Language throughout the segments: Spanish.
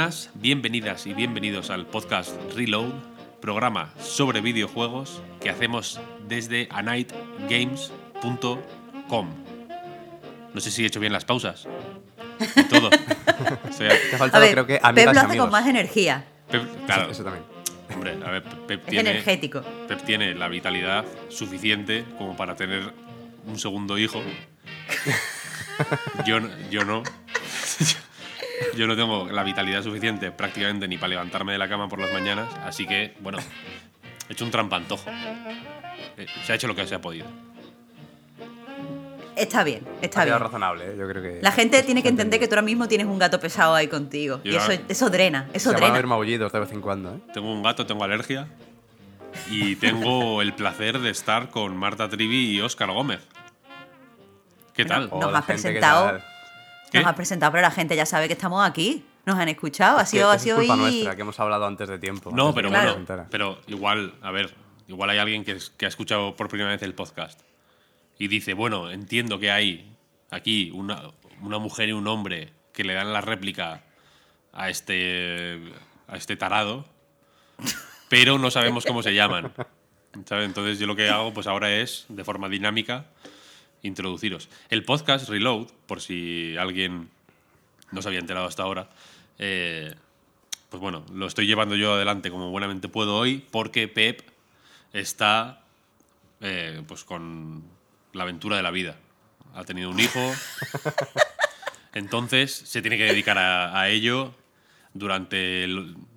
buenas, bienvenidas y bienvenidos al podcast Reload, programa sobre videojuegos que hacemos desde anightgames.com. No sé si he hecho bien las pausas. Y todo. O sea, Te ha A ver, creo que Pep lo hace amigos. con más energía. Pep- claro, Eso, eso también. hombre, a ver, Pep Es tiene, energético. Pep tiene la vitalidad suficiente como para tener un segundo hijo. Yo, no- yo no. Yo no tengo la vitalidad suficiente prácticamente ni para levantarme de la cama por las mañanas, así que, bueno, he hecho un trampantojo. Eh, Se ha hecho lo que se ha podido. Está bien, está Ha bien. razonable, ¿eh? yo creo que. La gente tiene que entender que tú ahora mismo tienes un gato pesado ahí contigo. Y eso, eso drena, eso Se van a ver drena. maullidos de vez en cuando, ¿eh? Tengo un gato, tengo alergia y tengo el placer de estar con Marta Trivi y Óscar Gómez. ¿Qué tal? Nos has gente, ¿qué presentado. Nos has presentado, pero la gente ya sabe que estamos aquí. Nos han escuchado. Ha Es que sido, ha es sido culpa hoy- nuestra, que hemos hablado antes de tiempo. No, pero bueno, pero igual, a ver, igual hay alguien que, es- que ha escuchado por primera vez el podcast y dice, bueno, entiendo que hay aquí una, una mujer y un hombre que le dan la réplica a este, a este tarado, pero no sabemos cómo se llaman. ¿sabes? Entonces yo lo que hago pues ahora es, de forma dinámica, introduciros. El podcast Reload, por si alguien no se había enterado hasta ahora, eh, pues bueno, lo estoy llevando yo adelante como buenamente puedo hoy porque Pep está eh, pues con la aventura de la vida. Ha tenido un hijo, entonces se tiene que dedicar a, a ello durante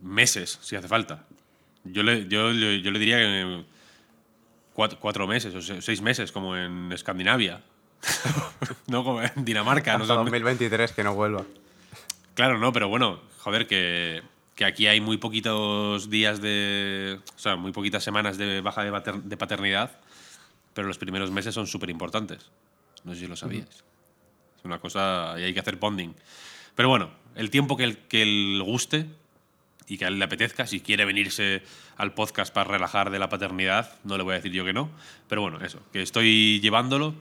meses, si hace falta. Yo le, yo, yo le diría que cuatro, cuatro meses o se- seis meses, como en Escandinavia. no como en Dinamarca. No Hasta son- 2023 que no vuelva. Claro, no, pero bueno, joder, que, que aquí hay muy poquitos días de. O sea, muy poquitas semanas de baja de, pater- de paternidad, pero los primeros meses son súper importantes. No sé si lo sabíais. Es una cosa. y hay que hacer bonding. Pero bueno, el tiempo que, el, que él guste y que a él le apetezca, si quiere venirse al podcast para relajar de la paternidad, no le voy a decir yo que no. Pero bueno, eso, que estoy llevándolo.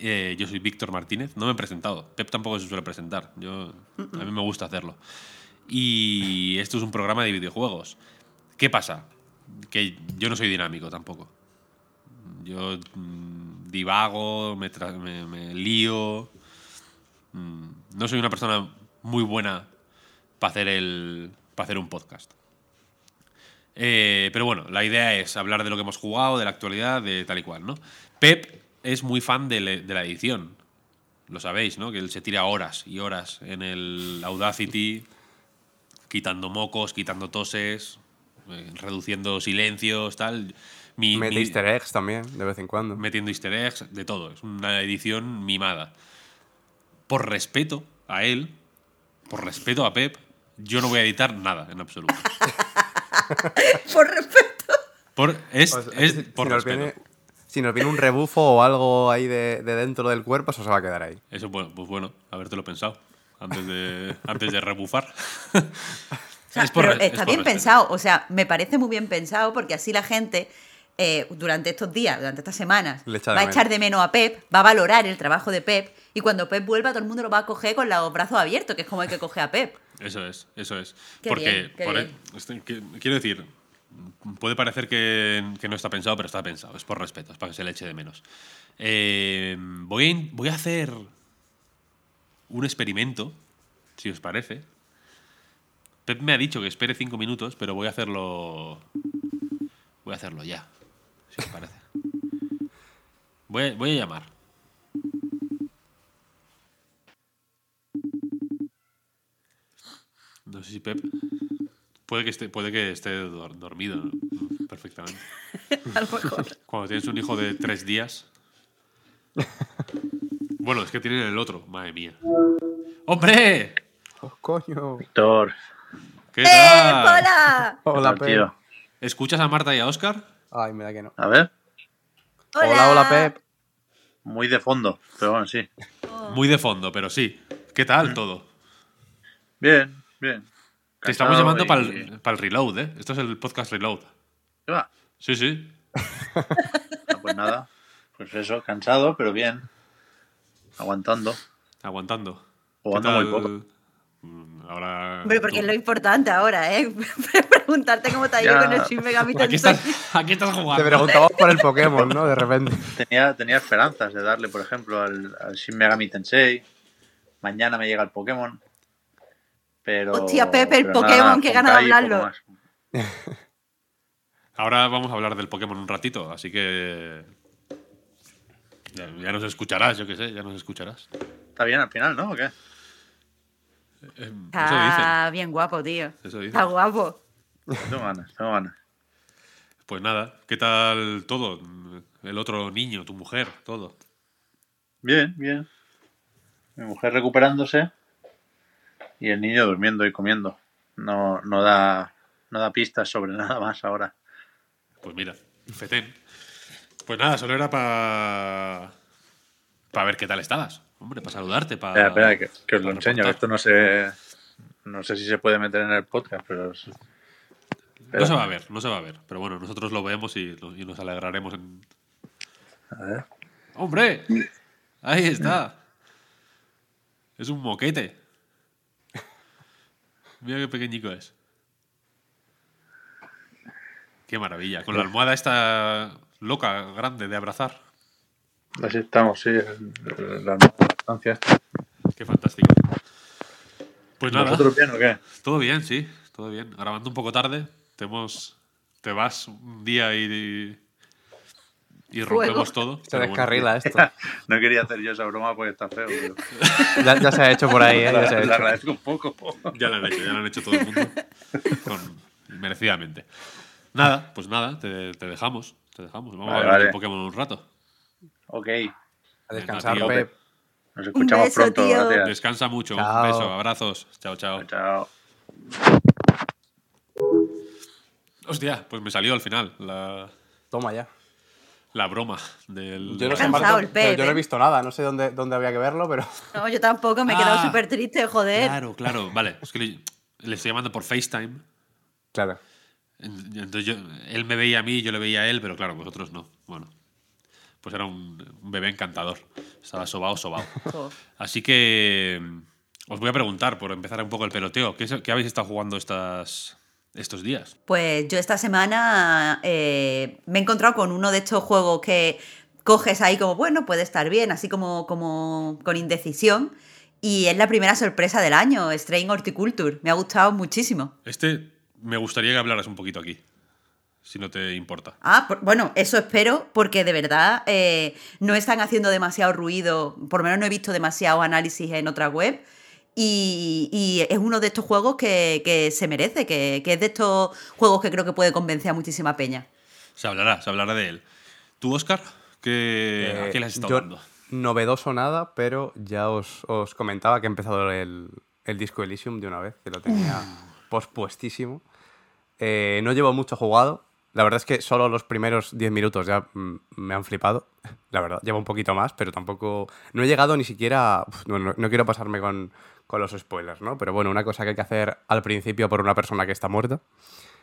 Eh, yo soy Víctor Martínez, no me he presentado. Pep tampoco se suele presentar. Yo, a mí me gusta hacerlo. Y esto es un programa de videojuegos. ¿Qué pasa? Que yo no soy dinámico tampoco. Yo mm, divago, me, me lío. Mm, no soy una persona muy buena para hacer, el, para hacer un podcast. Eh, pero bueno, la idea es hablar de lo que hemos jugado, de la actualidad, de tal y cual, ¿no? Pep es muy fan de, le- de la edición. Lo sabéis, ¿no? Que él se tira horas y horas en el Audacity, quitando mocos, quitando toses, eh, reduciendo silencios, tal. Mi- Mete mi- easter eggs también, de vez en cuando. metiendo easter eggs, de todo. Es una edición mimada. Por respeto a él, por respeto a Pep, yo no voy a editar nada en absoluto. Por respeto. Por, es, O sea, es si, por si nos respeto. viene, si nos viene un rebufo o algo ahí de, de dentro del cuerpo, eso se va a quedar ahí. Eso, bueno, pues bueno, habértelo pensado antes de, antes de rebufar. O sea, Es por pero res- es está bien respeto. pensado. O sea, me parece muy bien pensado porque así la gente, eh, durante estos días, durante estas semanas, va a menos. echar de menos a Pep, va a valorar el trabajo de Pep y cuando Pep vuelva todo el mundo lo va a coger con los brazos abiertos, que es como hay que coger a Pep. Eso es, eso es. Qué Porque, bien, qué por bien. e- este, que- quiero decir, puede parecer que, que no está pensado, pero está pensado. Es por respeto, es para que se le eche de menos. Eh, voy, a, voy a hacer un experimento, si os parece. Pep me ha dicho que espere cinco minutos, pero voy a hacerlo. Voy a hacerlo ya, si os parece. Voy a, voy a llamar. No sé si Pep. Puede que esté, puede que esté dor- dormido ¿no? perfectamente. A lo mejor. Cuando tienes un hijo de tres días. Bueno, es que tienen el otro, madre mía. ¡Hombre! ¡Oh, coño! Víctor, ¿Qué ¡Eh, tal? hola! Hola, Pep. tío? ¿Escuchas a Marta y a Oscar? Ay, me da que no. A ver, Hola, hola, Pep. muy de fondo, pero bueno, sí. Muy de fondo, pero sí. ¿Qué tal todo? Bien, bien. Te estamos llamando para el, el reload, ¿eh? Esto es el podcast reload. ¿Qué va? Sí, sí. Ah, pues nada, pues eso, cansado, pero bien. Aguantando. Aguantando. Jugando ¿Qué muy poco. Mm, Ahora. Hombre, porque tú- es lo importante ahora, ¿eh? Preguntarte cómo te ha ido Ya. con el Shin Megami Aquí Tensei. estás, aquí estás Te jugando. preguntamos por el Pokémon, ¿no? De repente. Tenía, tenía esperanzas de darle, por ejemplo, al, al Shin Megami Tensei. Mañana me llega el Pokémon. Pero. Hostia, Pepe, el pero Pokémon, nada, qué ganas de hablarlo. Ahora vamos a hablar del Pokémon un ratito, así que. Ya, ya nos escucharás, yo qué sé, ya nos escucharás. Está bien al final, ¿no? ¿O qué? Eh, eso dicen. Está bien guapo, tío. Eso dicen. Está guapo. Tengo ganas, tengo ganas. Pues nada, ¿qué tal todo? El otro niño, tu mujer, todo. Bien, bien. Mi mujer recuperándose y el niño durmiendo y comiendo. No, no da no da pistas sobre nada más ahora. Pues mira, fetén. Pues nada, solo era para. para ver qué tal estabas. Hombre, para saludarte, para. Espera, espera, que, que os lo enseño. Esto no sé no sé si se puede meter en el podcast, pero es- No se va a ver, no se va a ver. Pero bueno, nosotros lo vemos y, y nos alegraremos en. a ver. ¡Hombre! Ahí está. Es un moquete. Mira qué pequeñico es. Qué maravilla. Con la almohada esta loca, grande de abrazar. Así estamos, sí, la esta. Qué fantástico. Pues nada. ¿Vosotros bien o qué? Todo bien, sí, todo bien. Grabando un poco tarde, te, hemos, te vas un día y, y rompemos todo. Se bueno. descarrila esto. No quería hacer yo esa broma porque está feo. Ya, ya se ha hecho por ahí, ¿eh? Ya se ha Le hecho. agradezco un poco. Ya lo han hecho, ya lo han hecho todo el mundo. Con- merecidamente. Nada, pues nada, te, te dejamos. Te dejamos. Vamos Vale, a hablar vale. Pokémon un rato. Ok, A descansar. Pep. nos escuchamos beso, pronto. tío. Gracias. Descansa mucho. Chao. Un beso, abrazos. Chao, chao. Chao. Hostia, pues me salió al final la, Toma ya. La broma del. Yo no sé, Cansado Marco, el yo- Pep, yo no he visto nada. No sé dónde, dónde había que verlo, pero... No, yo tampoco, me he quedado Ah. súper triste, joder. Claro, claro. Vale, es que le, le estoy llamando por FaceTime. Claro. En- Entonces yo, él me veía a mí, yo le veía a él, pero claro, vosotros no. Bueno, pues era un, un bebé encantador. Estaba sobao, sobao. Así que mm, os voy a preguntar, por empezar un poco el peloteo, ¿qué, es- qué habéis estado jugando estas, estos días? Pues yo esta semana eh, me he encontrado con uno de estos juegos que coges ahí como, bueno, puede estar bien, así como, como con indecisión. Y es la primera sorpresa del año, Strain Horticulture. Me ha gustado muchísimo. Este me gustaría que hablaras un poquito aquí, si no te importa. Ah, por- bueno, eso espero, porque de verdad eh, no están haciendo demasiado ruido, por lo menos no he visto demasiado análisis en otra web. Y, y es uno de estos juegos que, que se merece, que, que es de estos juegos que creo que puede convencer a muchísima peña. Se hablará, se hablará de él. ¿Tú, Oscar? ¿Qué, ¿A Eh, qué le has estado yo- dando? Novedoso nada, pero ya os, os comentaba que he empezado el, el disco Elysium de una vez, que lo tenía pospuestísimo. Eh, no llevo mucho jugado. La verdad es que solo los primeros 10 minutos ya mm, me han flipado. La verdad, llevo un poquito más, pero tampoco. No he llegado ni siquiera. uf, no, no- no quiero pasarme con, con los spoilers, ¿no? Pero bueno, una cosa que hay que hacer al principio por una persona que está muerta.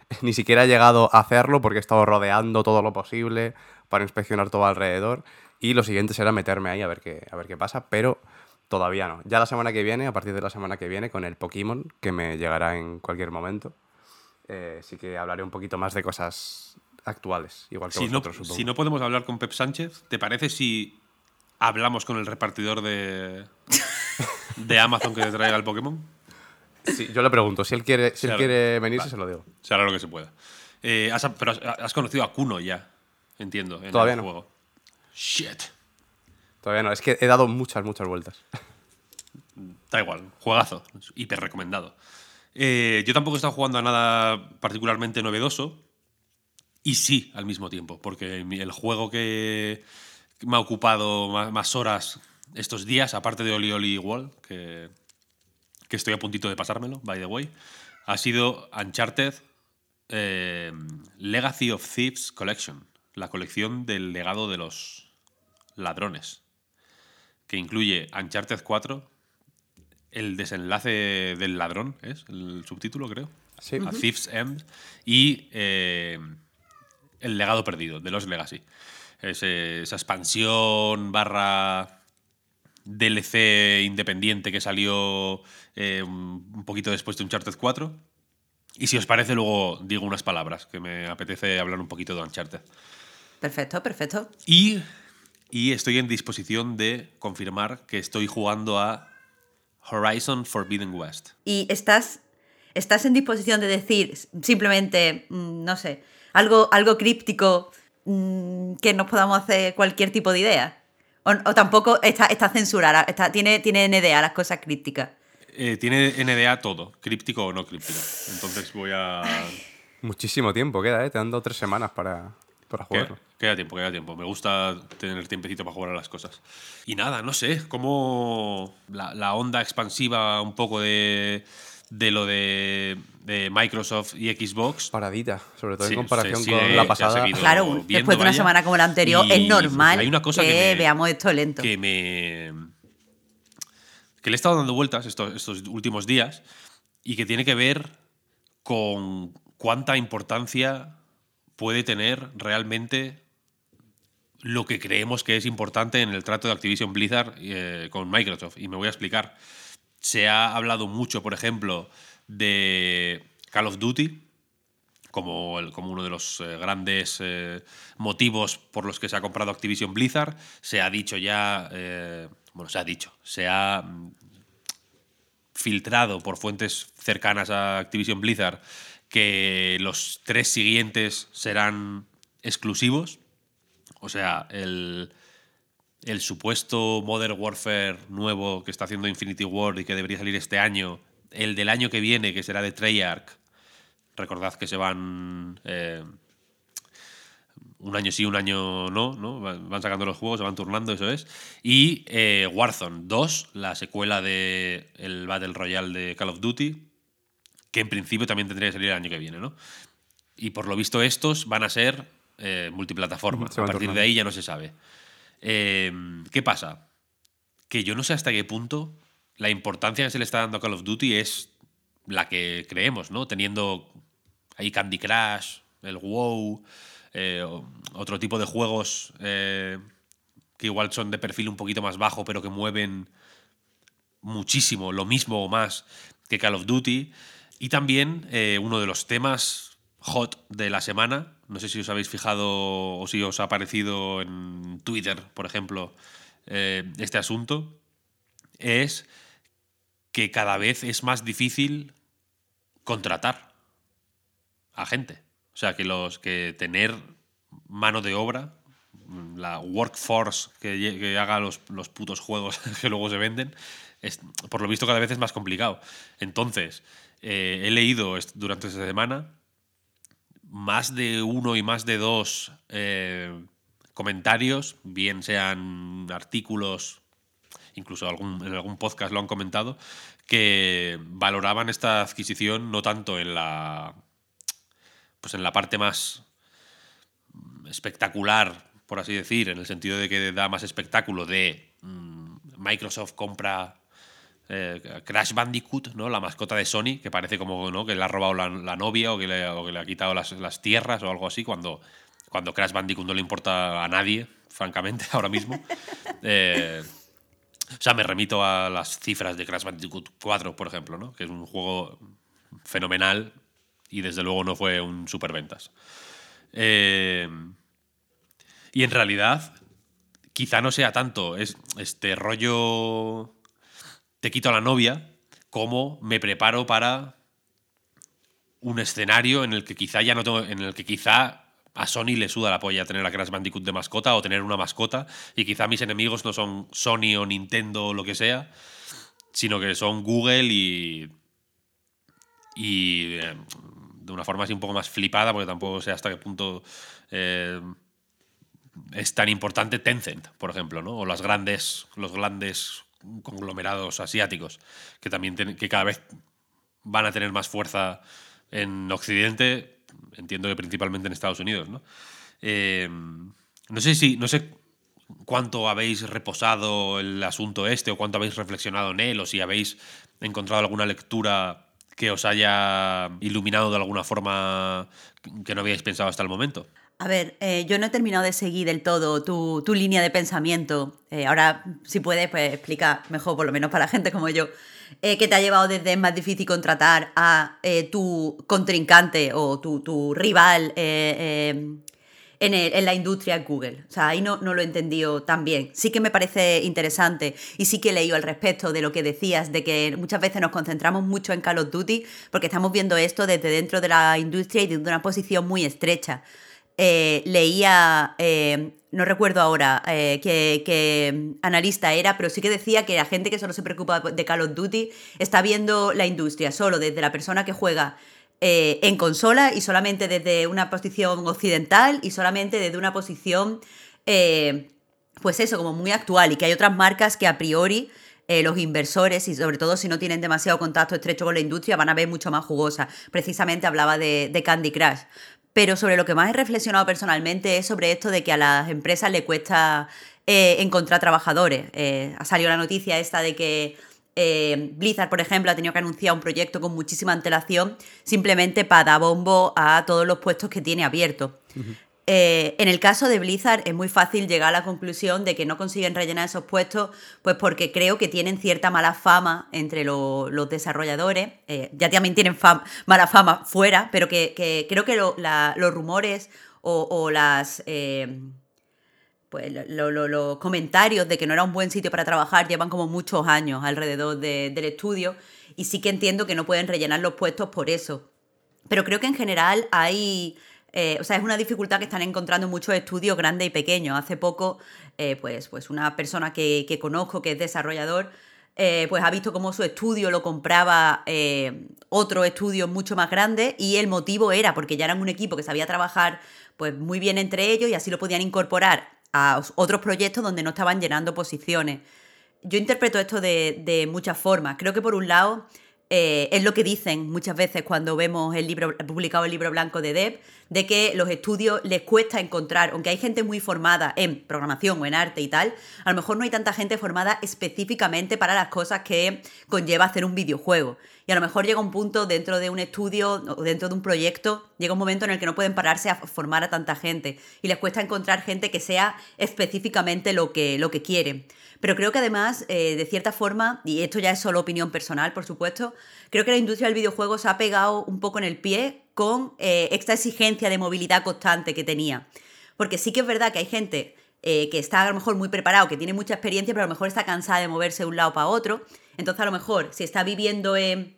Ni siquiera he llegado a hacerlo porque he estado rodeando todo lo posible para inspeccionar todo alrededor. Y lo siguiente será meterme ahí a ver qué, a ver qué pasa, pero todavía no. Ya la semana que viene, a partir de la semana que viene, con el Pokémon, que me llegará en cualquier momento, eh, sí que hablaré un poquito más de cosas actuales, igual que Si no, vosotros, supongo. si no podemos hablar con Pep Sánchez, ¿te parece si hablamos con el repartidor de, de Amazon que te traiga el Pokémon? Sí, yo le pregunto, si él quiere, si él quiere venirse, se lo digo. Se hará lo que se pueda. Eh, has- pero has, has conocido a Kuno ya, entiendo, en Todavía el no. juego. Shit. Todavía no, es que he dado muchas, muchas vueltas. Da igual, juegazo, hiper recomendado. Eh, yo tampoco he estado jugando a nada particularmente novedoso. Y sí, al mismo tiempo, porque el juego que me ha ocupado más, horas estos días, aparte de Oli Oli Wall, que, que estoy a puntito de pasármelo, by the way, ha sido Uncharted eh, Legacy of Thieves Collection, la colección del legado de los ladrones, que incluye Uncharted 4, el desenlace del ladrón, es el subtítulo, creo. Sí. A Thief's End. Y eh, El legado perdido, de los Legacy. Es, eh, esa expansión barra DLC independiente que salió eh, un poquito después de Uncharted 4. Y si os parece, luego digo unas palabras, que me apetece hablar un poquito de Uncharted. Perfecto, perfecto. Y, y estoy en disposición de confirmar que estoy jugando a Horizon Forbidden West. Y estás, estás en disposición de decir simplemente, mm, no sé, algo, algo críptico mm, que nos podamos hacer cualquier tipo de idea. O, o tampoco está, está censurada, está, tiene, tiene NDA las cosas crípticas. Eh, tiene NDA todo, críptico o no críptico. Entonces voy a... Muchísimo tiempo queda, ¿eh? Te han dado tres semanas para, para Queda, jugarlo. queda tiempo, queda tiempo. Me gusta tener tiempecito para jugar a las cosas. Y nada, no sé, cómo la, la onda expansiva un poco de, de lo de, de Microsoft y Xbox. Paradita, sobre todo Sí, en comparación se sigue- con la pasada. Claro, viendo, después de una vaya. semana como la anterior, Y, es normal hay una cosa que, que me- veamos esto lento. que me. que le he estado dando vueltas estos, estos últimos días y que tiene que ver con cuánta importancia puede tener realmente lo que creemos que es importante en el trato de Activision Blizzard eh, con Microsoft. Y me voy a explicar. Se ha hablado mucho, por ejemplo, de Call of Duty, como, como uno de los eh, grandes eh, motivos por los que se ha comprado Activision Blizzard. Se ha dicho ya, bueno, se ha dicho, se ha mm, filtrado por fuentes cercanas a Activision Blizzard que los tres siguientes serán exclusivos. O sea, el, el supuesto Modern Warfare nuevo que está haciendo Infinity War y que debería salir este año, el del año que viene, que será de Treyarch, recordad que se van eh, un año sí, un año no, ¿no? Van sacando los juegos, se van turnando, eso es. Y eh, Warzone 2, la secuela de el Battle Royale de Call of Duty, que en principio también tendría que salir el año que viene, ¿no? Y por lo visto estos van a ser eh, multiplataforma. Se A partir de ahí ya no se sabe. Eh, ¿Qué pasa? Que yo no sé hasta qué punto la importancia que se le está dando a Call of Duty es la que creemos, ¿no? Teniendo ahí Candy Crush, el WoW, eh, otro tipo de juegos eh, que igual son de perfil un poquito más bajo, pero que mueven muchísimo, lo mismo o más que Call of Duty. Y también eh, uno de los temas hot de la semana, no sé si os habéis fijado o si os ha aparecido en Twitter, por ejemplo, eh, este asunto, es que cada vez es más difícil contratar a gente. O sea, que los que tener mano de obra, la workforce que, haga los, los putos juegos que luego se venden, es, por lo visto cada vez es más complicado. Entonces, eh, he leído durante esta semana más de uno y más de dos eh, comentarios, bien sean artículos, incluso algún, en algún podcast lo han comentado, que valoraban esta adquisición no tanto en la pues en la parte más espectacular, por así decir, en el sentido de que da más espectáculo de mm, Microsoft compra eh, Crash Bandicoot, ¿no? La mascota de Sony, que parece como que le ha robado la, novia o que, le, ha quitado las, las tierras o algo así, cuando, cuando Crash Bandicoot no le importa a nadie, francamente, ahora mismo. Eh, o sea, me remito a las cifras de Crash Bandicoot 4, por ejemplo, ¿no? que es un juego fenomenal y desde luego no fue un superventas. Eh, y en realidad, quizá no sea tanto es, este rollo te quito a la novia como me preparo para un escenario en el que quizá ya no tengo, en el que quizá a Sony le suda la polla tener a Crash Bandicoot de mascota o tener una mascota y quizá mis enemigos no son Sony o Nintendo o lo que sea, sino que son Google y y eh, de una forma así un poco más flipada, porque tampoco sé hasta qué punto eh, es tan importante Tencent, por ejemplo, ¿no? O las grandes, los grandes conglomerados asiáticos, que también tienen- que cada vez van a tener más fuerza en Occidente, entiendo que principalmente en Estados Unidos, ¿no? Eh, no sé si, no sé cuánto habéis reposado el asunto este o cuánto habéis reflexionado en él o si habéis encontrado alguna lectura que os haya iluminado de alguna forma que no habíais pensado hasta el momento. A ver, eh, yo no he terminado de seguir del todo tu, tu línea de pensamiento. Eh, ahora, si puedes, pues explica mejor, por lo menos para gente como yo, eh, que te ha llevado desde es más difícil contratar a tu contrincante o tu, tu rival en, el, en, la industria Google. O sea, ahí no, no lo he entendido tan bien. Sí que me parece interesante y sí que he leído al respecto de lo que decías, de que muchas veces nos concentramos mucho en Call of Duty porque estamos viendo esto desde dentro de la industria y desde una posición muy estrecha. Eh, leía, eh, no recuerdo ahora eh, qué, analista era, pero sí que decía que la gente que solo se preocupa de Call of Duty está viendo la industria solo desde la persona que juega en consola y solamente desde una posición occidental y solamente desde una posición, pues eso, como muy actual y que hay otras marcas que a priori... los inversores y sobre todo si no tienen demasiado contacto estrecho con la industria van a ver mucho más jugosa. Precisamente hablaba de, de Candy Crush pero sobre lo que más he reflexionado personalmente es sobre esto de que a las empresas le cuesta eh, encontrar trabajadores. Eh, ha salido la noticia esta de que eh, Blizzard, por ejemplo, ha tenido que anunciar un proyecto con muchísima antelación simplemente para dar bombo a todos los puestos que tiene abiertos. Eh, en el caso de Blizzard es muy fácil llegar a la conclusión de que no consiguen rellenar esos puestos, pues porque creo que tienen cierta mala fama entre los desarrolladores. Eh, ya también tienen mala fama fuera, pero que, creo que los rumores o, eh, pues los comentarios de que no era un buen sitio para trabajar llevan como muchos años alrededor del estudio. Y sí que entiendo que no pueden rellenar los puestos por eso. Pero creo que en general hay eh, o sea, es una dificultad que están encontrando muchos estudios grandes y pequeños. Hace poco, eh, pues, pues una persona que, conozco, que es desarrollador, eh, pues ha visto cómo su estudio lo compraba otro estudio mucho más grande y el motivo era porque ya eran un equipo que sabía trabajar pues muy bien entre ellos y así lo podían incorporar a otros proyectos donde no estaban llenando posiciones. Yo interpreto esto de, de muchas formas. Creo que por un lado es lo que dicen muchas veces cuando vemos el libro publicado el libro blanco de Dev, de que los estudios les cuesta encontrar, aunque hay gente muy formada en programación o en arte y tal, a lo mejor no hay tanta gente formada específicamente para las cosas que conlleva hacer un videojuego. Y a lo mejor llega un punto dentro de un estudio o dentro de un proyecto, llega un momento en el que no pueden pararse a formar a tanta gente y les cuesta encontrar gente que sea específicamente lo que, lo que quieren. Pero creo que además, eh, de cierta forma, y esto ya es solo opinión personal, por supuesto, creo que la industria del videojuego se ha pegado un poco en el pie con eh, esta exigencia de movilidad constante que tenía. Porque sí que es verdad que hay gente eh, que está a lo mejor muy preparado, que tiene mucha experiencia, pero a lo mejor está cansada de moverse de un lado para otro. Entonces, a lo mejor, si está viviendo en.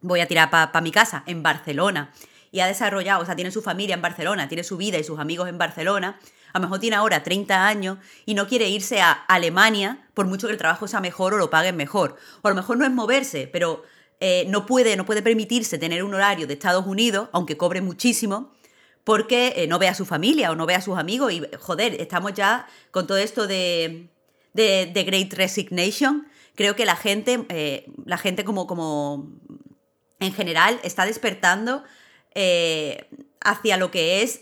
Voy a tirar para mi casa, en Barcelona, y ha desarrollado, o sea, tiene su familia en Barcelona, tiene su vida y sus amigos en Barcelona, a lo mejor tiene ahora 30 años y no quiere irse a Alemania por mucho que el trabajo sea mejor o lo paguen mejor. O a lo mejor no es moverse, pero eh, no, puede, no puede permitirse tener un horario de Estados Unidos, aunque cobre muchísimo, porque eh, no ve a su familia o no ve a sus amigos. Y, joder, estamos ya con todo esto de, de, Great Resignation. Creo que la gente, eh, la gente como, como en general, está despertando hacia lo que es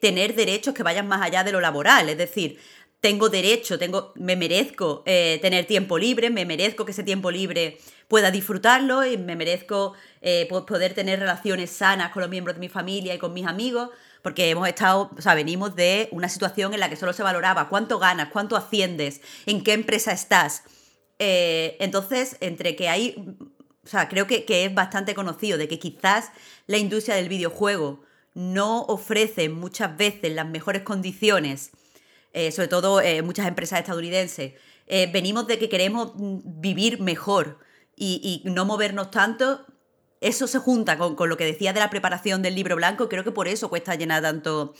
tener derechos que vayan más allá de lo laboral. Es decir, tengo derecho, tengo, me merezco tener tiempo libre, me merezco que ese tiempo libre pueda disfrutarlo y me merezco eh, poder tener relaciones sanas con los miembros de mi familia y con mis amigos, porque hemos estado, o sea, venimos de una situación en la que solo se valoraba cuánto ganas, cuánto asciendes, en qué empresa estás. Eh, entonces, entre que hay, o sea, creo que, es bastante conocido de que quizás la industria del videojuego no ofrece muchas veces las mejores condiciones, eh, sobre todo muchas empresas estadounidenses, venimos de que queremos mm, vivir mejor, y, no movernos tanto, eso se junta con, lo que decía de la preparación del libro blanco, creo que por eso cuesta llenar tanto,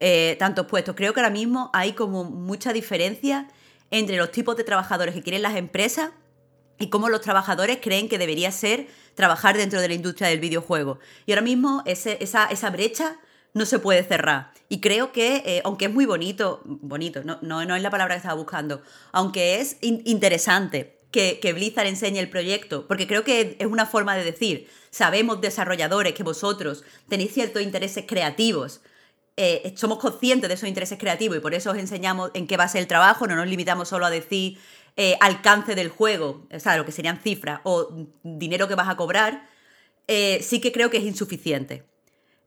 eh, tantos puestos. Creo que ahora mismo hay como mucha diferencia entre los tipos de trabajadores que quieren las empresas y cómo los trabajadores creen que debería ser trabajar dentro de la industria del videojuego. Y ahora mismo esa, brecha no se puede cerrar. Y creo que, eh, aunque es muy bonito, bonito, no, no, no, es la palabra que estaba buscando, aunque es interesante que, Blizzard enseñe el proyecto, porque creo que es una forma de decir, sabemos desarrolladores que vosotros tenéis ciertos intereses creativos, eh, somos conscientes de esos intereses creativos y por eso os enseñamos en qué va a ser el trabajo, no nos limitamos solo a decir eh, alcance del juego, o sea, lo que serían cifras o dinero que vas a cobrar. eh, sí que creo que es insuficiente.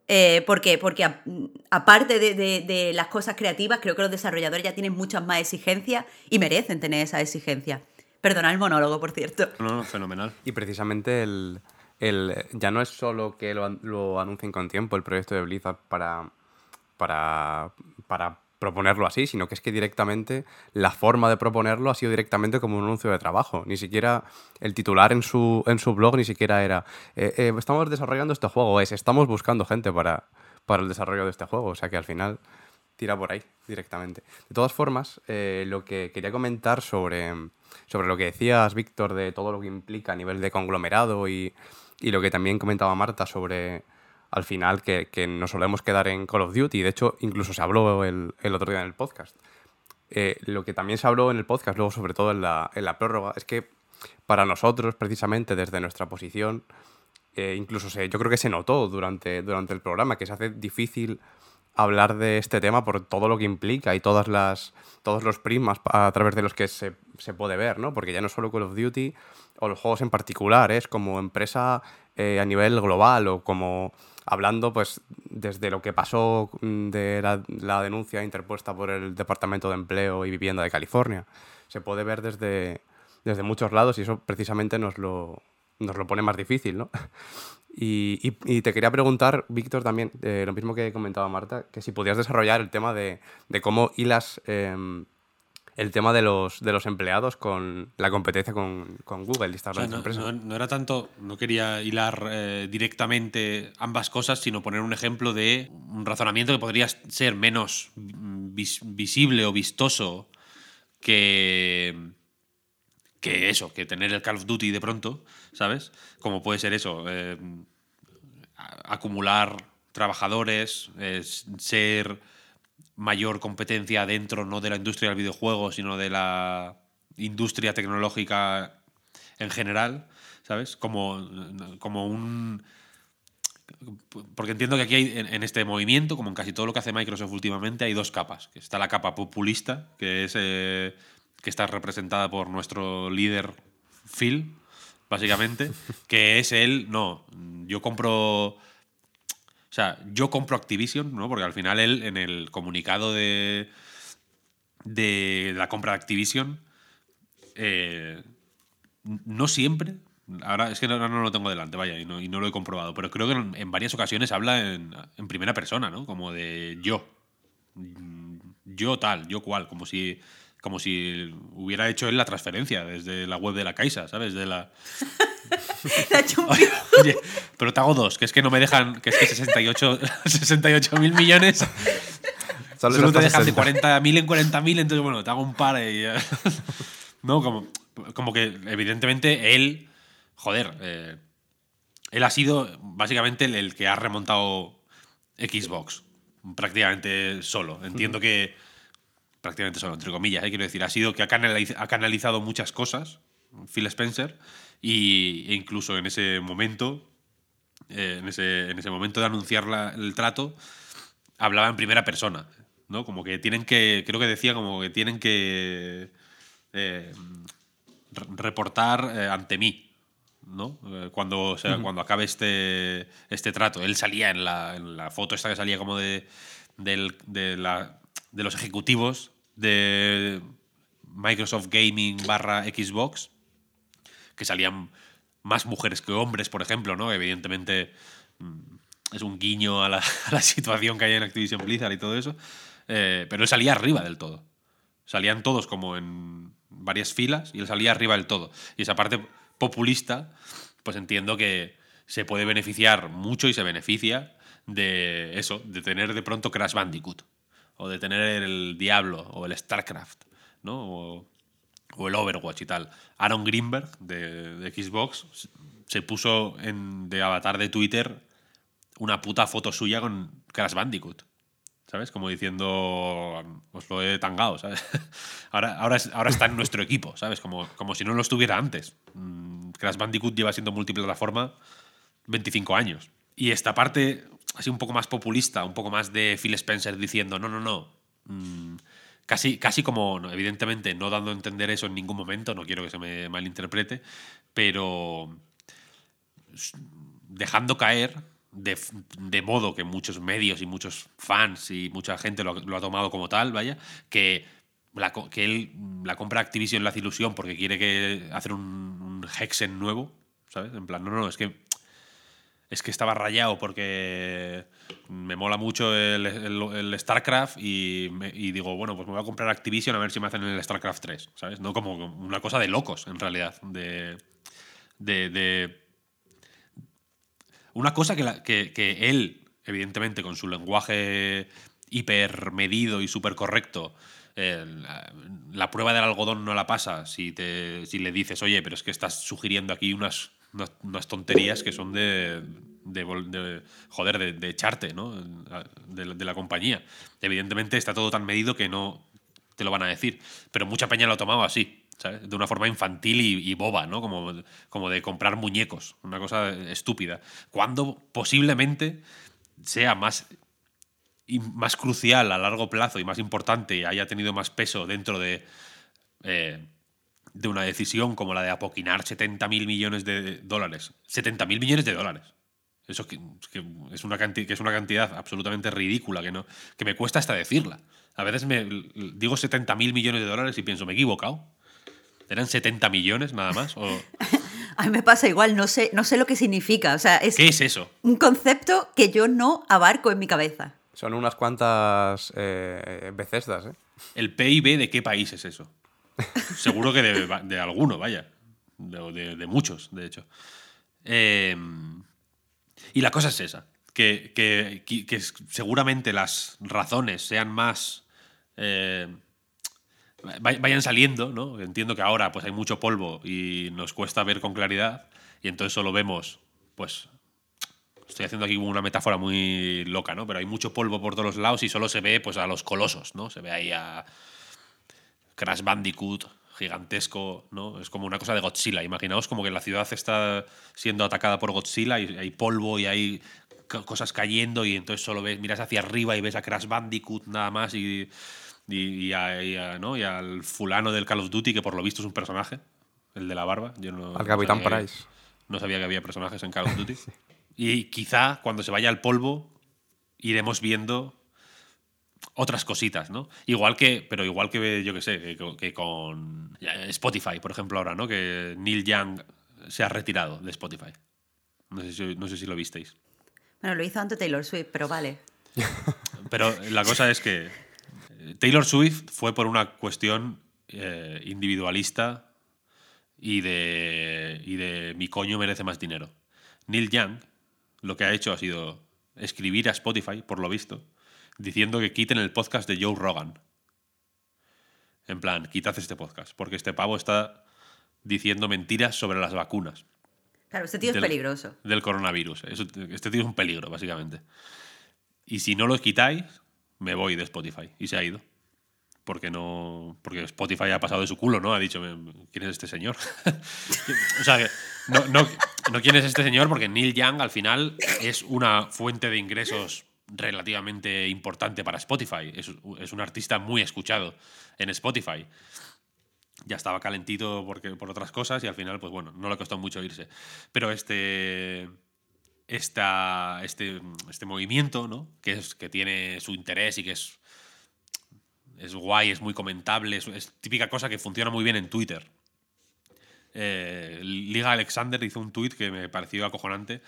Eh, ¿Por qué? Porque a- aparte de, de- de las cosas creativas, creo que los desarrolladores ya tienen muchas más exigencias y merecen tener esa exigencia. Perdona el monólogo, por cierto. No, no, fenomenal. Y precisamente el, el- ya no es solo que lo, lo anuncien con tiempo el proyecto de Blizzard para, para, para proponerlo así, sino que es que directamente la forma de proponerlo ha sido directamente como un anuncio de trabajo. Ni siquiera el titular en su, en su blog ni siquiera era eh, eh, estamos desarrollando este juego, es estamos buscando gente para, para el desarrollo de este juego. O sea que al final tira por ahí directamente. De todas formas, eh, lo que quería comentar sobre, sobre lo que decías, Víctor, de todo lo que implica a nivel de conglomerado y, y lo que también comentaba Marta sobre al final que, que nos solemos quedar en Call of Duty. De hecho, incluso se habló el, el otro día en el podcast. Eh, lo que también se habló en el podcast, luego sobre todo en la, en la prórroga, es que para nosotros, precisamente desde nuestra posición, eh, incluso se, yo creo que se notó durante, durante el programa, que se hace difícil hablar de este tema por todo lo que implica y todas las, todos los prismas a través de los que se, se puede ver, ¿no? Porque ya no solo Call of Duty o los juegos en particular, es como empresa eh, a nivel global o como hablando pues desde lo que pasó mm, de la, la denuncia interpuesta por el Departamento de Empleo y Vivienda de California. Se puede ver desde, desde muchos lados y eso precisamente nos lo, nos lo pone más difícil, ¿no? Y, y- y te quería preguntar, Víctor, también, eh, lo mismo que comentaba Marta, que si podías desarrollar el tema de, de cómo hilas em, el tema de los, de los empleados con la competencia con, con Google y estas O sea, grandes no, empresas. no- no era tanto, no quería hilar eh, directamente ambas cosas, sino poner un ejemplo de un razonamiento que podría ser menos vis- visible o vistoso que, que eso, que tener el Call of Duty de pronto, ¿sabes? Como puede ser eso, eh, acumular trabajadores, eh, ser mayor competencia dentro no de la industria del videojuego, sino de la industria tecnológica en general, ¿sabes? Como, como un... Porque entiendo que aquí hay, en, este movimiento, como en casi todo lo que hace Microsoft últimamente, hay dos capas. Está la capa populista, que es eh, que está representada por nuestro líder Phil, básicamente, que es él, no, yo compro... O sea, yo compro Activision, ¿no? Porque al final él, en el comunicado de, de la compra de Activision, eh, no siempre. Ahora es que no, no lo tengo delante, vaya, y no, y no lo he comprobado. Pero creo que en, en varias ocasiones habla en, en primera persona, ¿no? Como de yo. Yo tal, yo cual. Como si, como si hubiera hecho él la transferencia desde la web de la Caixa, ¿sabes? De la. Le ha hecho un Oye, oye, pero te hago dos, que es que no me dejan. Que es que 68 68 mil millones. Solo Solo te dejan de 60. 40.000 en 40.000, entonces bueno, te hago un par y... ya. no, como, como que evidentemente él, joder, eh, él ha sido básicamente el, el que ha remontado Xbox, prácticamente solo. Entiendo que, prácticamente solo, entre comillas, eh, quiero decir, ha sido que ha, canaliz- ha canalizado muchas cosas, Phil Spencer, y, e incluso en ese momento, eh, en, ese, en ese momento de anunciar la- el trato, hablaba en primera persona, ¿no? Como que tienen que, creo que decía como que tienen que eh, re- reportar eh, ante mí, ¿no? Cuando, o sea, cuando acabe este, este trato. Él salía en la, en la foto esta que salía como de, del- de, la- de los ejecutivos de Microsoft Gaming barra Xbox, que salían más mujeres que hombres, por ejemplo, ¿no? Evidentemente mm, es un guiño a la, situación que hay en Activision Blizzard y todo eso. Eh, pero él salía arriba del todo. Salían todos como en varias filas y él salía arriba del todo. Y esa parte populista, pues entiendo que se puede beneficiar mucho y se beneficia de eso, de tener de pronto Crash Bandicoot, o de tener el Diablo, o el StarCraft, ¿no? O, el Overwatch y tal. Aaron Greenberg de, Xbox se puso en, de avatar de Twitter una puta foto suya con Crash Bandicoot. ¿Sabes? Como diciendo, os lo he tangado, ¿sabes? Ahora, ahora, ahora está en nuestro equipo, ¿sabes? Como, como si no lo estuviera antes. Mm, Crash Bandicoot lleva siendo multiplataforma 25 años. Y esta parte, así un poco más populista, un poco más de Phil Spencer diciendo, no, no, no. mm, casi, casi como, evidentemente, no dando a entender eso en ningún momento, no quiero que se me malinterprete, pero dejando caer de, modo que muchos medios y muchos fans y mucha gente lo, lo ha tomado como tal, vaya, que, la, que él la compra Activision le hace ilusión porque quiere hacer un, un Hexen nuevo, ¿sabes? En plan, no, no, es que es que estaba rayado porque me mola mucho el, StarCraft y, digo, bueno, pues me voy a comprar Activision a ver si me hacen el StarCraft 3, ¿sabes? No como una cosa de locos, en realidad. De. de, una cosa que, que, él, evidentemente, con su lenguaje hiper medido y súper correcto, la, la prueba del algodón no la pasa si, te, si le dices, oye, pero es que estás sugiriendo aquí unas, unas, unas tonterías que son de, de, joder, de, de echarte, ¿no? De, la- compañía. Evidentemente está todo tan medido que no te lo van a decir, pero mucha peña lo ha tomado así. ¿sabes? De una forma infantil y, y boba, ¿no? Como, como de comprar muñecos, una cosa estúpida. Cuando posiblemente sea más y más crucial a largo plazo y más importante y haya tenido más peso dentro de, eh, de una decisión como la de apoquinar 70.000 millones de dólares. 70.000 millones de dólares. Eso que, que es una canti- que es una cantidad absolutamente ridícula que, no, que me cuesta hasta decirla. A veces me digo 70.000 millones de dólares y pienso, me he equivocado. ¿Eran 70 millones nada más? ¿O A mí me pasa igual, no sé, no sé lo que significa. O sea, es ¿Qué es eso? un concepto que yo no abarco en mi cabeza. Son unas cuantas eh, Bethesdas, ¿eh? ¿El PIB de qué país es eso? Seguro que de, alguno, vaya. De, de- muchos, de hecho. Eh, y la cosa es esa. Que, que- que- seguramente las razones sean más. eh, vay- vayan saliendo, ¿no? Entiendo que ahora pues hay mucho polvo y nos cuesta ver con claridad. Y entonces solo vemos, pues. Estoy haciendo aquí una metáfora muy loca, ¿no? Pero hay mucho polvo por todos los lados y solo se ve pues a los colosos, ¿no? Se ve ahí a Crash Bandicoot gigantesco, ¿no? Es como una cosa de Godzilla. Imaginaos como que la ciudad está siendo atacada por Godzilla y hay polvo y hay co- cosas cayendo y entonces solo ves, miras hacia arriba y ves a Crash Bandicoot nada más y, y, y a- y a- ¿no? y al fulano del Call of Duty que por lo visto es un personaje, el de la barba. Yo no, Al Capitán Price. no sabía que había personajes en Call of Duty. Y quizá cuando se vaya el polvo iremos viendo otras cositas, ¿no? Igual que, pero igual que yo que sé, que, con- que con ya, Spotify, por ejemplo, ahora, ¿no? Que Neil Young se ha retirado de Spotify. No sé si, no sé si lo visteis. Bueno, lo hizo antes Taylor Swift, pero vale. Pero la cosa es que eh, Taylor Swift fue por una cuestión eh, individualista y de, y de mi coño merece más dinero. Neil Young lo que ha hecho ha sido escribir a Spotify, por lo visto, diciendo que quiten el podcast de Joe Rogan. En plan, quitad este podcast, porque este pavo está diciendo mentiras sobre las vacunas Claro, este tío es peligroso. del coronavirus. Este tío es un peligro, básicamente. Y si no lo quitáis, me voy de Spotify. Y se ha ido. Porque no. Porque Spotify ha pasado de su culo, ¿no? Ha dicho, ¿quién es este señor? o sea, que no, no, no quién es este señor, porque Neil Young al final es una fuente de ingresos relativamente importante para Spotify. Es, es un artista muy escuchado en Spotify ya estaba calentito porque, por otras cosas y al final, pues bueno, no le costó mucho irse. Pero este, esta, este, este movimiento, ¿no? Que, es, que tiene su interés y que es, es guay, es muy comentable, es, típica cosa que funciona muy bien en Twitter. Eh, Liga Alexander hizo un tweet que me pareció acojonante,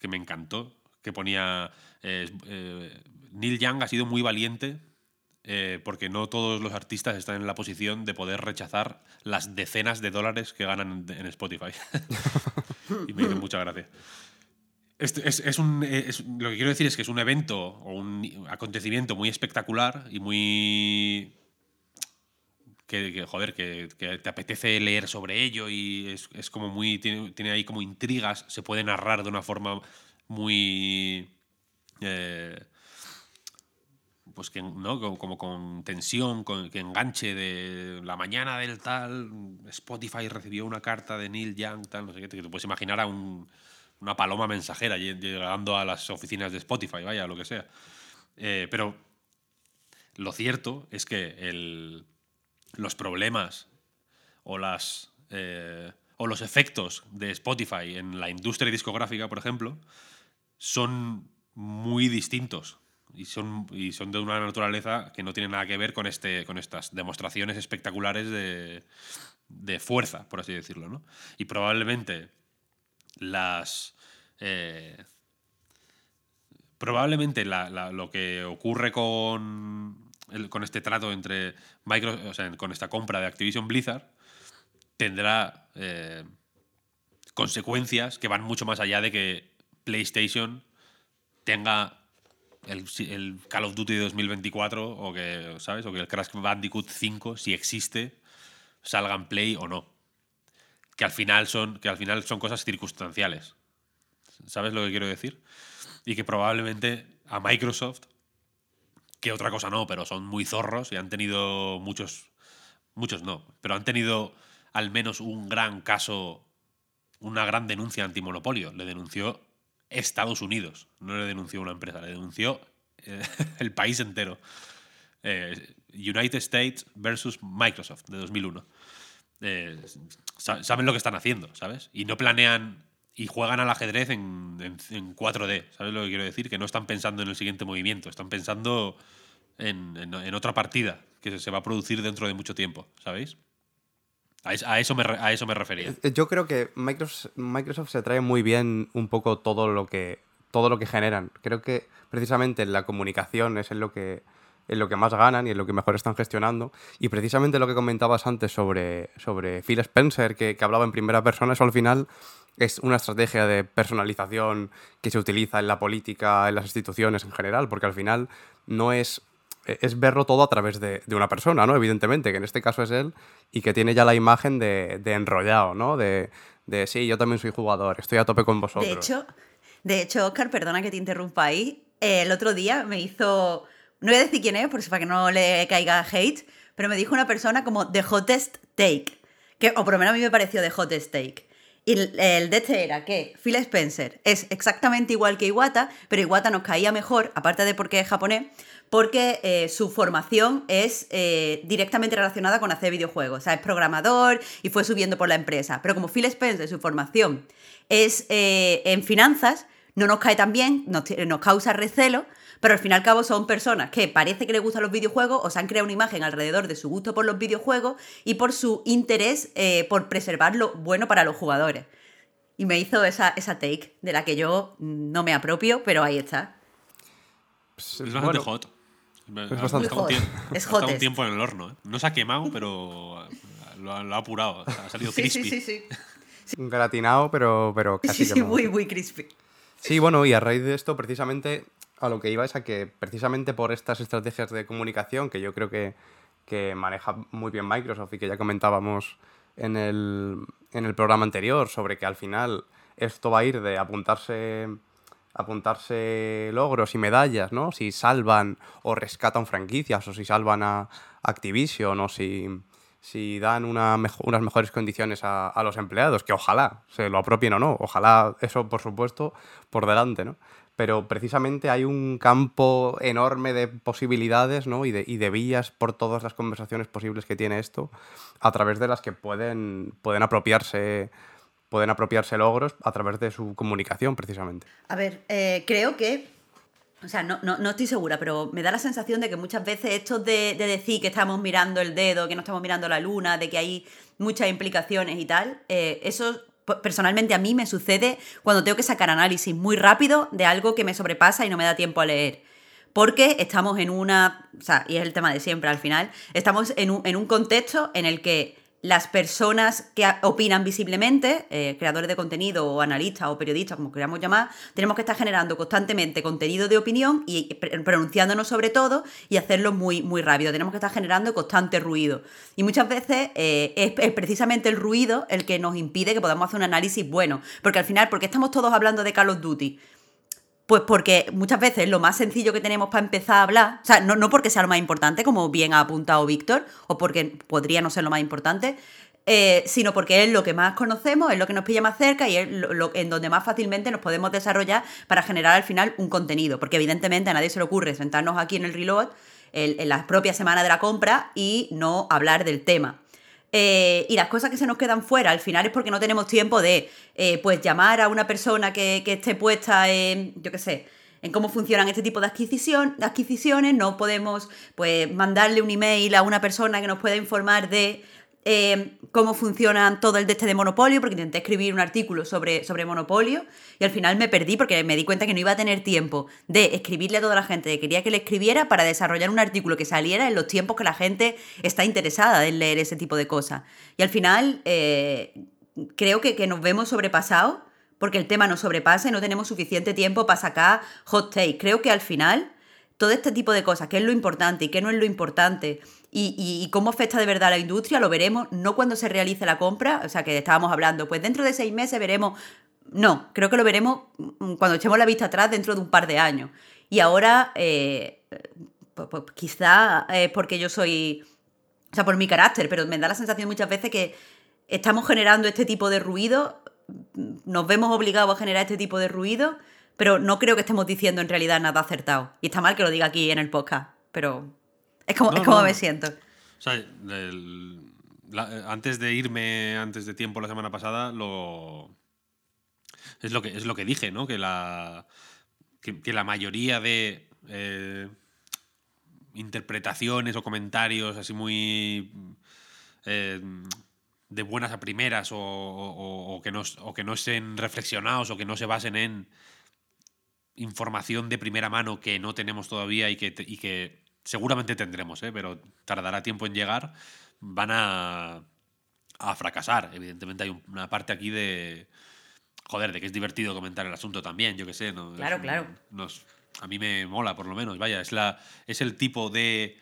que me encantó, que ponía, eh, eh, Neil Young ha sido muy valiente eh, porque no todos los artistas están en la posición de poder rechazar las decenas de dólares que ganan en, Spotify. y me hizo mucha gracia. Este es, es un, lo que quiero decir es que es un evento o un acontecimiento muy espectacular y muy. Que, joder, que, te apetece leer sobre ello y es, es como muy. Tiene, tiene ahí como intrigas, se puede narrar de una forma muy. eh, pues que no como, como con tensión con que enganche de la mañana del tal Spotify recibió una carta de Neil Young tal no sé qué que te puedes imaginar a un- una paloma mensajera lle- llegando a las oficinas de Spotify vaya lo que sea Eh, pero lo cierto es que el- los problemas o las eh, o los efectos de Spotify en la industria discográfica, por ejemplo, son muy distintos y son, y son de una naturaleza que no tiene nada que ver con, este, con estas demostraciones espectaculares de, de fuerza, por así decirlo. ¿no? Y probablemente las... eh, probablemente lo que ocurre con, con este trato entre Microsoft, o sea, con esta compra de Activision Blizzard, tendrá eh, consecuencias que van mucho más allá de que PlayStation tenga el, Call of Duty de 2024 o que, ¿sabes? O que el Crash Bandicoot 5, si existe, salga en Play o no. Que al final son, que al final son cosas circunstanciales. ¿Sabes lo que quiero decir? Y que probablemente a Microsoft, que otra cosa no, pero son muy zorros y han tenido muchos, muchos no, pero han tenido al menos un gran caso, una gran denuncia antimonopolio. Le denunció Estados Unidos, no le denunció una empresa, le denunció eh, el país entero. Eh, United States versus Microsoft de 2001. Eh, sa- saben lo que están haciendo, ¿sabes? Y no planean y juegan al ajedrez en, en- en 4D, ¿sabes lo que quiero decir? Que no están pensando en el siguiente movimiento, están pensando en, en- otra partida que se va a producir dentro de mucho tiempo, ¿sabéis? A, es- a eso, me, a eso me refería. Eh, Yo creo que Microsoft, Microsoft se trae muy bien un poco todo lo que todo lo que generan. Creo que precisamente la comunicación es en lo que en lo que más ganan y en lo que mejor están gestionando. Y precisamente lo que comentabas antes sobre, sobre Phil Spencer, que, que hablaba en primera persona, eso al final es una estrategia de personalización que se utiliza en la política, en las instituciones en general, porque al final no es es verlo todo a través de, de una persona, ¿no? Evidentemente, que en este caso es él y que tiene ya la imagen de, de enrollado, ¿no? De, de sí, yo también soy jugador, estoy a tope con vosotros. De hecho, de hecho, Oscar, perdona que te interrumpa ahí. eh, el otro día me hizo. No voy a decir quién es, por si para que no le caiga hate, pero me dijo una persona como The Hottest Take. Que, o por lo menos a mí me pareció The Hottest Take. Y el, el de este era que Phil Spencer es exactamente igual que Iwata, pero Iwata nos caía mejor, aparte de porque es japonés, porque eh, su formación es eh, directamente relacionada con hacer videojuegos. O sea, es programador y fue subiendo por la empresa. Pero como Phil Spencer, su formación es eh, en finanzas, no nos cae tan bien, nos, causa recelo, pero al fin y al cabo son personas que parece que les gustan los videojuegos o se han creado una imagen alrededor de su gusto por los videojuegos y por su interés eh, por preservar lo bueno para los jugadores. Y me hizo esa, esa take de la que yo no me apropio, pero ahí está. Pues, Es bastante bueno, hot. Bastante Ha estado un hot. tiempo- Es un tiempo en el horno. ¿eh? No se ha quemado, pero lo ha, lo ha apurado. O sea, ha salido Sí, crispy. sí, sí, sí. Un gratinado, pero, pero casi Sí, sí, quemado. muy, muy crispy. Sí, bueno, y a raíz de esto, precisamente, a lo que iba es a que, precisamente por estas estrategias de comunicación que yo creo que, que maneja muy bien Microsoft y que ya comentábamos en el, en el programa anterior, sobre que al final esto va a ir de apuntarse apuntarse logros y medallas, ¿no? Si salvan o rescatan franquicias o si salvan a Activision o si, si dan una unas mejores condiciones a, a los empleados, que ojalá se lo apropien o no, ojalá eso por supuesto por delante, ¿no? Pero precisamente hay un campo enorme de posibilidades ¿no? y, de, y de vías por todas las conversaciones posibles que tiene esto, a través de las que pueden, pueden apropiarse pueden apropiarse logros a través de su comunicación, precisamente. A ver, eh, creo que. O sea, no, no, no estoy segura, pero me da la sensación de que muchas veces esto de, de decir que estamos mirando el dedo, que no estamos mirando la luna, de que hay muchas implicaciones y tal, eh, eso personalmente a mí me sucede cuando tengo que sacar análisis muy rápido de algo que me sobrepasa y no me da tiempo a leer. Porque estamos en una, o sea, y es el tema de siempre al final, estamos en un, en un contexto en el que las personas que opinan visiblemente, eh, creadores de contenido o analistas o periodistas, como queramos llamar, tenemos que estar generando constantemente contenido de opinión y pr- pronunciándonos sobre todo y hacerlo muy, muy rápido. Tenemos que estar generando constante ruido. Y muchas veces eh, es, es precisamente el ruido el que nos impide que podamos hacer un análisis bueno. Porque al final, ¿por qué estamos todos hablando de Call of Duty? Pues porque muchas veces lo más sencillo que tenemos para empezar a hablar, o sea, no, no porque sea lo más importante, como bien ha apuntado Víctor, o porque podría no ser lo más importante, eh, sino porque es lo que más conocemos, es lo que nos pilla más cerca y es lo, en donde más fácilmente nos podemos desarrollar para generar al final un contenido. Porque evidentemente a nadie se le ocurre sentarnos aquí en el reload el- en la propia semana de la compra y no hablar del tema. Eh, y las cosas que se nos quedan fuera al final es porque no tenemos tiempo de eh, pues llamar a una persona que, que esté puesta en, yo qué sé, en cómo funcionan este tipo de adquisición, de adquisiciones, no podemos pues mandarle un email a una persona que nos pueda informar de eh, cómo funciona todo el de este de Monopolio, porque intenté escribir un artículo sobre, sobre Monopolio y al final me perdí porque me di cuenta que no iba a tener tiempo de escribirle a toda la gente que quería que le escribiera para desarrollar un artículo que saliera en los tiempos que la gente está interesada en leer ese tipo de cosas. Y al final eh, creo que, que nos vemos sobrepasados porque el tema nos sobrepasa y no tenemos suficiente tiempo para sacar hot take. Creo que al final todo este tipo de cosas, qué es lo importante y qué no es lo importante, y, cómo afecta de verdad a la industria, lo veremos no cuando se realice la compra, o sea, que estábamos hablando, pues dentro de seis meses veremos, no, creo que lo veremos mm, cuando echemos la vista atrás dentro de un par de años. Y ahora, eh, pues, pues, quizá es porque yo soy, o sea, por mi carácter, pero me da la sensación muchas veces que estamos generando este tipo de ruido, nos vemos obligados a generar este tipo de ruido, pero no creo que estemos diciendo en realidad nada acertado. Y está mal que lo diga aquí en el podcast, pero es como, como me siento. O sea, antes de irme, antes de tiempo la semana pasada, lo. Es lo que, es lo que dije, ¿no? Que la, que, la mayoría de eh, interpretaciones o comentarios así muy. Eh, de buenas a primeras o, que no, o que no estén reflexionados o que no se basen en información de primera mano que no tenemos todavía y que, y que seguramente tendremos, ¿eh? pero tardará tiempo en llegar, van a, a fracasar. Evidentemente hay una parte aquí de... Joder, de que es divertido comentar el asunto también, yo qué sé. ¿no? Claro, claro. Nos, a mí me mola, por lo menos. Vaya, es, la, es el tipo de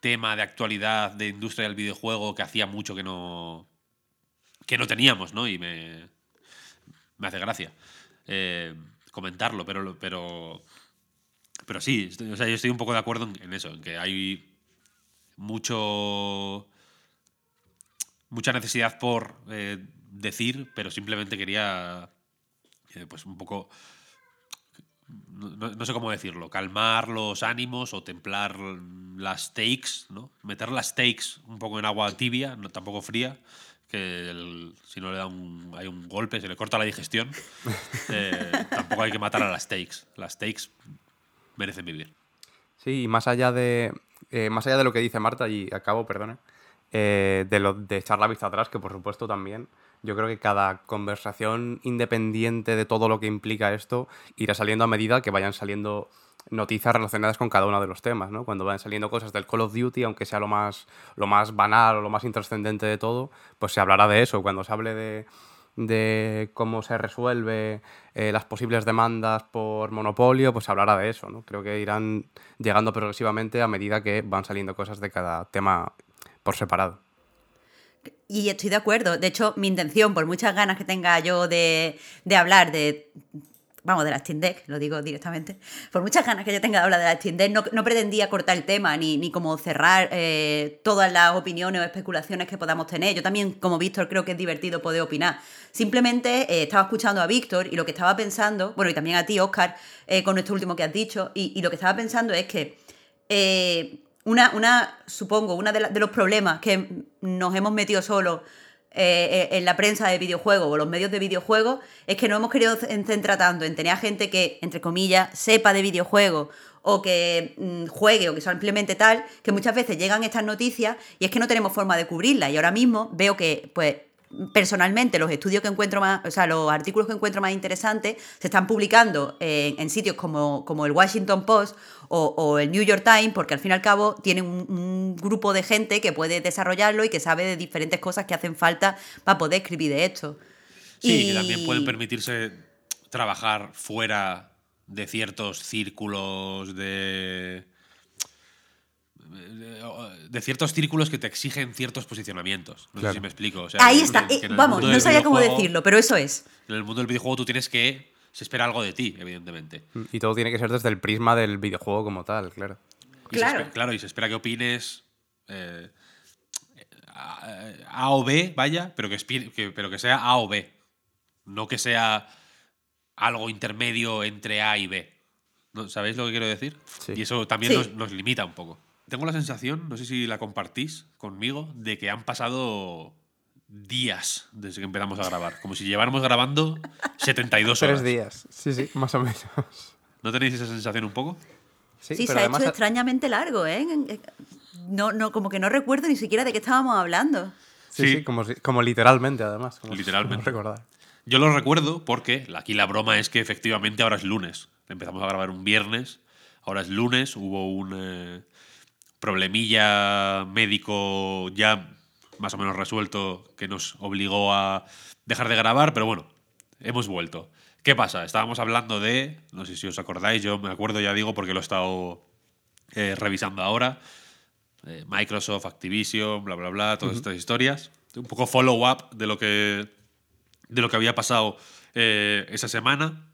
tema de actualidad de industria del videojuego que hacía mucho que no, que no teníamos, ¿no? Y me, me hace gracia eh, comentarlo, pero, pero pero sí, o sea, yo estoy un poco de acuerdo en, eso, en que hay mucho mucha necesidad por eh, decir, pero simplemente quería eh, pues un poco no, sé cómo decirlo, calmar los ánimos o templar las stakes, ¿no? Meter las stakes un poco en agua tibia, no tampoco fría, que si no le da un, hay un golpe, se le corta la digestión. Eh, tampoco hay que matar a las stakes. Las stakes merecen vivir. Sí, más allá de, eh, más allá de lo que dice Marta, y acabo, perdone, eh, de, echar la vista atrás, que por supuesto también, yo creo que cada conversación independiente de todo lo que implica esto irá saliendo a medida que vayan saliendo noticias relacionadas con cada uno de los temas, ¿no? Cuando vayan saliendo cosas del Call of Duty, aunque sea lo más, lo más banal o lo más intrascendente de todo, pues se hablará de eso. Cuando se hable de, de cómo se resuelve eh, las posibles demandas por monopolio, pues hablará de eso, ¿no? Creo que irán llegando progresivamente a medida que van saliendo cosas de cada tema por separado. Y estoy de acuerdo. De hecho, mi intención, por muchas ganas que tenga yo de, de hablar de vamos, de la Steam Deck, lo digo directamente, por muchas ganas que yo tenga de hablar de la Steam Deck, no, pretendía cortar el tema ni, ni como cerrar eh, todas las opiniones o especulaciones que podamos tener. Yo también, como Víctor, creo que es divertido poder opinar. Simplemente eh, estaba escuchando a Víctor y lo que estaba pensando, bueno, y también a ti, Oscar, eh, con esto último que has dicho, y, lo que estaba pensando es que una, una, supongo, uno de, de los problemas que nos hemos metido solos eh, eh, en la prensa de videojuegos o los medios de videojuegos es que no hemos querido centrar tanto en tener a gente que, entre comillas, sepa de videojuegos o que mm, juegue o que simplemente tal, que muchas veces llegan estas noticias y es que no tenemos forma de cubrirlas. Y ahora mismo veo que, pues, personalmente los estudios que encuentro más, o sea, los artículos que encuentro más interesantes se están publicando en, sitios como, como, el Washington Post o, el New York Times, porque al fin y al cabo tienen un, grupo de gente que puede desarrollarlo y que sabe de diferentes cosas que hacen falta para poder escribir de esto. Sí, y... que también pueden permitirse trabajar fuera de ciertos círculos de de ciertos círculos que te exigen ciertos posicionamientos. No sé si me explico. Ahí está. Eh, vamos, no sabía cómo decirlo, pero eso es. En el mundo del videojuego tú tienes que. Se espera algo de ti, evidentemente. Y todo tiene que ser desde el prisma del videojuego como tal, claro. claro. claro, y se espera que opines. Eh, a, o B, vaya, pero que, pero que sea A o B. No que sea algo intermedio entre A y B. ¿No? ¿Sabéis lo que quiero decir? Y eso también nos limita un poco. Tengo la sensación, no sé si la compartís conmigo, de que han pasado días desde que empezamos a grabar. Como si lleváramos grabando 72 horas. Tres días. Sí, sí, más o menos. ¿No tenéis esa sensación un poco? Sí, pero se ha hecho extrañamente largo, ¿eh? No, no, como que no recuerdo ni siquiera de qué estábamos hablando. Sí, Sí. sí, como, como literalmente, además. como Literalmente. recordar. Yo lo recuerdo porque aquí la broma es que efectivamente ahora es lunes. Empezamos a grabar un viernes, ahora es lunes, hubo un eh, problemilla médico ya más o menos resuelto que nos obligó a dejar de grabar, pero bueno, hemos vuelto. ¿Qué pasa? Estábamos hablando de, no sé si os acordáis, yo me acuerdo ya digo porque lo he estado eh, revisando ahora, eh, Microsoft, Activision, bla, bla, bla, todas estas historias. Un poco follow-up de lo que de lo que había pasado eh, esa semana.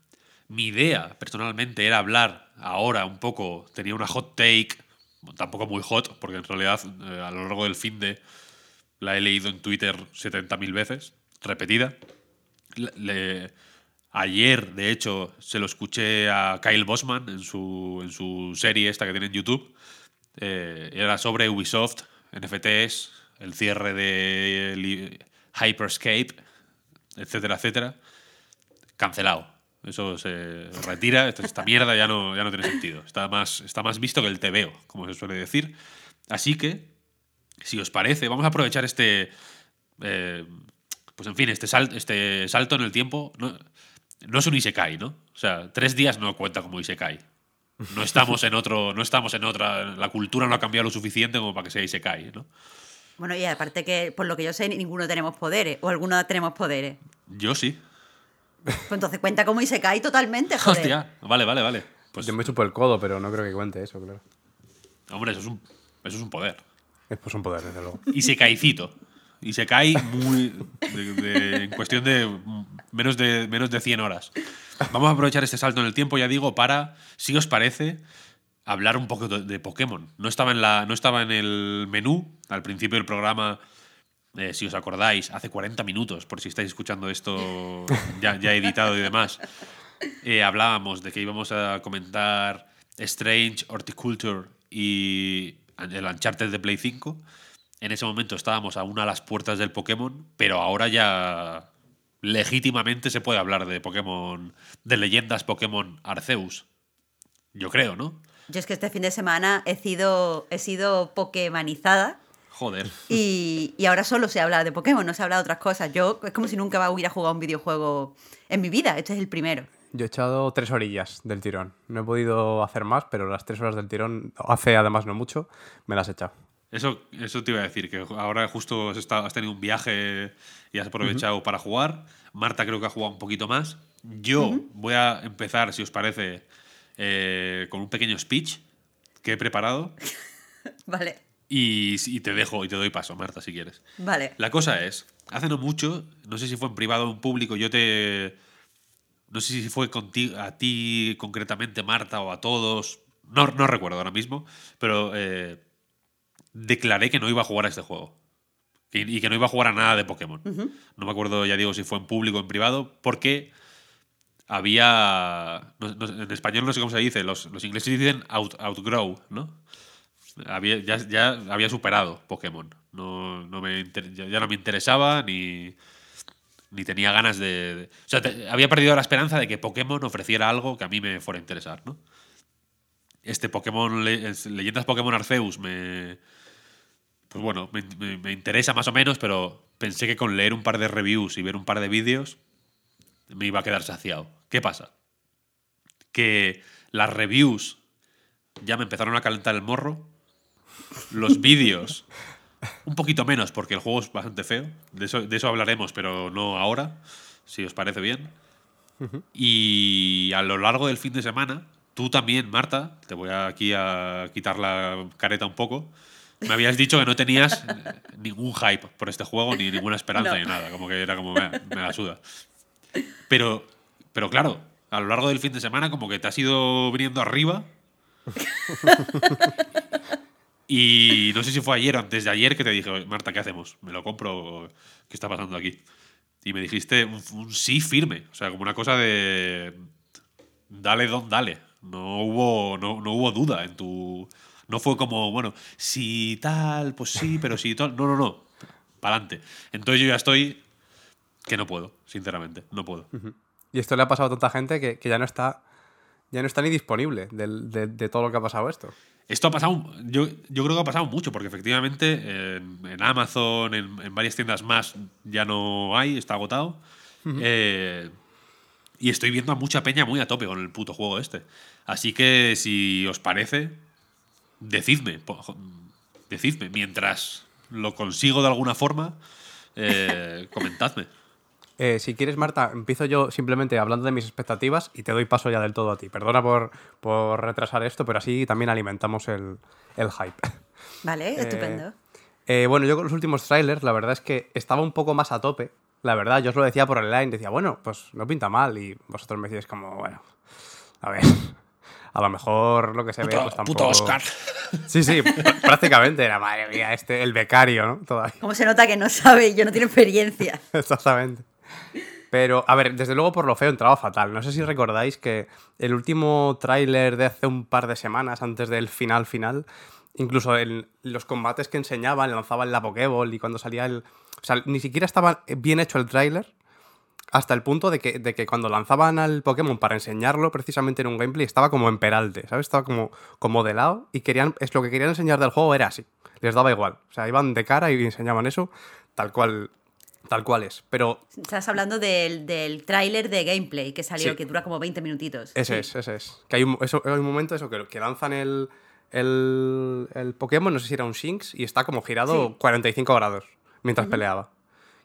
Mi idea, personalmente, era hablar ahora un poco, tenía una hot take, tampoco muy hot, porque en realidad eh, a lo largo del fin de la he leído en Twitter 70.000 veces, repetida. Ayer, de hecho, se lo escuché a Kyle Bosman en su, en su serie esta que tiene en YouTube. Eh, era sobre Ubisoft, NFTs, el cierre de Hyperscape, etcétera, etcétera. Cancelado. Eso se retira. Esta, esta mierda ya no, ya no tiene sentido. Está más, está más visto que el TVO, como se suele decir. Así que, si os parece, vamos a aprovechar este. eh, pues en fin, este, sal- este salto en el tiempo. No, no es un Isekai, ¿no? O sea, tres días no cuenta como Isekai. No estamos en otro. No estamos en otra. La cultura no ha cambiado lo suficiente como para que sea Isekai, ¿no? Bueno, y aparte que, por lo que yo sé, ninguno tenemos poderes, o algunos tenemos poderes. Yo sí. Pues entonces cuenta cómo y se cae totalmente, joder. Hostia. Vale, vale, vale. Pues, Yo me chupo el codo, pero no creo que cuente eso, claro. hombre, eso es un, eso es un poder. Es pues un poder, desde luego. Y se caicito. Y se cae muy. de- de- en cuestión de menos, de menos de 100 horas. Vamos a aprovechar este salto en el tiempo, ya digo, para, si os parece, hablar un poco de, de Pokémon. No estaba, en la, no estaba en el menú al principio del programa. Eh, si os acordáis, hace 40 minutos, por si estáis escuchando esto ya, ya editado y demás, eh, hablábamos de que íbamos a comentar Strange, Horticulture y el Uncharted de Play 5. En ese momento estábamos aún a las puertas del Pokémon, pero ahora ya legítimamente se puede hablar de Pokémon, de leyendas Pokémon Arceus. Yo creo, ¿no? Yo es que este fin de semana he sido, he sido pokemanizada Joder. y, y ahora solo se habla de Pokémon, no se habla de otras cosas. Yo es como si nunca hubiera jugado un videojuego en mi vida. Este es el primero. Yo he echado tres orillas del tirón. No he podido hacer más, pero las tres horas del tirón, hace además no mucho, me las he echado. Eso, eso te iba a decir, que ahora justo has, estado- has tenido un viaje y has aprovechado para jugar. Marta creo que ha jugado un poquito más. Yo voy a empezar, si os parece, eh, con un pequeño speech que he preparado Vale, y, y te dejo y te doy paso, Marta, si quieres. vale. La cosa es, hace no mucho, no sé si fue en privado o en público, yo te... No sé si fue contigo, a ti concretamente, Marta, o a todos. No, no recuerdo ahora mismo, pero eh, declaré que no iba a jugar a este juego. Y que no iba a jugar a nada de Pokémon. No me acuerdo, ya digo, si fue en público o en privado, porque había... no- no- en español no sé cómo se dice, los, los ingleses dicen out- outgrow, ¿no? Había, ya, había superado Pokémon. No, no me ya, no me interesaba ni, ni tenía ganas de... o sea, había perdido la esperanza de que Pokémon ofreciera algo que a mí me fuera a interesar, ¿no? Este Pokémon, Leyendas Pokémon Arceus me... Pues bueno, me- me interesa más o menos, pero pensé que con leer un par de reviews y ver un par de vídeos me iba a quedar saciado. ¿Qué pasa? Que las reviews ya me empezaron a calentar el morro. Los vídeos, un poquito menos, porque el juego es bastante feo. De eso, de eso hablaremos, pero no ahora, si os parece bien. Y a lo largo del fin de semana, tú también, Marta, te voy aquí a quitar la careta un poco. Me habías dicho que no tenías ningún hype por este juego, ni ninguna esperanza, No. ni nada. Como que era como, me, me la suda. Pero, pero claro, a lo largo del fin de semana, como que te has ido viniendo arriba. y no sé si fue ayer o antes de ayer que te dije, Marta, ¿qué hacemos? ¿Me lo compro? ¿Qué está pasando aquí? Y me dijiste un, un sí firme. O sea, como una cosa de. Dale, don, dale. No hubo, no, no hubo duda en tu No fue como, bueno, si tal, pues sí, pero si tal. No, no, no. Para adelante. Entonces yo ya estoy que no puedo, sinceramente. No puedo. Y esto le ha pasado a tanta gente que, que ya no está. Ya no está ni disponible de, de todo lo que ha pasado esto. Esto ha pasado, yo, yo creo que ha pasado mucho, porque efectivamente en, en Amazon, en, en varias tiendas más, ya no hay, está agotado. Eh, y estoy viendo a mucha peña muy a tope con el puto juego este. Así que si os parece, decidme. Decidme. Mientras lo consigo de alguna forma, eh, comentadme. Eh, si quieres, Marta, empiezo yo simplemente hablando de mis expectativas y te doy paso ya del todo a ti. Perdona por, por retrasar esto, pero así también alimentamos el, el hype. Vale, estupendo. Eh, bueno, yo con los últimos trailers, la verdad es que estaba un poco más a tope. La verdad, yo os lo decía por online, decía, bueno, pues no pinta mal. Y vosotros me decís como, bueno, a ver, a lo mejor lo que se ve pues tampoco... Sí, sí, pr- prácticamente era, madre mía, este, el becario, ¿no? Todavía. Como se nota que no sabe y yo no tiene experiencia. Exactamente. Pero, a ver, desde luego por lo feo entraba fatal. No sé si recordáis que el último tráiler de hace un par de semanas, antes del final final, incluso en los combates que enseñaban, lanzaban la Pokéball y cuando salía el... O sea, ni siquiera estaba bien hecho el tráiler hasta el punto de que, de que cuando lanzaban al Pokémon para enseñarlo precisamente en un gameplay estaba como en peralte, ¿sabes? Estaba como, como de lado y querían, es lo que querían enseñar del juego era así. Les daba igual. O sea, iban de cara y enseñaban eso tal cual, tal cual es. Pero Estás hablando del, del tráiler de gameplay que salió, Sí. que dura como 20 minutitos. ese Sí. es, ese es. Que hay un, eso, hay un momento eso, que, que lanzan el, el, el Pokémon, no sé si era un Shinx, y está como girado Sí. 45 grados mientras peleaba.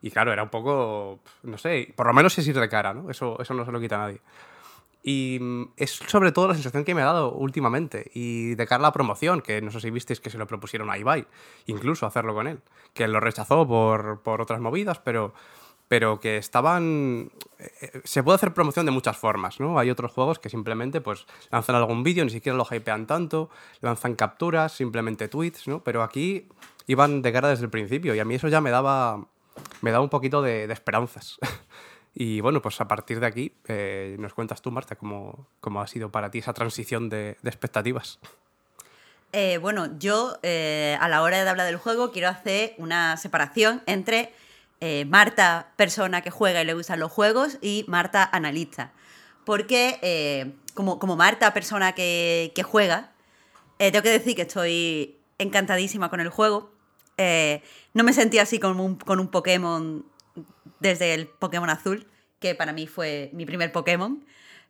Y claro, era un poco, no sé, por lo menos es ir de cara, ¿no? Eso, eso no se lo quita a nadie. Y mm, es sobre todo la sensación que me ha dado últimamente. Y de cara a la promoción, que no sé si visteis que se lo propusieron a Ibai, incluso hacerlo con él. Que lo rechazó por, por otras movidas, pero, pero que estaban... eh, eh, Se puede hacer promoción de muchas formas, ¿no? Hay otros juegos que simplemente pues lanzan algún vídeo, ni siquiera lo hypean tanto, lanzan capturas, simplemente tweets, ¿no? Pero aquí iban de cara desde el principio y a mí eso ya me daba, me daba un poquito de, de esperanzas. Y bueno, pues a partir de aquí eh, nos cuentas tú, Marta, cómo, cómo ha sido para ti esa transición de, expectativas. Eh, bueno, yo eh, a la hora de hablar del juego quiero hacer una separación entre Marta, persona que juega y le gustan los juegos, y Marta, analista. Porque como, como Marta, persona que, juega, tengo que decir que estoy encantadísima con el juego. No me sentí así un, con un Pokémon desde el Pokémon azul, que para mí fue mi primer Pokémon.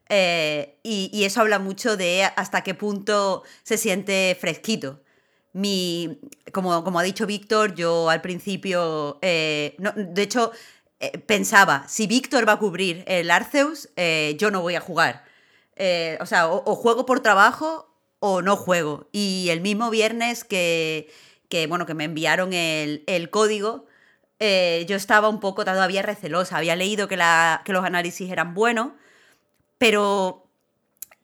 Eh, y, eso habla mucho de hasta qué punto se siente fresquito. Mi, como, como ha dicho Víctor, yo al principio, eh, no, de hecho, eh, pensaba, si Víctor va a cubrir el Arceus, yo no voy a jugar. O sea, o, o juego por trabajo o no juego. Y el mismo viernes que, que, bueno, que me enviaron el, el código, eh, yo estaba un poco todavía recelosa. Había leído que, los análisis eran buenos, pero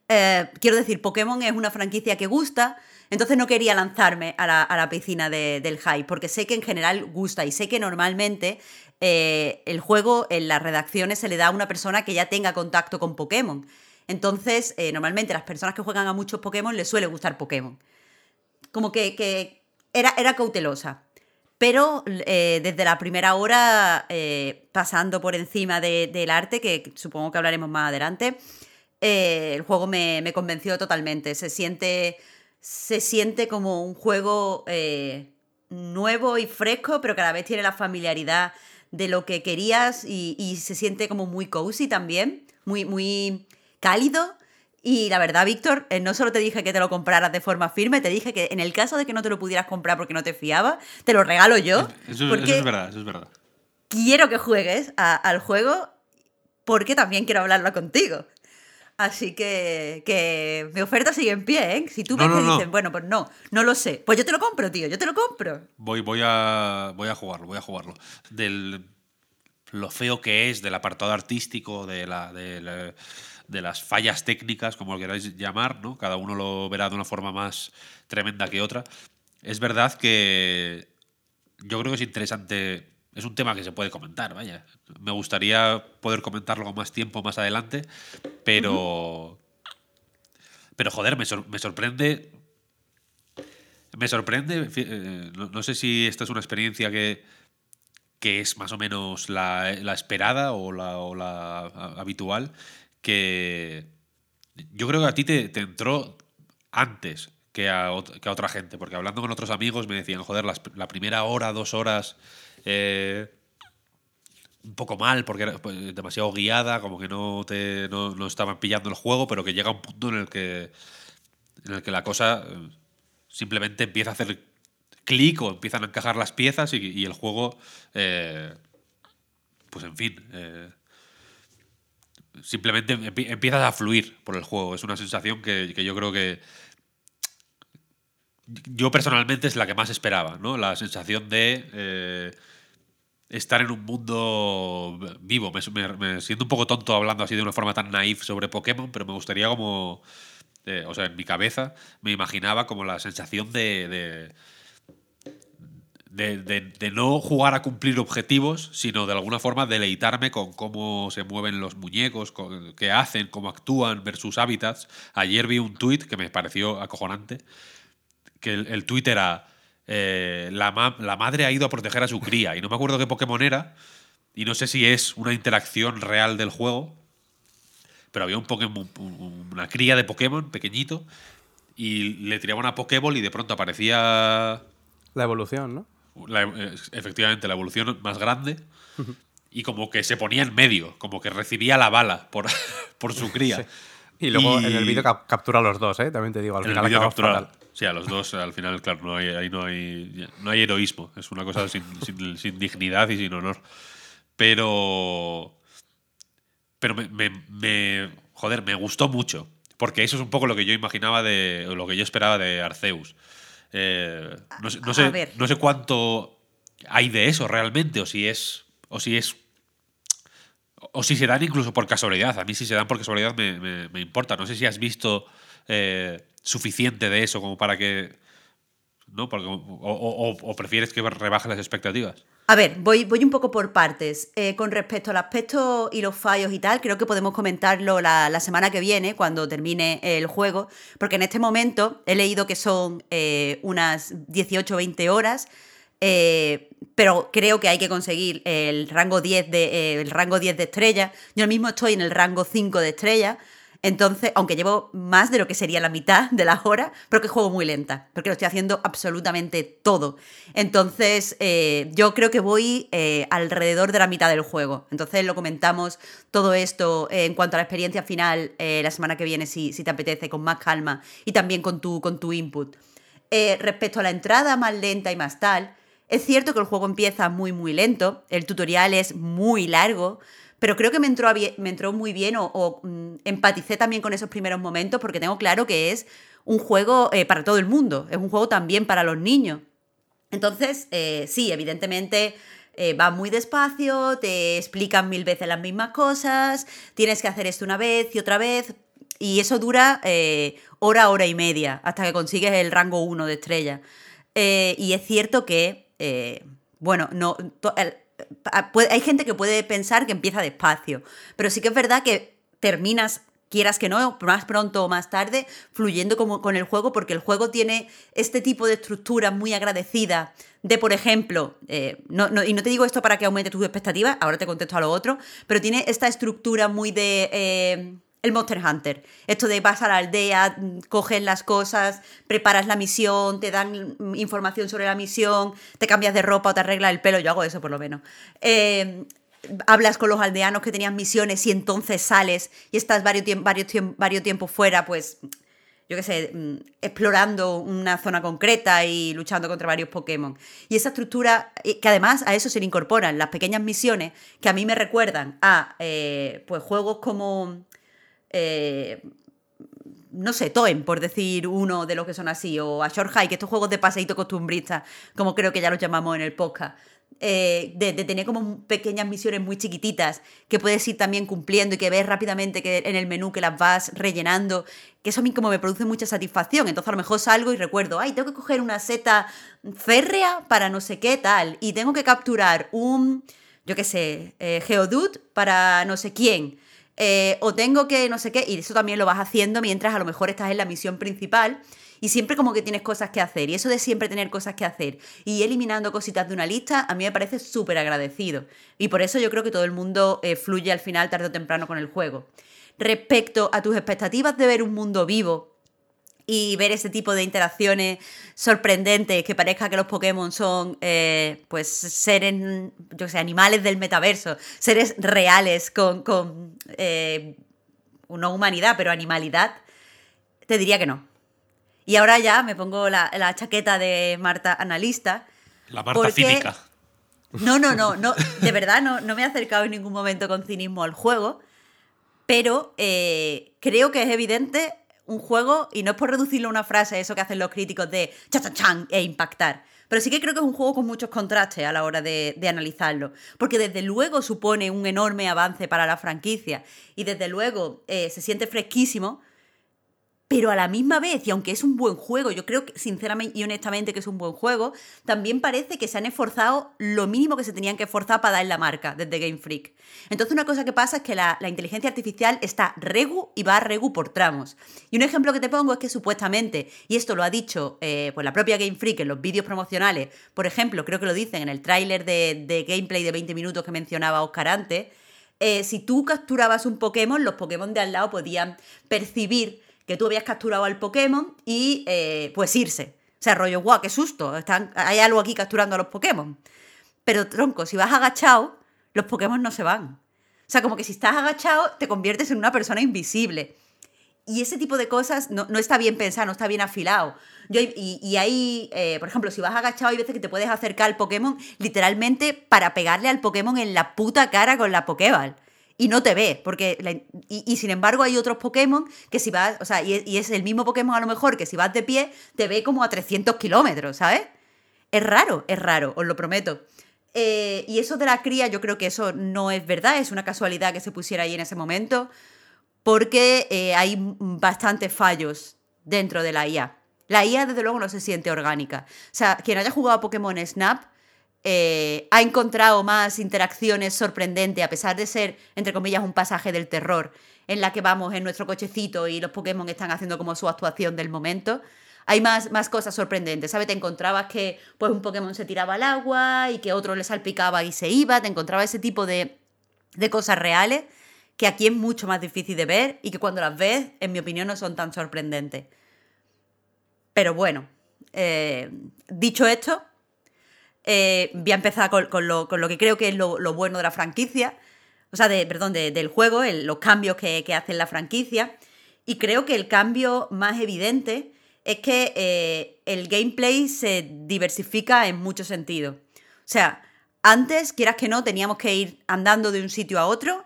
eh, quiero decir, Pokémon es una franquicia que gusta, entonces no quería lanzarme a la, piscina de- del hype, porque sé que en general gusta y sé que normalmente eh, el juego en las redacciones se le da a una persona que ya tenga contacto con Pokémon. Entonces, eh, normalmente las personas que juegan a muchos Pokémon les suele gustar Pokémon. Como que, era cautelosa. Pero eh, desde la primera hora, eh, pasando por encima de- del arte, que supongo que hablaremos más adelante, eh, el juego me, convenció totalmente. Se siente, se siente como un juego nuevo y fresco, pero que a la vez tiene la familiaridad de lo que querías y, y se siente como muy cozy también, muy, muy cálido. Y la verdad, Víctor, eh, no solo te dije que te lo compraras de forma firme, te dije que en el caso de que no te lo pudieras comprar porque no te fiaba, te lo regalo yo. Eso, porque es verdad, eso es verdad. quiero que juegues a- al juego porque también quiero hablarlo contigo. Así que, que mi oferta sigue en pie, ¿eh? Si tú No, ves no, que no. bueno, pues no, no lo sé. Pues yo te lo compro, tío, yo te lo compro. Voy, voy, a, voy a jugarlo, voy a jugarlo. Del, lo feo que es del apartado artístico, de, la, de, la- de las fallas técnicas, como lo queráis llamar, ¿no? Cada uno lo verá de una forma más tremenda que otra. Es verdad que yo creo que es interesante. Es un tema que se puede comentar, vaya. Me gustaría poder comentarlo con más tiempo más adelante, pero. Pero joder, me, sor- me sorprende me sorprende, eh, no, no sé si esta es una experiencia que, que es más o menos la, la esperada o la, o la habitual, que yo creo que a ti te, entró antes que a, que a otra gente, porque hablando con otros amigos me decían, joder, la primera hora, dos horas, eh, un poco mal, porque era pues, demasiado guiada, como que no, te, no, no estaban pillando el juego, pero que llega un punto en el que, en el que la cosa simplemente empieza a hacer clic o empiezan a encajar las piezas y, y el juego, eh, pues en fin, eh, simplemente empie- empiezas a fluir por el juego. Es una sensación que, que yo creo que yo personalmente es la que más esperaba, ¿no? La sensación de eh, estar en un mundo vivo. Me, siento un poco tonto hablando así de una forma tan naif sobre Pokémon, pero me gustaría como... eh, o sea, en mi cabeza me imaginaba como la sensación de, de, de- no jugar a cumplir objetivos, sino de alguna forma deleitarme con cómo se mueven los muñecos, con, qué hacen, cómo actúan versus hábitats. Ayer vi un tuit que me pareció acojonante, que el, el tuit era eh, la, la madre ha ido a proteger a su cría y no me acuerdo qué Pokémon era y no sé si es una interacción real del juego, pero había un Pokémon, un- una cría de Pokémon pequeñito y le tiraba una Pokéball y de pronto aparecía La evolución, ¿no? La- eh, efectivamente la evolución más grande y como que se ponía en medio, como que recibía la bala por, por su cría. Y luego Y- en el vídeo cap- captura a los dos, ¿eh? También te digo, al En el final acaba captura- fatal. Sí, a los dos, al final, claro, no hay, ahí no hay, no hay heroísmo. Es una cosa sin, sin- sin dignidad y sin honor. Pero. Pero me, me- me- Joder, me gustó mucho. Porque eso es un poco lo que yo imaginaba de. lo que yo esperaba de Arceus. Eh, no, sé, no, sé, no sé cuánto hay de eso realmente, o si es. O si es. O si se dan incluso por casualidad. A mí si se dan por casualidad me, me- me importa. No sé si has visto eh, suficiente de eso como para que... ¿No? Porque, o- o prefieres que rebaje las expectativas. A ver, voy, voy un poco por partes. Eh, con respecto al aspecto y los fallos y tal, creo que podemos comentarlo la, la semana que viene, cuando termine el juego, porque en este momento he leído que son eh, unas 18 o 20 horas, eh, pero creo que hay que conseguir el rango 10 de, el rango 10 de estrella. Yo mismo estoy en el rango 5 de estrella. Entonces, aunque llevo más de lo que sería la mitad de las horas, pero que juego muy lenta, porque lo estoy haciendo absolutamente todo. Entonces, eh, yo creo que voy eh, alrededor de la mitad del juego. Entonces, lo comentamos todo esto eh, en cuanto a la experiencia final la semana que viene, si, si te apetece, con más calma y también con tu, con tu input. Respecto a la entrada más lenta y más tal, es cierto que el juego empieza muy, muy lento, el tutorial es muy largo, pero creo que me entró, me entró muy bien o, mm, empaticé también con esos primeros momentos porque tengo claro que es un juego eh, para todo el mundo, es un juego también para los niños. Entonces, eh, sí, evidentemente eh, va muy despacio, te explican mil veces las mismas cosas, tienes que hacer esto una vez y otra vez, y eso dura eh, hora, hora y media, hasta que consigues el rango 1 de estrella. Y es cierto que, bueno, no, el- hay gente que puede pensar que empieza despacio, pero sí que es verdad que terminas, quieras que no, más pronto o más tarde, fluyendo como, con el juego, porque el juego tiene este tipo de estructura muy agradecida de, por ejemplo, eh, no- no- y no te digo esto para que aumente tus expectativas, ahora te contesto a lo otro, pero tiene esta estructura muy de... eh, el Monster Hunter. Esto de vas a la aldea, coges las cosas, preparas la misión, te dan información sobre la misión, te cambias de ropa o te arreglas el pelo, yo hago eso por lo menos. Eh, hablas con los aldeanos que tenían misiones y entonces sales y estás varios, varios, varios tiempos fuera, pues yo qué sé, mm, explorando una zona concreta y luchando contra varios Pokémon. Y esa estructura, eh, que además a eso se le incorporan las pequeñas misiones que a mí me recuerdan a eh, pues juegos como eh, no sé, Toem, por decir uno de los que son así, o a Short Hike, estos juegos de paseíto costumbrista, como creo que ya los llamamos en el podcast, eh, de, de tener como pequeñas misiones muy chiquititas que puedes ir también cumpliendo y que ves rápidamente que en el menú que las vas rellenando, que eso a mí como me produce mucha satisfacción. Entonces a lo mejor salgo y recuerdo, ay, tengo que coger una seta férrea para no sé qué tal, y tengo que capturar un, yo qué sé, eh, Geodude para no sé quién. Eh, o tengo que no sé qué, y eso también lo vas haciendo mientras a lo mejor estás en la misión principal Y siempre como que tienes cosas que hacer. Y eso de siempre tener cosas que hacer y eliminando cositas de una lista, a mí me parece súper agradecido. Y por eso yo creo que todo el mundo eh, fluye al final, tarde o temprano, con el juego. Respecto a tus expectativas de ver un mundo vivo y ver ese tipo de interacciones sorprendentes, que parezca que los Pokémon son eh, pues seres, yo sé, animales del metaverso, seres reales con, con eh, no humanidad, pero animalidad, te diría que no. Y ahora ya me pongo la, la chaqueta de Marta analista. La Marta cínica. No, no, no, no, de verdad no, no me he acercado en ningún momento con cinismo al juego, pero eh, creo que es evidente un juego, y no es por reducirlo a una frase, eso que hacen los críticos de cha chan e impactar. Pero sí que creo que es un juego con muchos contrastes a la hora de, de, analizarlo. Porque desde luego supone un enorme avance para la franquicia. Y desde luego eh, se siente fresquísimo pero a la misma vez, y aunque es un buen juego, yo creo sinceramente y honestamente que es un buen juego, también parece que se han esforzado lo mínimo que se tenían que esforzar para dar la marca desde Game Freak. Entonces una cosa que pasa es que la, inteligencia artificial está regu y va a regu por tramos. Y un ejemplo que te pongo es que supuestamente, y esto lo ha dicho eh, pues la propia Game Freak en los vídeos promocionales, por ejemplo, creo que lo dicen en el tráiler de, de, gameplay de 20 minutos que mencionaba Oscar antes, eh, si tú capturabas un Pokémon, los Pokémon de al lado podían percibir que tú habías capturado al Pokémon y eh, pues irse. O sea, rollo, guau, qué susto, hay algo aquí capturando a los Pokémon. Pero tronco, si vas agachado, los Pokémon no se van. O sea, como que si estás agachado, te conviertes en una persona invisible. Y ese tipo de cosas no, no está bien pensado, no está bien afilado. Yo, y, y, ahí, eh, por ejemplo, si vas agachado, hay veces que te puedes acercar al Pokémon literalmente para pegarle al Pokémon en la puta cara con la Pokéball y no te ve, porque y, sin embargo hay otros Pokémon que si vas, o sea, y, y, es el mismo Pokémon a lo mejor que si vas de pie te ve como a 300 kilómetros, ¿sabes? Es raro, es raro, os lo prometo. Eh, y eso de la cría, yo creo que eso no es verdad, es una casualidad que se pusiera ahí en ese momento, porque eh, hay bastantes fallos dentro de la IA. La IA, desde luego, no se siente orgánica. O sea, quien haya jugado a Pokémon Snap eh, ha encontrado más interacciones sorprendentes, a pesar de ser, entre comillas, un pasaje del terror, en la que vamos en nuestro cochecito y los Pokémon están haciendo como su actuación del momento. Hay más, más cosas sorprendentes, ¿sabes? Te encontrabas que pues, un Pokémon se tiraba al agua y que otro le salpicaba y se iba, te encontraba ese tipo de, de cosas reales que aquí es mucho más difícil de ver y que cuando las ves, en mi opinión, no son tan sorprendentes. Pero bueno, eh, dicho esto, eh, voy a empezar con, lo, que creo que es lo, bueno de la franquicia, o sea, perdón, de, del juego, los cambios que, que, hace la franquicia. Y creo que el cambio más evidente es que eh, el gameplay se diversifica en muchos sentidos. O sea, antes, quieras que no, teníamos que ir andando de un sitio a otro,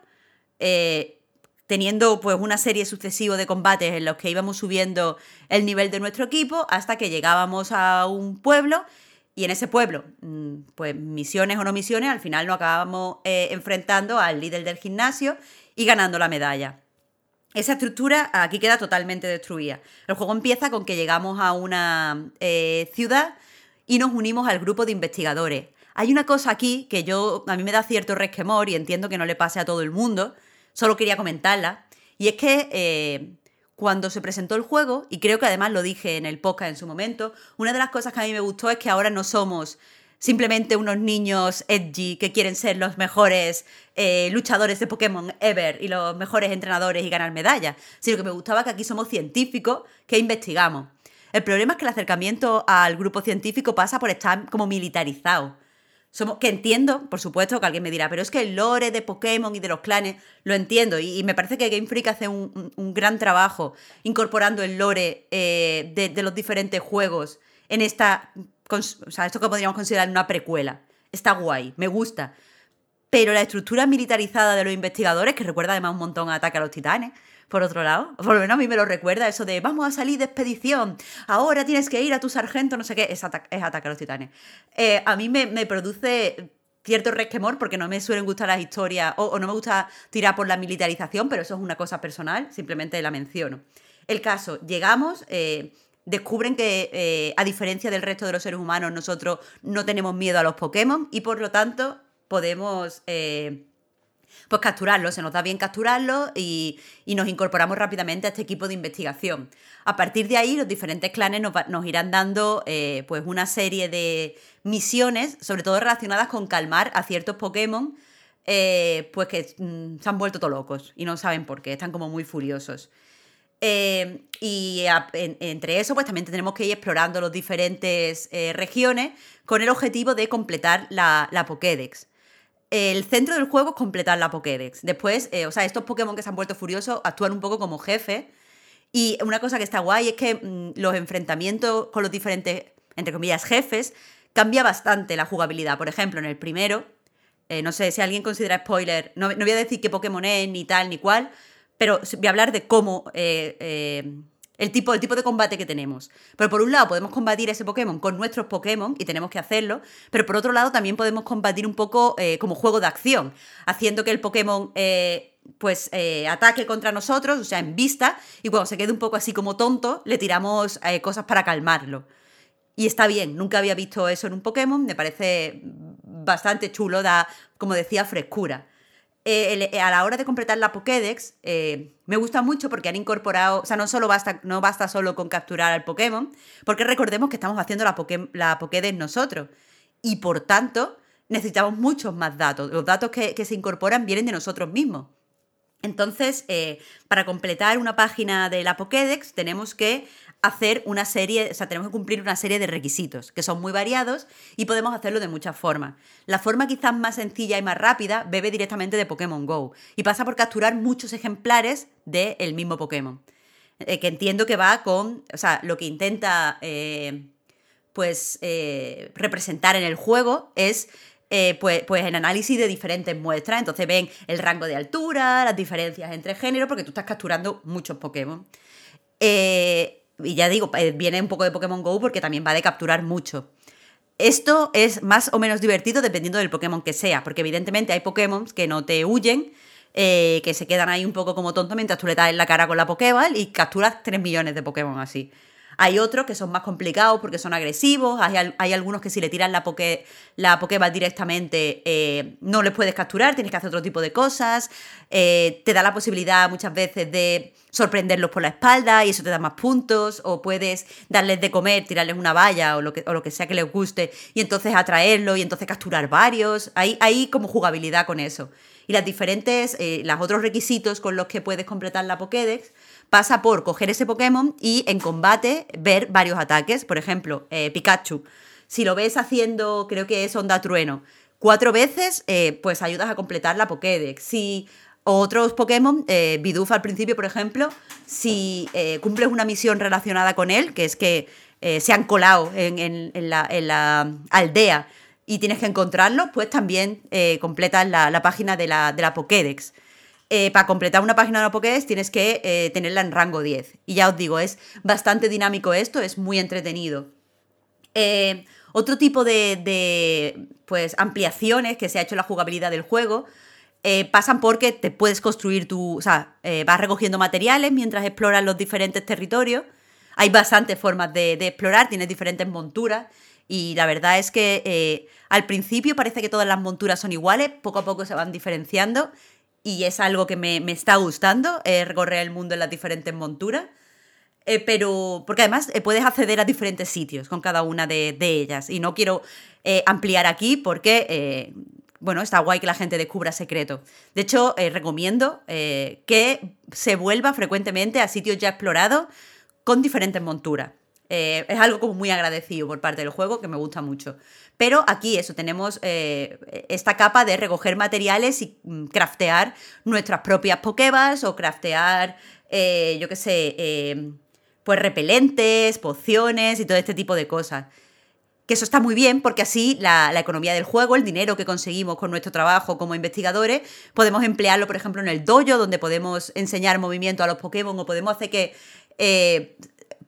eh, teniendo pues una serie sucesiva de combates en los que íbamos subiendo el nivel de nuestro equipo hasta que llegábamos a un pueblo y en ese pueblo, mm, pues misiones o no misiones, al final nos acabamos eh, enfrentando al líder del gimnasio y ganando la medalla. Esa estructura aquí queda totalmente destruida. El juego empieza con que llegamos a una eh, ciudad y nos unimos al grupo de investigadores. Hay una cosa aquí que yo a mí me da cierto resquemor y entiendo que no le pase a todo el mundo, solo quería comentarla, y es que eh, cuando se presentó el juego, y creo que además lo dije en el podcast en su momento, una de las cosas que a mí me gustó es que ahora no somos simplemente unos niños edgy que quieren ser los mejores eh, luchadores de Pokémon ever y los mejores entrenadores y ganar medallas, sino que me gustaba que aquí somos científicos que investigamos. El problema es que el acercamiento al grupo científico pasa por estar como militarizado. Que entiendo, por supuesto, que alguien me dirá, pero es que el lore de Pokémon y de los clanes lo entiendo. Y, me parece que Game Freak hace un, un, gran trabajo incorporando el lore eh, de, los diferentes juegos en esta. O sea, esto que podríamos considerar una precuela. Está guay, me gusta. Pero la estructura militarizada de los investigadores, que recuerda además un montón a Ataque a los Titanes, por otro lado. Por lo menos a mí me lo recuerda eso de vamos a salir de expedición, ahora tienes que ir a tu sargento, no sé qué, es, ata es atacar a los titanes. Eh, a mí me, me, produce cierto resquemor porque no me suelen gustar las historias o, no me gusta tirar por la militarización, pero eso es una cosa personal, simplemente la menciono. El caso, llegamos... Eh, descubren que, eh, a diferencia del resto de los seres humanos, nosotros no tenemos miedo a los Pokémon y por lo tanto podemos pues capturarlo, se nos da bien capturarlo y, y nos incorporamos rápidamente a este equipo de investigación. A partir de ahí, los diferentes clanes nos, nos irán dando eh, pues una serie de misiones, sobre todo relacionadas con calmar a ciertos Pokémon, eh, pues que mm, se han vuelto todos locos y no saben por qué, están como muy furiosos. Eh, y entre eso, pues también tenemos que ir explorando las diferentes regiones con el objetivo de completar la, la Pokédex. El centro del juego es completar la Pokédex. Después, eh, o sea, estos Pokémon que se han vuelto furiosos actúan un poco como jefe. Y una cosa que está guay es que mm, los enfrentamientos con los diferentes, entre comillas, jefes, cambia bastante la jugabilidad. Por ejemplo, en el primero, eh, no sé si alguien considera spoiler, no, voy a decir qué Pokémon es, ni tal, ni cual, pero voy a hablar de cómo eh, el, tipo, el tipo de combate que tenemos. Pero por un lado podemos combatir ese Pokémon con nuestros Pokémon y tenemos que hacerlo, pero por otro lado también podemos combatir un poco eh, como juego de acción, haciendo que el Pokémon eh, pues eh, ataque contra nosotros, o sea, en vista, y cuando se quede un poco así como tonto, le tiramos cosas para calmarlo. Y está bien, nunca había visto eso en un Pokémon, me parece bastante chulo, da, como decía, frescura. Eh, el- a la hora de completar la Pokédex, eh, me gusta mucho porque han incorporado, o sea, no solo basta, no basta solo con capturar al Pokémon, porque recordemos que estamos haciendo la, Poké- Pokédex nosotros. Y por tanto, necesitamos muchos más datos. Los datos que, se incorporan vienen de nosotros mismos. Entonces, eh, para completar una página de la Pokédex tenemos que hacer una serie, o sea, tenemos que cumplir una serie de requisitos que son muy variados y podemos hacerlo de muchas formas. La forma quizás más sencilla y más rápida bebe directamente de Pokémon Go y pasa por capturar muchos ejemplares del mismo Pokémon. Eh, que entiendo que va con, o sea, lo que intenta eh, pues eh, representar en el juego es eh, pues, pues el análisis de diferentes muestras. Entonces ven el rango de altura, las diferencias entre géneros, porque tú estás capturando muchos Pokémon. Y ya digo, eh, viene un poco de Pokémon Go porque también va de capturar mucho. Esto es más o menos divertido dependiendo del Pokémon que sea, porque evidentemente hay Pokémon que no te huyen, eh, que se quedan ahí un poco como tontos mientras tú le das en la cara con la Pokéball y capturas 3 millones de Pokémon así. Hay otros que son más complicados porque son agresivos, hay, al- hay algunos que si le tiras la, poké, la Pokéball directamente eh, no les puedes capturar, tienes que hacer otro tipo de cosas, eh, te da la posibilidad muchas veces de sorprenderlos por la espalda y eso te da más puntos, o puedes darles de comer, tirarles una valla o lo que, o lo que sea que les guste y entonces atraerlo y entonces capturar varios. Hay, hay como jugabilidad con eso. Y las diferentes, eh, los otros requisitos con los que puedes completar la Pokédex pasa por coger ese Pokémon y en combate ver varios ataques. Por ejemplo, eh, Pikachu. Si lo ves haciendo, creo que es Onda Trueno, cuatro veces, eh, pues ayudas a completar la Pokédex. Si otros Pokémon, eh, Bidoof al principio, por ejemplo, si eh, cumples una misión relacionada con él, que es que eh, se han colado en, la, aldea y tienes que encontrarlo, pues también completas la, la página de la, de la Pokédex. Eh, para completar una página de la Pokédex tienes que eh, tenerla en rango 10. Y ya os digo, es bastante dinámico esto, es muy entretenido. Eh, otro tipo de, pues, ampliaciones que se ha hecho en la jugabilidad del juego pasan porque te puedes construir tu. O sea, vas recogiendo materiales mientras exploras los diferentes territorios. Hay bastantes formas de, de explorar, tienes diferentes monturas. Y la verdad es que al principio parece que todas las monturas son iguales, poco a poco se van diferenciando. Y es algo que me, me está gustando, eh, recorrer el mundo en las diferentes monturas. Eh, pero, porque además eh, puedes acceder a diferentes sitios con cada una de, de ellas. Y no quiero ampliar aquí porque, bueno, está guay que la gente descubra secretos. De hecho, recomiendo que se vuelva frecuentemente a sitios ya explorados con diferentes monturas. Eh, es algo como muy agradecido por parte del juego que me gusta mucho. Pero aquí eso, tenemos eh, esta capa de recoger materiales y mm, craftear nuestras propias Pokéballs o craftear, eh, yo qué sé, eh, pues repelentes, pociones y todo este tipo de cosas. Que eso está muy bien porque así la, economía del juego, el dinero que conseguimos con nuestro trabajo como investigadores, podemos emplearlo, por ejemplo, en el dojo, donde podemos enseñar movimiento a los Pokémon o podemos hacer que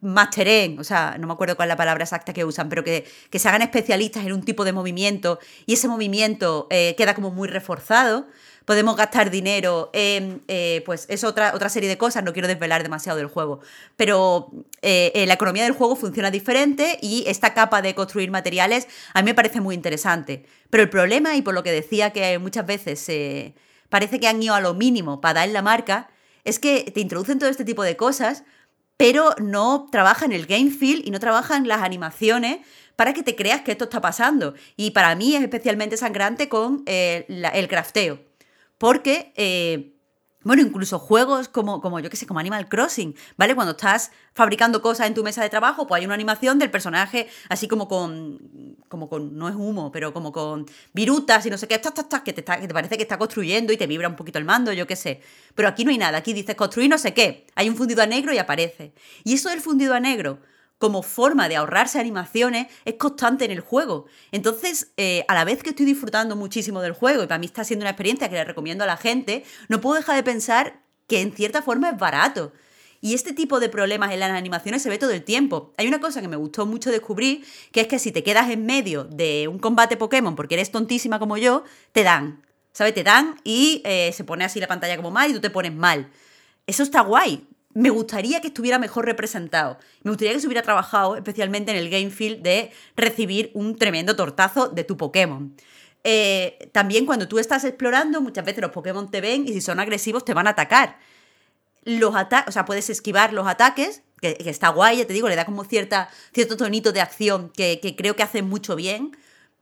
masteren, o sea, no me acuerdo cuál es la palabra exacta que usan, pero que, que se hagan especialistas en un tipo de movimiento y ese movimiento eh, queda como muy reforzado. Podemos gastar dinero en, eh, pues es otra, otra serie de cosas, no quiero desvelar demasiado del juego, pero eh, la economía del juego funciona diferente y esta capa de construir materiales a mí me parece muy interesante. Pero el problema, y por lo que decía que muchas veces parece que han ido a lo mínimo para dar la marca, es que te introducen todo este tipo de cosas, pero no trabajan el game feel y no trabajan las animaciones para que te creas que esto está pasando. Y para mí es especialmente sangrante con eh, el crafteo. Porque, eh, bueno, incluso juegos como, como yo que sé, como Animal Crossing, ¿vale? Cuando estás fabricando cosas en tu mesa de trabajo, pues hay una animación del personaje así como con, como con, no es humo, pero como con virutas y no sé qué, tas, tas, tas, que, te que te parece que está construyendo y te vibra un poquito el mando, yo qué sé. Pero aquí no hay nada, aquí dices construir no sé qué, hay un fundido a negro y aparece. Y eso del fundido a negro como forma de ahorrarse animaciones es constante en el juego. Entonces, eh, a la vez que estoy disfrutando muchísimo del juego y para mí está siendo una experiencia que le recomiendo a la gente, no puedo dejar de pensar que en cierta forma es barato. Y este tipo de problemas en las animaciones se ve todo el tiempo. Hay una cosa que me gustó mucho descubrir, que es que si te quedas en medio de un combate Pokémon porque eres tontísima como yo, te dan. ¿Sabes? Te dan y eh, se pone así la pantalla como mal y tú te pones mal. Eso está guay. Me gustaría que estuviera mejor representado. Me gustaría que se hubiera trabajado especialmente en el game feel de recibir un tremendo tortazo de tu Pokémon. Eh, también cuando tú estás explorando, muchas veces los Pokémon te ven y si son agresivos te van a atacar. Los ataques, o sea, puedes esquivar los ataques, que, está guay, ya te digo, le da como cierta, cierto tonito de acción que, creo que hace mucho bien,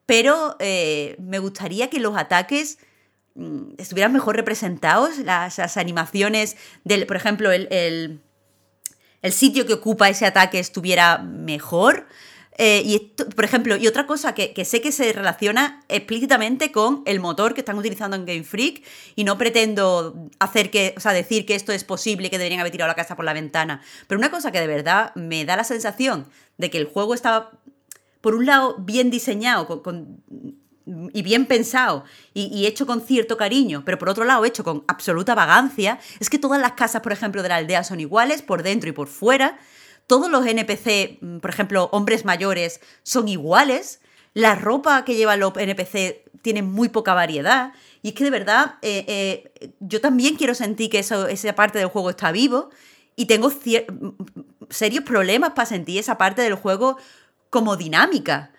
pero eh, me gustaría que los ataques estuvieran mejor representados, las, animaciones del, por ejemplo, el, el, sitio que ocupa ese ataque estuviera mejor. Eh, y esto, por ejemplo, y otra cosa que, sé que se relaciona explícitamente con el motor que están utilizando en Game Freak y no pretendo hacer que, o sea, decir que esto es posible que deberían haber tirado la casa por la ventana. Pero una cosa que de verdad me da la sensación de que el juego está, por un lado, bien diseñado con y bien pensado y, hecho con cierto cariño, pero por otro lado hecho con absoluta vagancia, es que todas las casas, por ejemplo, de la aldea son iguales, por dentro y por fuera. Todos los NPC, por ejemplo, hombres mayores, son iguales. La ropa que llevan los NPC tiene muy poca variedad. Y es que de verdad, eh, eh, yo también quiero sentir que esa parte del juego está vivo. Y tengo serios problemas para sentir esa parte del juego como dinámica.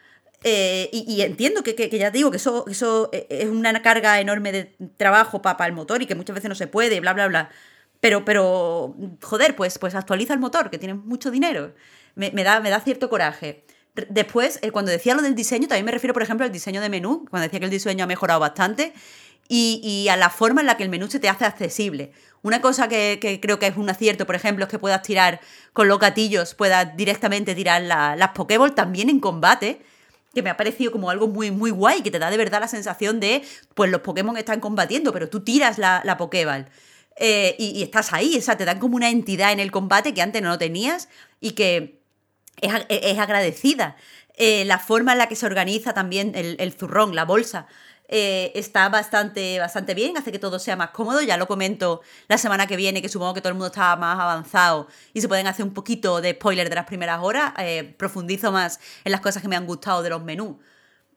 Eh, y, entiendo que, que, que, ya digo que eso, eso es una carga enorme de trabajo para pa el motor y que muchas veces no se puede, bla, bla, bla. Pero, pero joder, pues, pues actualiza el motor, que tiene mucho dinero. Me, da, me da cierto coraje. Después, eh, cuando decía lo del diseño, también me refiero, por ejemplo, al diseño de menú, cuando decía que el diseño ha mejorado bastante, y, y a la forma en la que el menú se te hace accesible. Una cosa que, creo que es un acierto, por ejemplo, es que puedas tirar con los gatillos, puedas directamente tirar la, las Pokéball también en combate, que me ha parecido como algo muy, muy guay, que te da de verdad la sensación de, pues los Pokémon están combatiendo, pero tú tiras la, la Pokéball. Eh, y, estás ahí, o sea, te dan como una entidad en el combate que antes no lo tenías y que es, es agradecida. Eh, la forma en la que se organiza también el, el zurrón, la bolsa, eh, está bastante, bastante bien, hace que todo sea más cómodo. Ya lo comento la semana que viene, que supongo que todo el mundo está más avanzado y se pueden hacer un poquito de spoiler de las primeras horas. Eh, profundizo más en las cosas que me han gustado de los menús.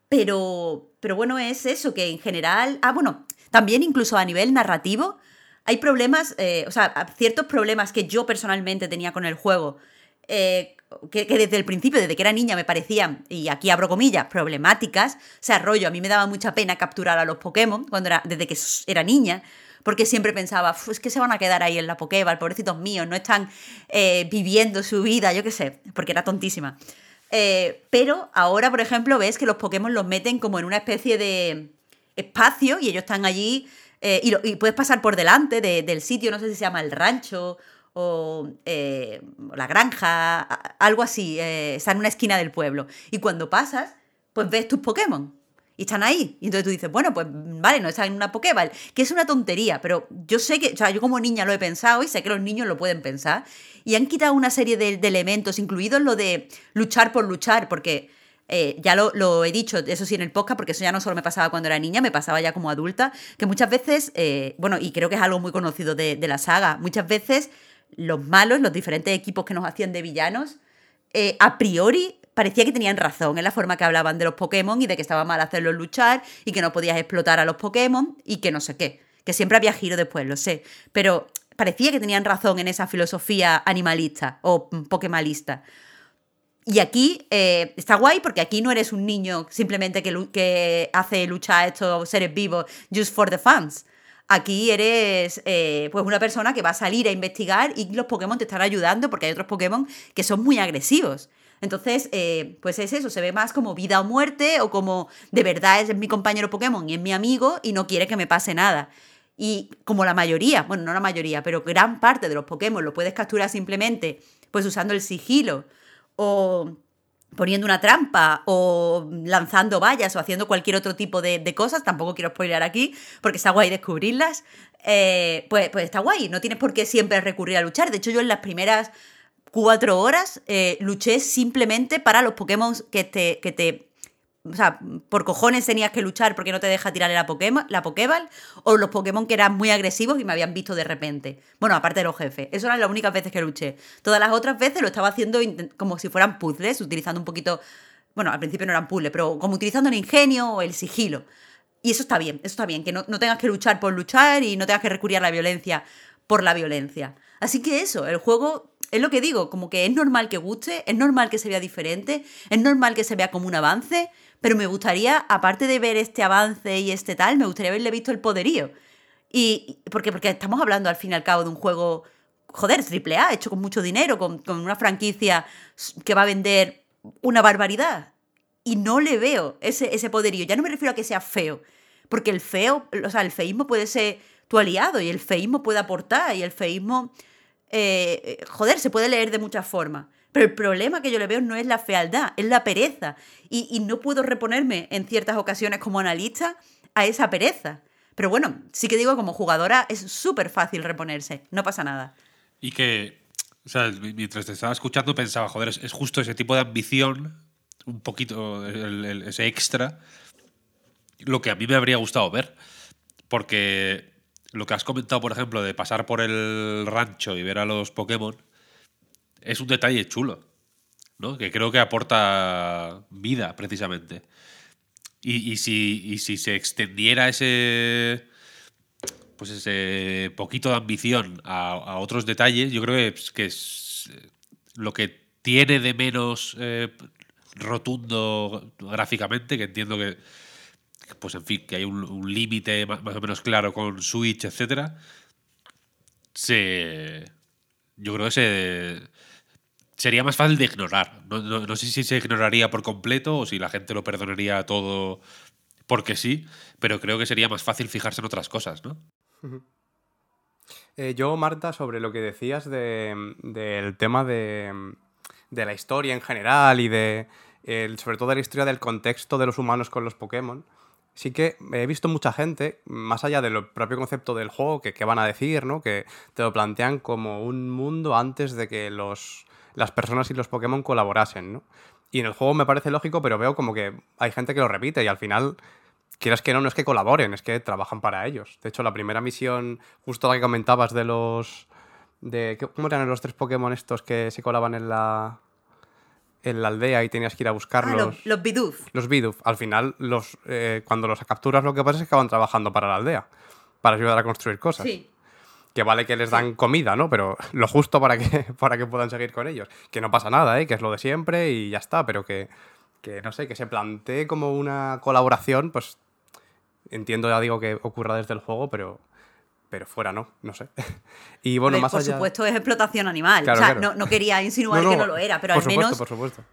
Pero, pero bueno, es eso, que en general. Ah, bueno, también incluso a nivel narrativo, hay problemas, eh, o sea, ciertos problemas que yo personalmente tenía con el juego. Eh, que, desde el principio, desde que era niña, me parecían, y aquí abro comillas, problemáticas. O sea, rollo, a mí me daba mucha pena capturar a los Pokémon cuando era, desde que era niña, porque siempre pensaba, es que se van a quedar ahí en la Pokéball, pobrecitos míos, no están eh, viviendo su vida, yo qué sé, porque era tontísima. Eh, pero ahora, por ejemplo, ves que los Pokémon los meten como en una especie de espacio y ellos están allí eh, y, puedes pasar por delante de, del sitio, no sé si se llama el rancho o eh, la granja, algo así, eh, está en una esquina del pueblo. Y cuando pasas, pues ves tus Pokémon. Y están ahí. Y entonces tú dices, bueno, pues vale, no están en una Pokéball. Que es una tontería, pero yo sé que, o sea, yo como niña lo he pensado y sé que los niños lo pueden pensar. Y han quitado una serie de, elementos, incluidos lo de luchar por luchar, porque eh, ya lo, he dicho, eso sí en el podcast, porque eso ya no solo me pasaba cuando era niña, me pasaba ya como adulta, que muchas veces, bueno, y creo que es algo muy conocido de la saga, muchas veces los malos, los diferentes equipos que nos hacían de villanos, eh, a priori parecía que tenían razón en la forma que hablaban de los Pokémon y de que estaba mal hacerlos luchar y que no podías explotar a los Pokémon y que no sé qué. Que siempre había giro después, lo sé. Pero parecía que tenían razón en esa filosofía animalista o pokemalista. Y aquí eh, está guay porque aquí no eres un niño simplemente que, que hace luchar a estos seres vivos just for the fans. Aquí eres eh, pues una persona que va a salir a investigar y los Pokémon te están ayudando porque hay otros Pokémon que son muy agresivos. Entonces, eh, pues es eso, se ve más como vida o muerte o como de verdad es mi compañero Pokémon y es mi amigo y no quiere que me pase nada. Y como la mayoría, bueno, no la mayoría, pero gran parte de los Pokémon lo puedes capturar simplemente pues usando el sigilo o poniendo una trampa o lanzando vallas o haciendo cualquier otro tipo de, cosas, tampoco quiero spoiler aquí porque está guay descubrirlas, eh, pues, pues está guay, no tienes por qué siempre recurrir a luchar. De hecho, yo en las primeras cuatro horas eh, luché simplemente para los Pokémon que te, que te o sea, por cojones tenías que luchar porque no te deja Pokémon, la Pokéball, o los Pokémon que eran muy agresivos y me habían visto de repente. Bueno, aparte de los jefes. Eso eran las únicas veces que luché. Todas las otras veces lo estaba haciendo como si fueran puzzles, utilizando un poquito. Bueno, al principio no eran puzzles, pero como utilizando el ingenio o el sigilo. Y eso está bien, eso está bien, que no, no tengas que luchar por luchar y no tengas que recurrir a la violencia por la violencia. Así que eso, el juego es lo que digo, como que es normal que guste, es normal que se vea diferente, es normal que se vea como un avance, pero me gustaría, aparte de ver este avance y este tal, me gustaría haberle visto el poderío. Y porque, porque estamos hablando al fin y al cabo de un juego, joder, triple A, hecho con mucho dinero, con, con una franquicia que va a vender una barbaridad. Y no le veo ese, ese poderío. Ya no me refiero a que sea feo, porque el feo, o sea, el feísmo puede ser tu aliado y el feísmo puede aportar y el feísmo, eh, joder, se puede leer de muchas formas. El problema que yo le veo no es la fealdad, es la pereza. Y, no puedo reponerme en ciertas ocasiones como analista a esa pereza. Pero bueno, sí que digo, como jugadora es súper fácil reponerse, no pasa nada. Y que, o sea, mientras te estaba escuchando pensaba, joder, es, justo ese tipo de ambición, un poquito, ese extra, lo que a mí me habría gustado ver. Porque lo que has comentado, por ejemplo, de pasar por el rancho y ver a los Pokémon, es un detalle chulo, ¿no? Que creo que aporta vida, precisamente. Y, si, si se extendiera ese pues ese poquito de ambición a, otros detalles, yo creo que, es eh, lo que tiene de menos eh, rotundo gráficamente, que entiendo que, pues en fin, que hay un, límite más, o menos claro con Switch, etcétera, se, yo creo que se, sería más fácil de ignorar. No, sé si se ignoraría por completo o si la gente lo perdonaría todo porque sí, pero creo que sería más fácil fijarse en otras cosas, ¿no? Eh, yo, Marta, sobre lo que decías del tema de, la historia en general y de, sobre todo de la historia del contexto de los humanos con los Pokémon, sí que he visto mucha gente, más allá del propio concepto del juego, que, que van a decir, ¿no? Que te lo plantean como un mundo antes de que los, las personas y los Pokémon colaborasen, ¿no? Y en el juego me parece lógico, pero veo como que hay gente que lo repite y al final, quieras que no, no es que colaboren, es que trabajan para ellos. De hecho, la primera misión, justo la que comentabas de los... De, ¿Cómo eran los tres Pokémon estos que se colaban en la, en la aldea y tenías que ir a buscarlos? Ah, los, Bidoof. Los Bidoof. Al final, los, eh, cuando los capturas, lo que pasa es que acaban trabajando para la aldea, para ayudar a construir cosas. Sí que vale que les dan comida, ¿no? Pero lo justo para que, para que puedan seguir con ellos. Que no pasa nada, ¿eh? Que es lo de siempre y ya está, pero que, no sé, que se plantee como una colaboración, pues entiendo, ya digo, que ocurra desde el juego, pero, pero fuera no, no sé. Y bueno, más por supuesto es explotación animal. o sea, no, quería insinuar que no lo era, pero al menos... Por supuesto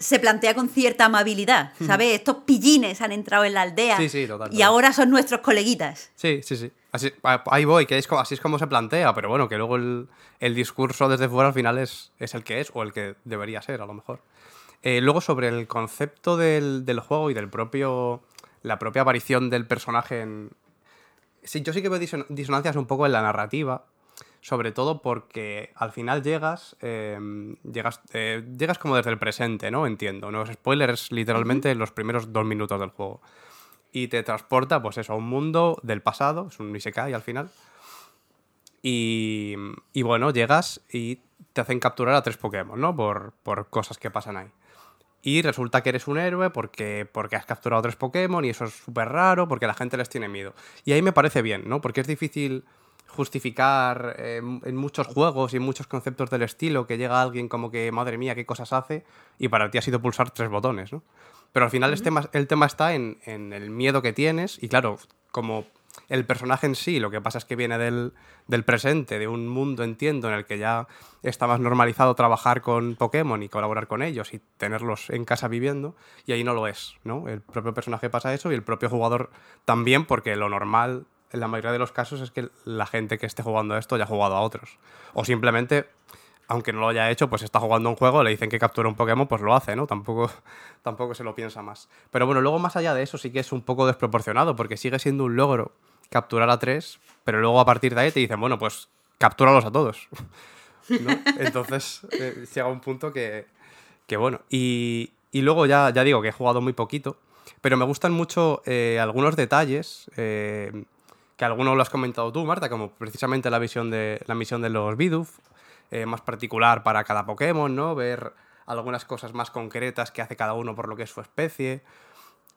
se plantea con cierta amabilidad, ¿sabes? Estos pillines han entrado en la aldea y ahora son nuestros coleguitas. Sí, sí, sí. Así, ahí voy, que es, así es como se plantea, pero bueno, que luego el, discurso desde fuera al final es, es, el que es o el que debería ser, a lo mejor. Eh, luego sobre el concepto del, del, juego y del propio la propia aparición del personaje en... Sí, yo sí que veo disonancias un poco en la narrativa, sobre todo porque al final llegas, em, llegas, eh, llegas como desde el presente, ¿no? Entiendo, no spoilers literalmente los primeros dos minutos del juego. Y te transporta, pues eso, a un mundo del pasado, es un Isekai al final. Y, y bueno, llegas y te hacen capturar a tres Pokémon, ¿no? Por, por cosas que pasan ahí. Y resulta que eres un héroe porque, porque has capturado tres Pokémon y eso es súper raro porque la gente les tiene miedo. Y ahí me parece bien, ¿no? Porque es difícil justificar eh, en muchos juegos y en muchos conceptos del estilo que llega alguien como que, madre mía, qué cosas hace, y para ti ha sido pulsar tres botones, ¿no? Pero al final el tema está en, el miedo que tienes, y claro, como el personaje en sí, lo que pasa es que viene del, del, presente, de un mundo, entiendo, en el que ya está más normalizado trabajar con Pokémon y colaborar con ellos y tenerlos en casa viviendo, y ahí no lo es, ¿no? El propio personaje pasa eso y el propio jugador también, porque lo normal en la mayoría de los casos es que la gente que esté jugando a esto ya ha jugado a otros. O simplemente aunque no lo haya hecho, pues está jugando un juego, le dicen que captura un Pokémon, pues lo hace, ¿no? Tampoco, tampoco se lo piensa más. Pero bueno, luego más allá de eso sí que es un poco desproporcionado, porque sigue siendo un logro capturar a tres, pero luego a partir de ahí te dicen, bueno, pues captúralos a todos. Entonces eh, llega un punto que, que bueno. Y, y, luego ya, ya digo que he jugado muy poquito, pero me gustan mucho eh, algunos detalles. Eh, que algunos lo has comentado tú, Marta, como precisamente la, visión de, la misión de los Bidoof, eh, más particular para cada Pokémon, ¿no? Ver algunas cosas más concretas que hace cada uno por lo que es su especie.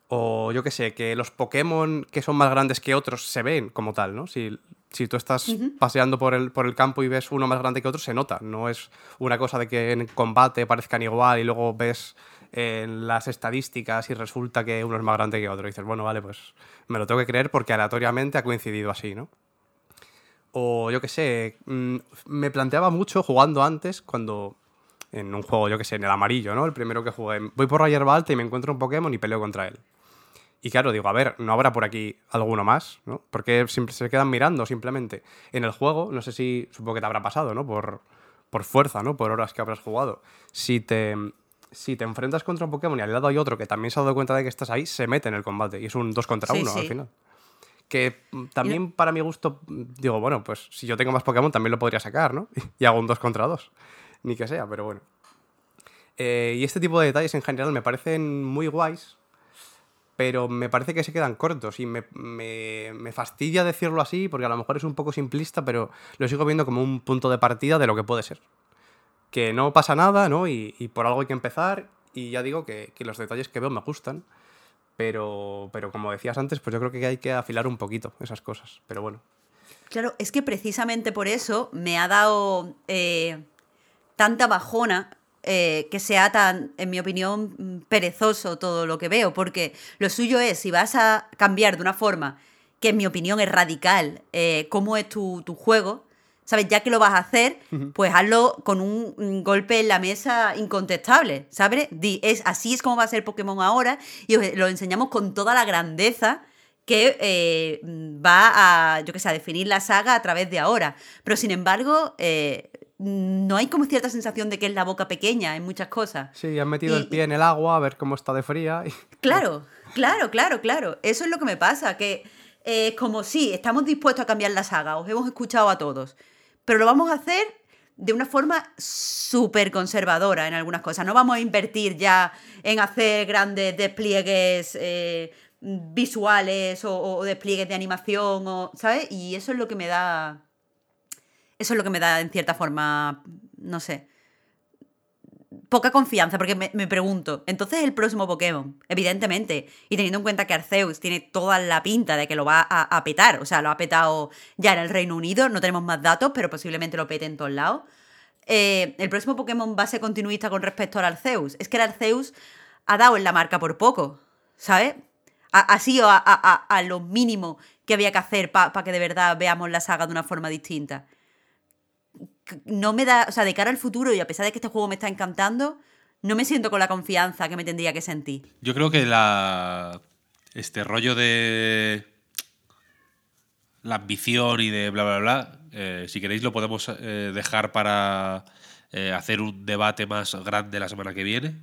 O yo qué sé, que los Pokémon que son más grandes que otros se ven como tal, ¿no? Si, si tú estás paseando por el, por el campo y ves uno más grande que otro, se nota. No es una cosa de que en combate parezcan igual y luego ves en las estadísticas y resulta que uno es más grande que otro. Y dices, bueno, vale, pues me lo tengo que creer porque aleatoriamente ha coincidido así, ¿no? O yo qué sé, mm, me planteaba mucho jugando antes, cuando en un juego, yo qué sé, en el amarillo, ¿no? El primero que jugué. Voy por la hierba y me encuentro un Pokémon y peleo contra él. Y claro, digo, a ver, ¿no habrá por aquí alguno más? ¿no? Porque siempre se quedan mirando simplemente. En el juego, no sé si, supongo que te habrá pasado, ¿no? Por, por fuerza, ¿no? Por horas que habrás jugado. Si te, si te enfrentas contra un Pokémon y al lado hay otro que también se ha dado cuenta de que estás ahí, se mete en el combate. Y es un 2 contra 1 al final. Que también para mi gusto, digo, bueno, pues si yo tengo más Pokémon también lo podría sacar, ¿no? Y hago un 2 contra 2. Ni que sea, pero bueno. Eh, y este tipo de detalles en general me parecen muy guays, pero me parece que se quedan cortos y me, me, me, fastidia decirlo así porque a lo mejor es un poco simplista, pero lo sigo viendo como un punto de partida de lo que puede ser. Que no pasa nada, ¿no? Y, y por algo hay que empezar y ya digo que, los detalles que veo me gustan. Pero, pero como decías antes, pues yo creo que hay que afilar un poquito esas cosas. Pero bueno. Claro, es que precisamente por eso me ha dado eh, tanta bajona eh, que sea tan, en mi opinión, perezoso todo lo que veo, porque lo suyo es, si vas a cambiar de una forma que en mi opinión es radical, eh, cómo es tu, tu, juego, ¿sabes? Ya que lo vas a hacer, pues hazlo con un, golpe en la mesa incontestable, ¿sabes? es, así es como va a ser Pokémon ahora y lo enseñamos con toda la grandeza que eh, va a, yo qué sé, a definir la saga a través de ahora. Pero sin embargo, eh, no hay como cierta sensación de que es la boca pequeña en muchas cosas. Sí, han metido el pie en el agua a ver cómo está de fría. Claro, claro, claro, claro. Eso es lo que me pasa, que es eh, como sí, estamos dispuestos a cambiar la saga, os hemos escuchado a todos pero lo vamos a hacer de una forma súper conservadora en algunas cosas. No vamos a invertir ya en hacer grandes despliegues eh, visuales o, despliegues de animación, o, ¿sabes? Y eso es lo que me da... Eso es lo que me da, en cierta forma, no sé, poca confianza, porque me, pregunto, entonces el próximo Pokémon, evidentemente, y teniendo en cuenta que Arceus tiene toda la pinta de que lo va a, petar, o sea, lo ha petado ya en el Reino Unido, no tenemos más datos, pero posiblemente lo pete en todos lados. Eh, el próximo Pokémon va a ser continuista con respecto al Arceus. Es que el Arceus ha dado en la marca por poco, ¿sabes? Ha, sido a, lo mínimo que había que hacer para que de verdad veamos la saga de una forma distinta no me da, o sea, de cara al futuro y a pesar de que este juego me está encantando, no me siento con la confianza que me tendría que sentir. Yo creo que la este rollo de la ambición y de bla bla bla, eh, si queréis lo podemos eh, dejar para eh, hacer un debate más grande la semana que viene.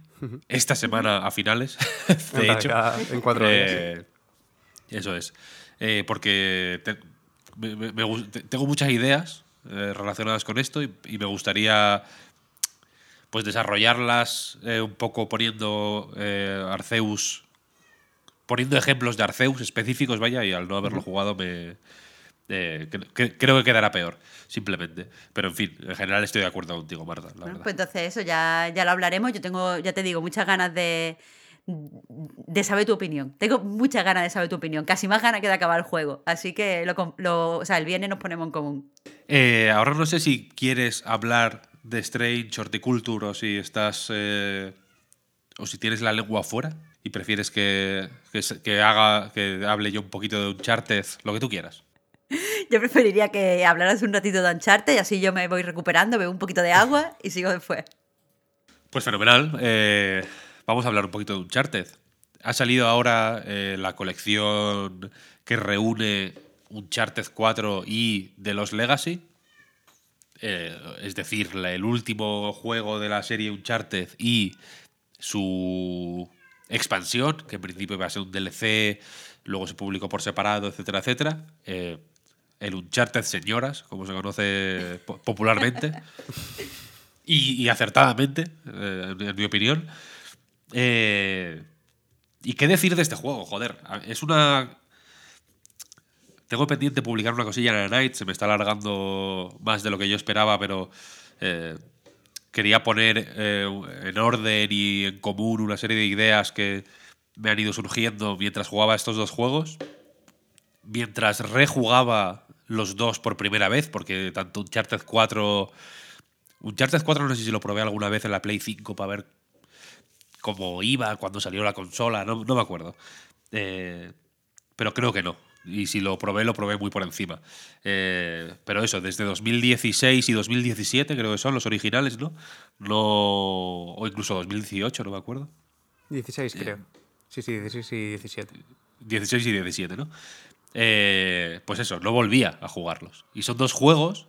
Esta semana a finales, de hecho. En cuatro días. Eso es. porque tengo muchas ideas eh, relacionadas con esto y, me gustaría pues desarrollarlas eh, un poco poniendo eh, Arceus, poniendo ejemplos de Arceus específicos, vaya, y al no haberlo jugado me creo que quedará peor, simplemente. Pero en fin, en general estoy de acuerdo contigo, Marta. pues entonces eso ya, ya lo hablaremos. Yo tengo, ya te digo, muchas ganas de, de saber tu opinión. Tengo muchas ganas de saber tu opinión, casi más ganas que de acabar el juego. Así que lo, o sea, el viernes nos ponemos en común. Eh, ahora no sé si quieres hablar de Strange Horticulture o si estás. Eh, o si tienes la lengua afuera. y prefieres que, que, que haga, que hable yo un poquito de Uncharted, lo que tú quieras. Yo preferiría que hablaras un ratito de Uncharted y así yo me voy recuperando, bebo un poquito de agua y sigo después. Pues fenomenal. eh, vamos a hablar un poquito de Uncharted. Ha salido ahora eh, la colección que reúne Uncharted 4 y The Lost Legacy. Eh, es decir, la- el último juego de la serie Uncharted y su expansión, que en principio iba a ser un DLC, luego se publicó por separado, etcétera, etcétera. Eh, el Uncharted Señoras, como se conoce po- popularmente. Y, y acertadamente, eh, en, en mi opinión. Eh, ¿Y qué decir de este juego? Joder, es una. Tengo pendiente publicar una cosilla en la Night, se me está alargando más de lo que yo esperaba, pero eh, quería poner eh, en orden y en común una serie de ideas que me han ido surgiendo mientras jugaba estos dos juegos. Mientras rejugaba los dos por primera vez, porque tanto Uncharted 4 Uncharted 4 no sé si lo probé alguna vez en la Play 5 para ver cómo iba cuando salió la consola, no, no me acuerdo. Eh, pero creo que no. Y si lo probé, lo probé muy por encima. Eh, pero eso, desde 2016 y 2017 creo que son los originales, ¿no? No o incluso 2018, no me acuerdo. 16, creo. Sí, sí, 16 y 17. 16 y 17, ¿no? Eh, pues eso, no volvía a jugarlos. Y son dos juegos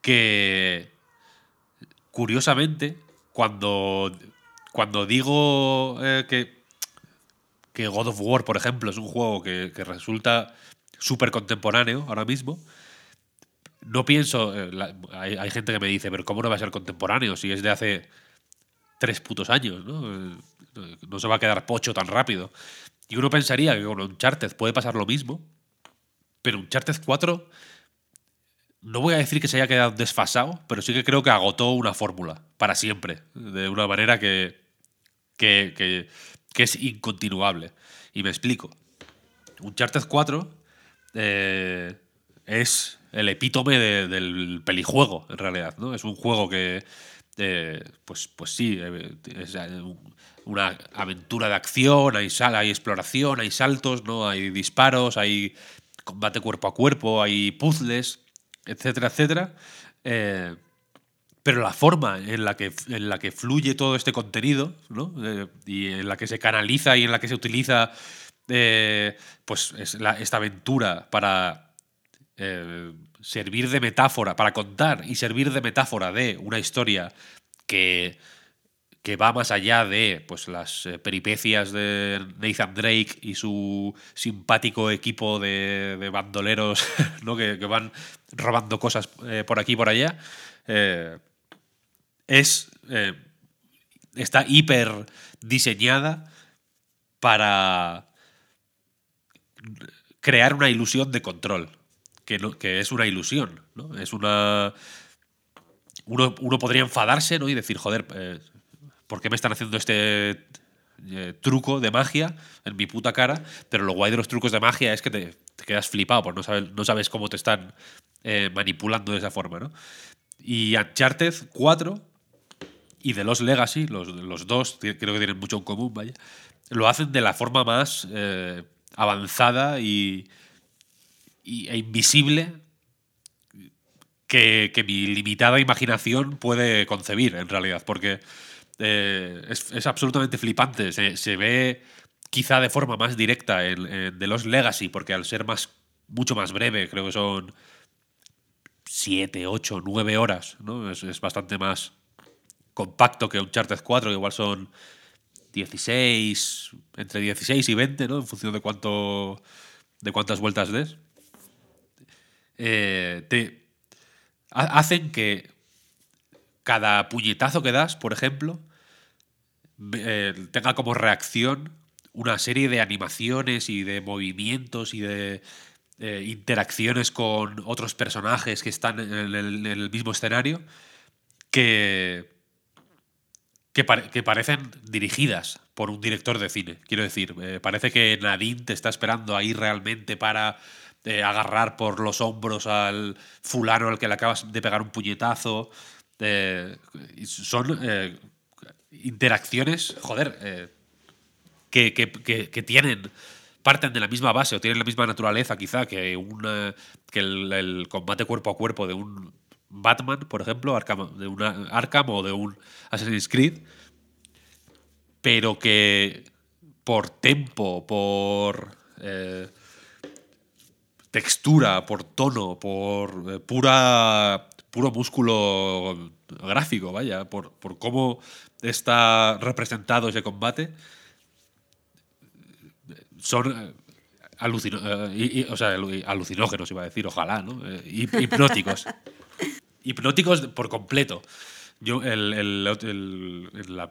que, curiosamente, cuando, cuando digo eh, que, que God of War, por ejemplo, es un juego que, resulta súper contemporáneo ahora mismo, no pienso. eh, hay, hay gente que me dice, pero ¿cómo no va a ser contemporáneo si es de hace tres putos años? ¿no? Eh, no se va a quedar pocho tan rápido. Y uno pensaría que con Uncharted puede pasar lo mismo, pero Uncharted 4 no voy a decir que se haya quedado desfasado, pero sí que creo que agotó una fórmula para siempre, de una manera que, que, que- que es incontinuable. Y me explico. Uncharted 4 eh, es el epítome de- del pelijuego, en realidad. ¿no? Es un juego que, eh, pues, pues sí, eh, es un- una aventura de acción, hay, sal, hay exploración, hay saltos, ¿no? hay disparos, hay combate cuerpo a cuerpo, hay puzzles, etcétera, etcétera. Eh, pero la forma en la que, en la que fluye todo este contenido, ¿no? Eh, y en la que se canaliza y en la que se utiliza eh, pues esta aventura para eh, servir de metáfora, para contar y servir de metáfora de una historia que, que va más allá de pues, las peripecias de Nathan Drake y su simpático equipo de, de bandoleros ¿no? que, que van robando cosas por aquí y por allá. Es. eh, está hiper diseñada para crear una ilusión de control. Que, no- que es una ilusión, ¿no? Es una. Uno, uno podría enfadarse, ¿no? Y decir, joder, eh, ¿por qué me están haciendo este eh, truco de magia en mi puta cara? Pero lo guay de los trucos de magia es que te, te quedas flipado, porque no sabes, no sabes cómo te están manipulando de esa forma, ¿no? Y Uncharted 4 y The Lost Legacy, los, los dos, creo que tienen mucho en común, vaya, lo hacen de la forma más eh, avanzada y, y- e invisible que, que mi limitada imaginación puede concebir, en realidad, porque eh, es, es absolutamente flipante. Se, se ve quizá de forma más directa en, en The Lost Legacy, porque al ser más, mucho más breve, creo que son 7, 8, 9 horas, ¿no? Es, es bastante más compacto que Uncharted 4, que igual son 16, entre 16 y 20, ¿no? En función de cuánto de cuántas vueltas des. Eh, te ha- hacen que cada puñetazo que das, por ejemplo, eh, tenga como reacción una serie de animaciones y de movimientos y de eh, interacciones con otros personajes que están en el, en el mismo escenario que, que, pare- que parecen dirigidas por un director de cine. Quiero decir, eh, parece que Nadine te está esperando ahí realmente para eh, agarrar por los hombros al fulano al que le acabas de pegar un puñetazo. Eh, son interacciones, joder, que, que- tienen parten de la misma base o tienen la misma naturaleza quizá que, una, que el combate cuerpo a cuerpo de un Batman, por ejemplo, Arkham, de una Arkham o de un Assassin's Creed, pero que por tempo, por eh, textura, por tono, por eh, pura puro músculo gráfico, vaya, por, por cómo está representado ese combate, son eh, alucinógenos, iba a decir, ojalá, ¿no? Hip- hipnóticos. hipnóticos por completo. Yo, el,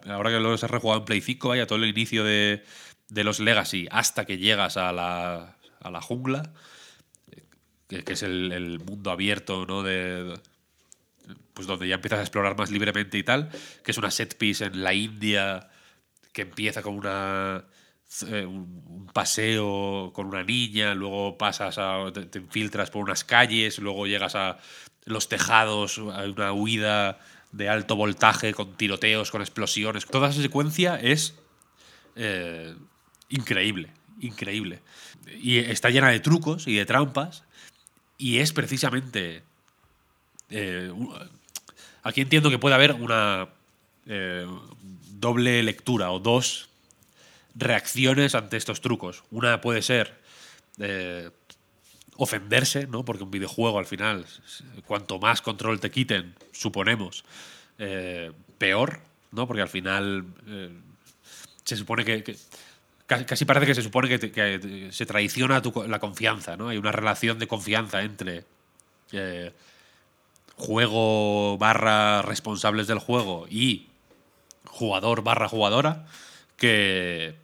ahora que lo he rejugado en Play 5, vaya, todo el inicio de, de los Legacy hasta que llegas a la, a la jungla, que, es el, mundo abierto, ¿no? De, pues donde ya empiezas a explorar más libremente y tal, que es una set piece en la India que empieza con una eh, un un paseo con una niña, luego pasas a te, te infiltras por unas calles, luego llegas a los tejados, una huida de alto voltaje con tiroteos, con explosiones. Toda esa secuencia es eh, increíble, increíble. Y está llena de trucos y de trampas y es precisamente eh, aquí entiendo que puede haber una eh, doble lectura o dos reacciones ante estos trucos. Una puede ser eh, ofenderse, ¿no? Porque un videojuego al final, cuanto más control te quiten, suponemos, eh, peor, ¿no? Porque al final eh, se supone que, casi, parece que se supone que, se traiciona la confianza, ¿no? Hay una relación de confianza entre eh, juego barra responsables del juego y jugador barra jugadora que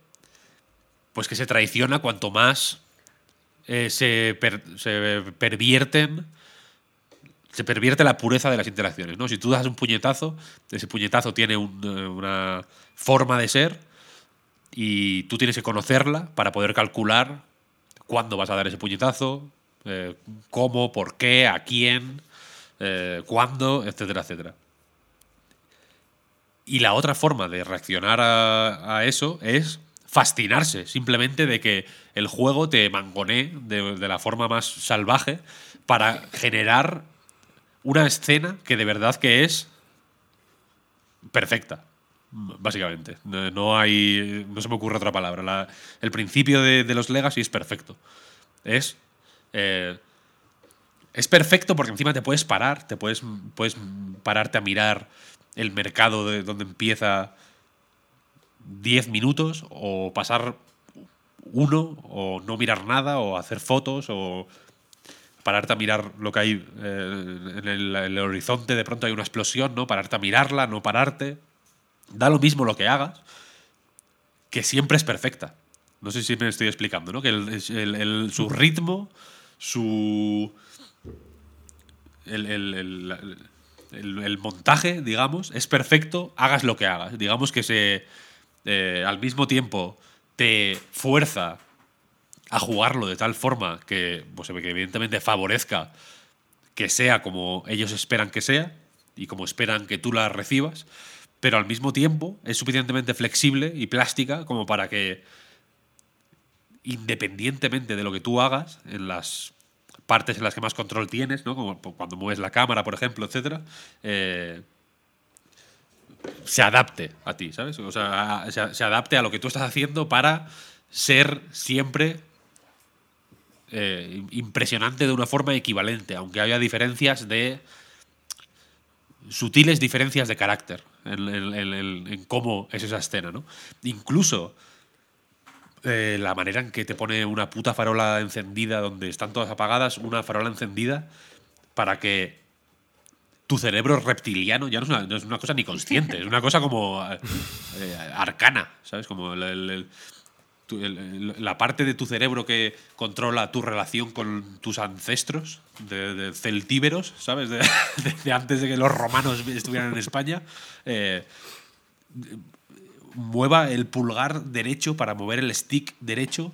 pues que se traiciona cuanto más eh, se, per- se pervierten se pervierte la pureza de las interacciones ¿no? si tú das un puñetazo ese puñetazo tiene eh, una forma de ser y tú tienes que conocerla para poder calcular cuándo vas a dar ese puñetazo eh, cómo, por qué, a quién cuándo, etcétera, etcétera. Y la otra forma de reaccionar a eso es fascinarse simplemente de que el juego te mangonee de, la forma más salvaje para generar una escena que de verdad que es perfecta. Básicamente. No hay. No se me ocurre otra palabra. La- el principio de, de los Legacy es perfecto. Es. eh, es perfecto porque encima te puedes parar, te puedes, puedes pararte a mirar el mercado de donde empieza 10 minutos o pasar uno o no mirar nada o hacer fotos o pararte a mirar lo que hay eh, en, el, horizonte, de pronto hay una explosión, ¿no? Pararte a mirarla, no pararte. Da lo mismo lo que hagas, que siempre es perfecta. No sé si me estoy explicando, ¿no? Que el- su ritmo, su el montaje, digamos, es perfecto, hagas lo que hagas. Digamos que se eh, al mismo tiempo te fuerza a jugarlo de tal forma que, pues, evidentemente favorezca que sea como ellos esperan que sea y como esperan que tú la recibas, pero al mismo tiempo es suficientemente flexible y plástica como para que independientemente de lo que tú hagas en las partes en las que más control tienes, ¿no? como cuando mueves la cámara, por ejemplo, etcétera, eh, se adapte a ti, ¿sabes? O sea, se, adapte a lo que tú estás haciendo para ser siempre eh, impresionante de una forma equivalente, aunque haya diferencias de sutiles diferencias de carácter en cómo es esa escena, ¿no? Incluso eh, la manera en que te pone una puta farola encendida donde están todas apagadas, una farola encendida para que tu cerebro reptiliano ya no es una, es una cosa ni consciente, es una cosa como eh, eh, arcana, ¿sabes? Como el- el- el- el- el- la parte de tu cerebro que controla tu relación con tus ancestros, de, celtíberos, ¿sabes? De, antes de que los romanos estuvieran en España. eh, mueva el pulgar derecho para mover el stick derecho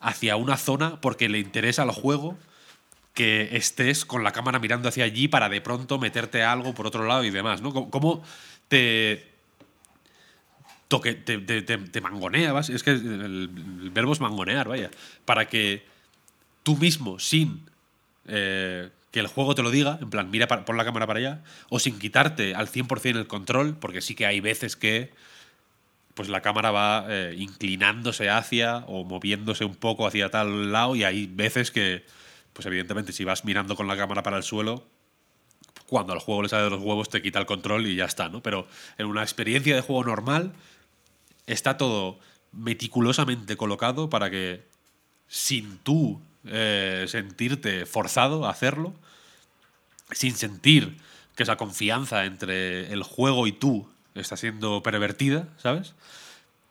hacia una zona porque le interesa al juego que estés con la cámara mirando hacia allí para de pronto meterte algo por otro lado y demás, ¿no? ¿Cómo- ¿Cómo te, toque, te, te- es que el, verbo es mangonear, vaya, para que tú mismo, sin eh, que el juego te lo diga, en plan, mira, pon la cámara para allá, o sin quitarte al 100% el control, porque sí que hay veces que pues la cámara va eh, inclinándose hacia o moviéndose un poco hacia tal lado y hay veces que, pues evidentemente, si vas mirando con la cámara para el suelo, cuando al juego le sale de los huevos te quita el control y ya está, ¿no? Pero en una experiencia de juego normal está todo meticulosamente colocado para que sin tú eh, sentirte forzado a hacerlo, sin sentir que esa confianza entre el juego y tú está siendo pervertida, ¿sabes?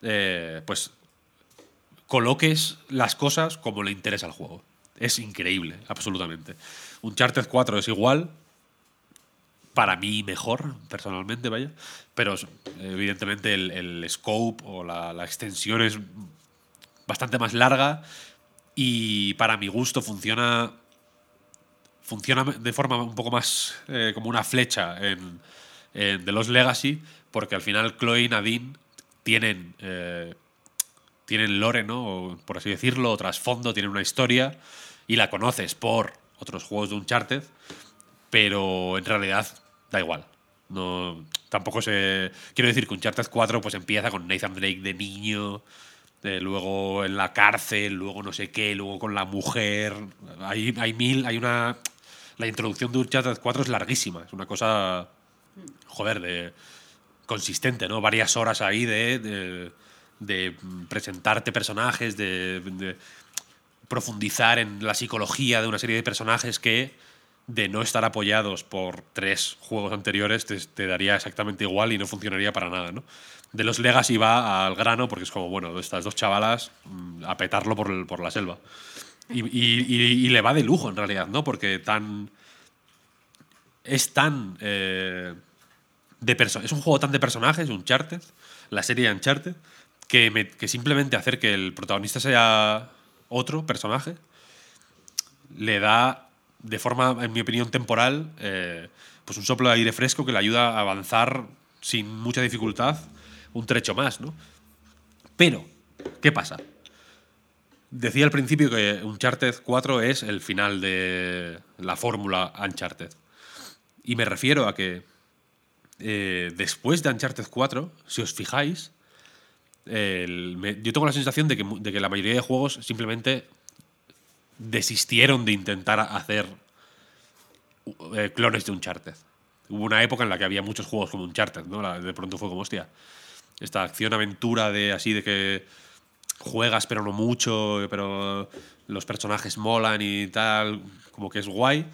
Eh, pues coloques las cosas como le interesa al juego. Es increíble, absolutamente. Uncharted 4 es igual, para mí mejor, personalmente, vaya. Pero evidentemente el, scope o la, extensión es bastante más larga y para mi gusto funciona funciona de forma un poco más eh, como una flecha en, en The Lost Legacy porque al final Chloe y Nadine tienen eh, tienen lore, ¿no? Por así decirlo, o trasfondo, tienen una historia y la conoces por otros juegos de Uncharted, pero en realidad da igual. No, tampoco se. Quiero decir que Uncharted 4 pues empieza con Nathan Drake de niño, eh, luego en la cárcel, luego no sé qué, luego con la mujer. Hay, hay mil. Hay una. La introducción de Uncharted 4 es larguísima, es una cosa. Joder, de. consistente, ¿no? Varias horas ahí de. de, presentarte personajes, de profundizar en la psicología de una serie de personajes que de no estar apoyados por tres juegos anteriores te, daría exactamente igual y no funcionaría para nada, ¿no? De los Legacy va al grano porque es como, bueno, estas dos chavalas mm, a petarlo por, la selva. Y, le va de lujo en realidad, ¿no? Porque tan... Es tan... eh, de es un juego tan de personajes, Uncharted, la serie Uncharted, que, me- que simplemente hacer que el protagonista sea otro personaje le da, de forma, en mi opinión, temporal, eh, pues un soplo de aire fresco que le ayuda a avanzar sin mucha dificultad un trecho más, ¿no? Pero, ¿qué pasa? Decía al principio que Uncharted 4 es el final de la fórmula Uncharted. Y me refiero a que eh, después de Uncharted 4, si os fijáis, yo tengo la sensación de que, de que la mayoría de juegos simplemente desistieron de intentar hacer eh, clones de Uncharted. Hubo una época en la que había muchos juegos como Uncharted, ¿no? De pronto fue como, hostia, esta acción-aventura de así de que juegas pero no mucho, pero los personajes molan y tal, como que es guay.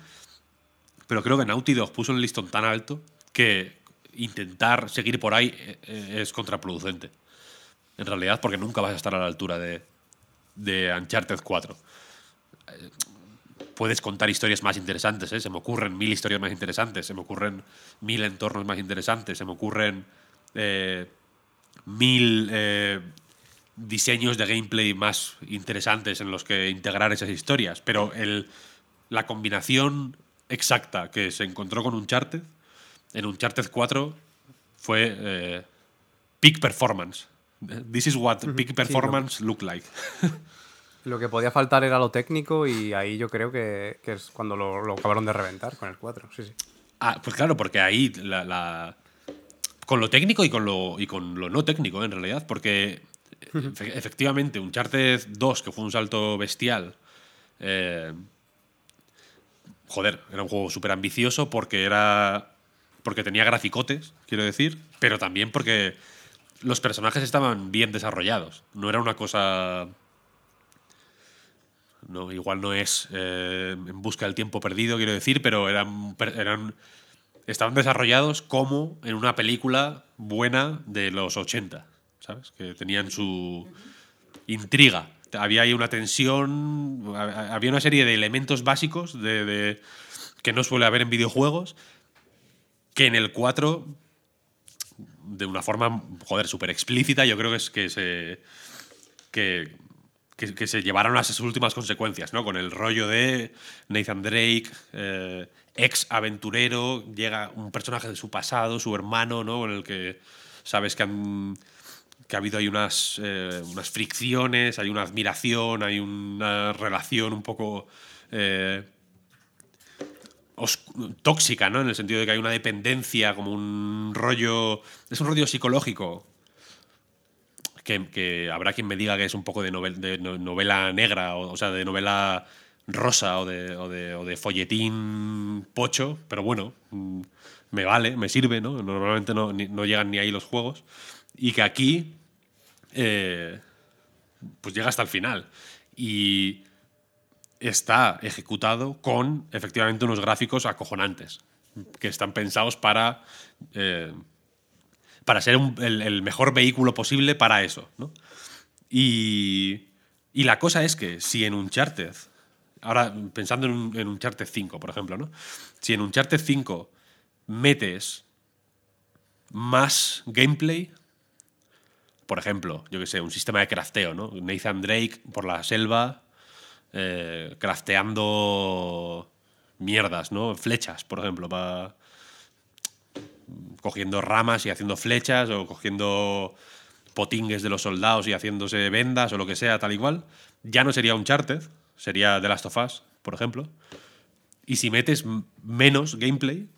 Pero creo que Naughty Dog puso el listón tan alto que intentar seguir por ahí eh, eh, es contraproducente. En realidad, porque nunca vas a estar a la altura de, de Uncharted 4. Eh, Puedes contar historias más interesantes, ¿eh? se me ocurren mil historias más interesantes, se me ocurren mil entornos más interesantes, se me ocurren eh, mil eh, diseños de gameplay más interesantes en los que integrar esas historias. Pero el, la combinación exacta que se encontró con Uncharted, en Uncharted 4, fue peak performance. This is what peak performance look like. Lo que podía faltar era lo técnico y ahí yo creo que, que es cuando lo, lo acabaron de reventar con el 4. Sí, sí. Ah, pues claro, porque ahí la, la- con lo técnico y con lo, y con lo no técnico, en realidad, porque efe- efectivamente Uncharted 2, que fue un salto bestial, eh, joder, era un juego súper ambicioso porque era porque tenía graficotes, quiero decir, pero también porque los personajes estaban bien desarrollados. No era una cosa no, igual no es eh, en busca del tiempo perdido, quiero decir, pero eran, eran estaban desarrollados como en una película buena de los 80, ¿sabes? Que tenían su intriga. Había ahí una tensión, ha- había una serie de elementos básicos de, de- que no suele haber en videojuegos, que en el 4, de una forma, joder, súper explícita, yo creo que es que se... Que, que, se llevaron a sus últimas consecuencias, ¿no? Con el rollo de Nathan Drake, eh, ex aventurero, llega un personaje de su pasado, su hermano, ¿no? En el que sabes que han, que ha habido ahí unas, eh, unas fricciones, hay una admiración, hay una relación un poco eh, tóxica, ¿no? En el sentido de que hay una dependencia, como un rollo. Es un rollo psicológico. Que, habrá quien me diga que es un poco de, novel- de no- novela negra, o, o sea, de novela rosa o de, folletín pocho, pero bueno, mm, me vale, me sirve, ¿no? Normalmente no, no llegan ni ahí los juegos. Y que aquí, eh, pues llega hasta el final. Y está ejecutado con efectivamente unos gráficos acojonantes, que están pensados para, eh, para ser un- el, mejor vehículo posible para eso. ¿no? Y, y la cosa es que si en Uncharted, ahora pensando en, un, en Uncharted 5, por ejemplo, ¿no? si en Uncharted 5 metes más gameplay, por ejemplo, yo que sé, un sistema de crafteo, ¿no? Nathan Drake por la selva, eh, crafteando mierdas, ¿no? Flechas, por ejemplo, para cogiendo ramas y haciendo flechas o cogiendo potingues de los soldados y haciéndose vendas o lo que sea, tal y cual. Ya no sería Uncharted, sería The Last of Us, por ejemplo. Y si metes menos gameplay,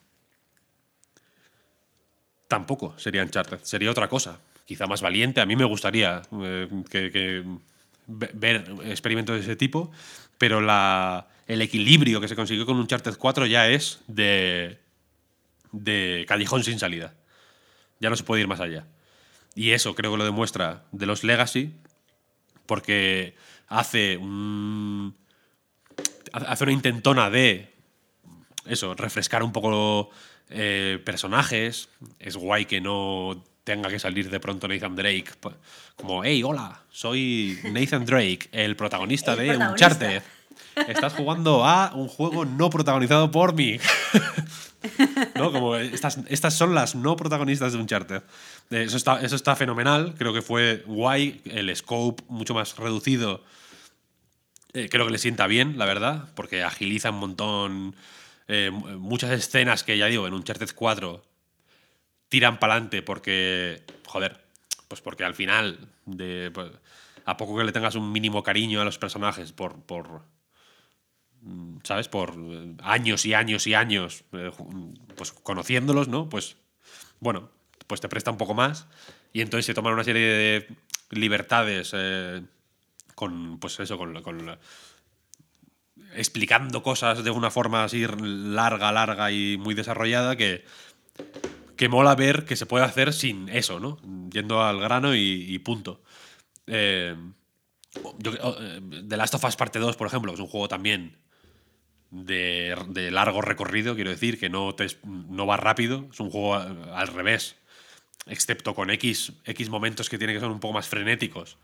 tampoco sería Uncharted, sería otra cosa. Quizá más valiente. A mí me gustaría eh, que, ver experimentos de ese tipo, pero la, el equilibrio que se consiguió con Uncharted 4 ya es de, de callejón sin salida. Ya no se puede ir más allá. Y eso creo que lo demuestra de los Legacy, porque hace un. hace una intentona de eso, refrescar un poco eh, personajes. Es guay que no tenga que salir de pronto Nathan Drake pa- como, hey, hola, soy Nathan Drake, el protagonista El de protagonista". Uncharted. Estás jugando a un juego no protagonizado por mí. ¿No? Como estas, estas son las no protagonistas de Uncharted. Eh, Eso está, eso está fenomenal. Creo que fue guay. El scope mucho más reducido. Eh, creo que le sienta bien, la verdad, porque agiliza un montón. eh, mu- muchas escenas que ya digo, en Uncharted 4 tiran para adelante porque. Joder. Pues porque al final, de, pues, a poco que le tengas un mínimo cariño a los personajes por. por mm, ¿Sabes? Por eh, años y años y años, eh, pues conociéndolos, ¿no? Pues bueno, pues te presta un poco más. Y entonces se toman una serie de libertades eh, con, pues eso, con, con explicando cosas de una forma así larga, larga y muy desarrollada que, que mola ver que se puede hacer sin eso, ¿no? Yendo al grano y, punto. Eh, eh, The Last of Us Parte 2, por ejemplo, es un juego también de, largo recorrido, quiero decir, que no, no va rápido, es un juego al, revés, excepto con X, X momentos que tienen que ser un poco más frenéticos.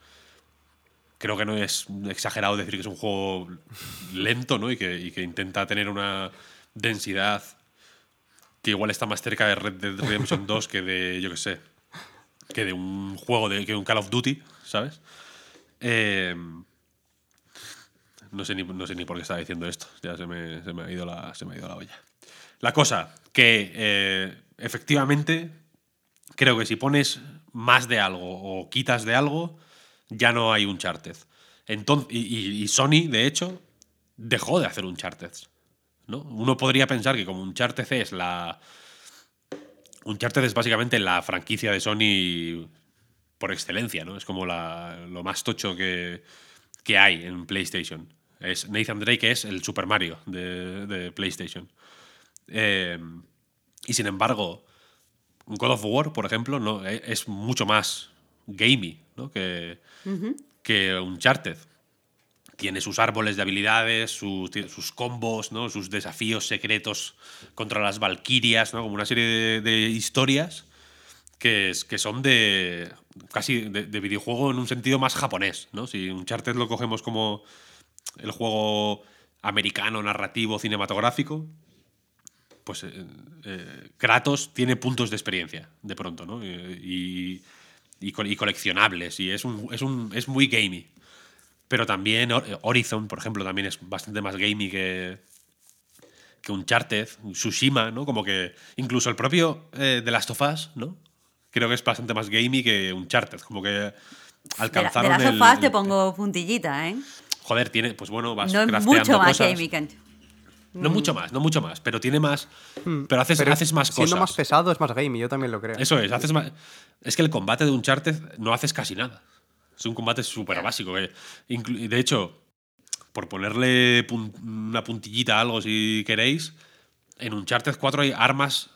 Creo que no es exagerado decir que es un juego lento ¿no? y que intenta tener una densidad que igual está más cerca de Red Dead Redemption 2 que de, yo qué sé, que de un juego, de, que de un Call of Duty, ¿sabes? Eh, no sé, ni, no sé ni por qué estaba diciendo esto. Ya se me, se me ha, ido la, se me ha ido la olla. La cosa, que eh, efectivamente creo que si pones más de algo o quitas de algo, ya no hay Uncharted. Entonces, y, y- Sony, de hecho, dejó de hacer Uncharted. ¿No? Uno podría pensar que como Uncharted es la... Uncharted es básicamente la franquicia de Sony por excelencia, ¿no? Es como la- lo más tocho que, que hay en PlayStation. Es Nathan Drake es el Super Mario de, de PlayStation. Eh, y sin embargo, God of War, por ejemplo, no, e- es mucho más gamey ¿no? que, que Uncharted. Tiene sus árboles de habilidades, sus, sus combos, ¿no? sus desafíos secretos contra las Valkyrias, ¿no? como una serie de, de historias que, es- que son de casi de, de videojuego en un sentido más japonés. ¿no? Si Uncharted lo cogemos como el juego americano, narrativo, cinematográfico, pues eh, eh, Kratos tiene puntos de experiencia, de pronto, ¿no? Y, y, y coleccionables, y es, un, es, un, es muy gamey. Pero también Hor- Horizon, por ejemplo, también es bastante más gamey que, que Uncharted, Tsushima, ¿no? Como que incluso el propio eh, The Last of Us, ¿no? creo que es bastante más gamey que Uncharted. Como que De, la- alcanzaron de las el- sofás te pongo puntillita, ¿eh? Joder, tiene, pues bueno, vas No es crafteando mucho más cosas. gaming que No mucho más, no mucho más, pero tiene más. Pero haces, Hmm. Pero haces más Siendo cosas. más pesado es más gamey, yo también lo creo. Eso es, haces más. Es que el combate de Uncharted no haces casi nada. Es un combate súper básico. que y de hecho, por ponerle pun- una puntillita a algo si queréis, en Uncharted 4 hay armas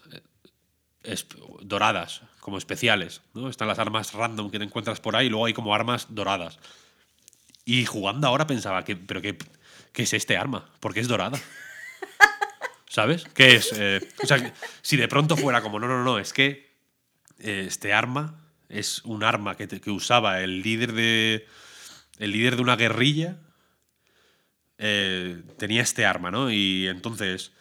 eh, doradas, como especiales. ¿no? Están las armas random que te encuentras por ahí y luego hay como armas doradas. Y jugando ahora pensaba, que, ¿pero qué, qué es este arma? Porque es dorada. ¿Sabes? ¿Qué es? Eh, o sea, si de pronto fuera como, no, no, no, es que eh, este arma es un arma que, que usaba el líder de. El líder de una guerrilla. eh, tenía este arma, ¿no? Y entonces.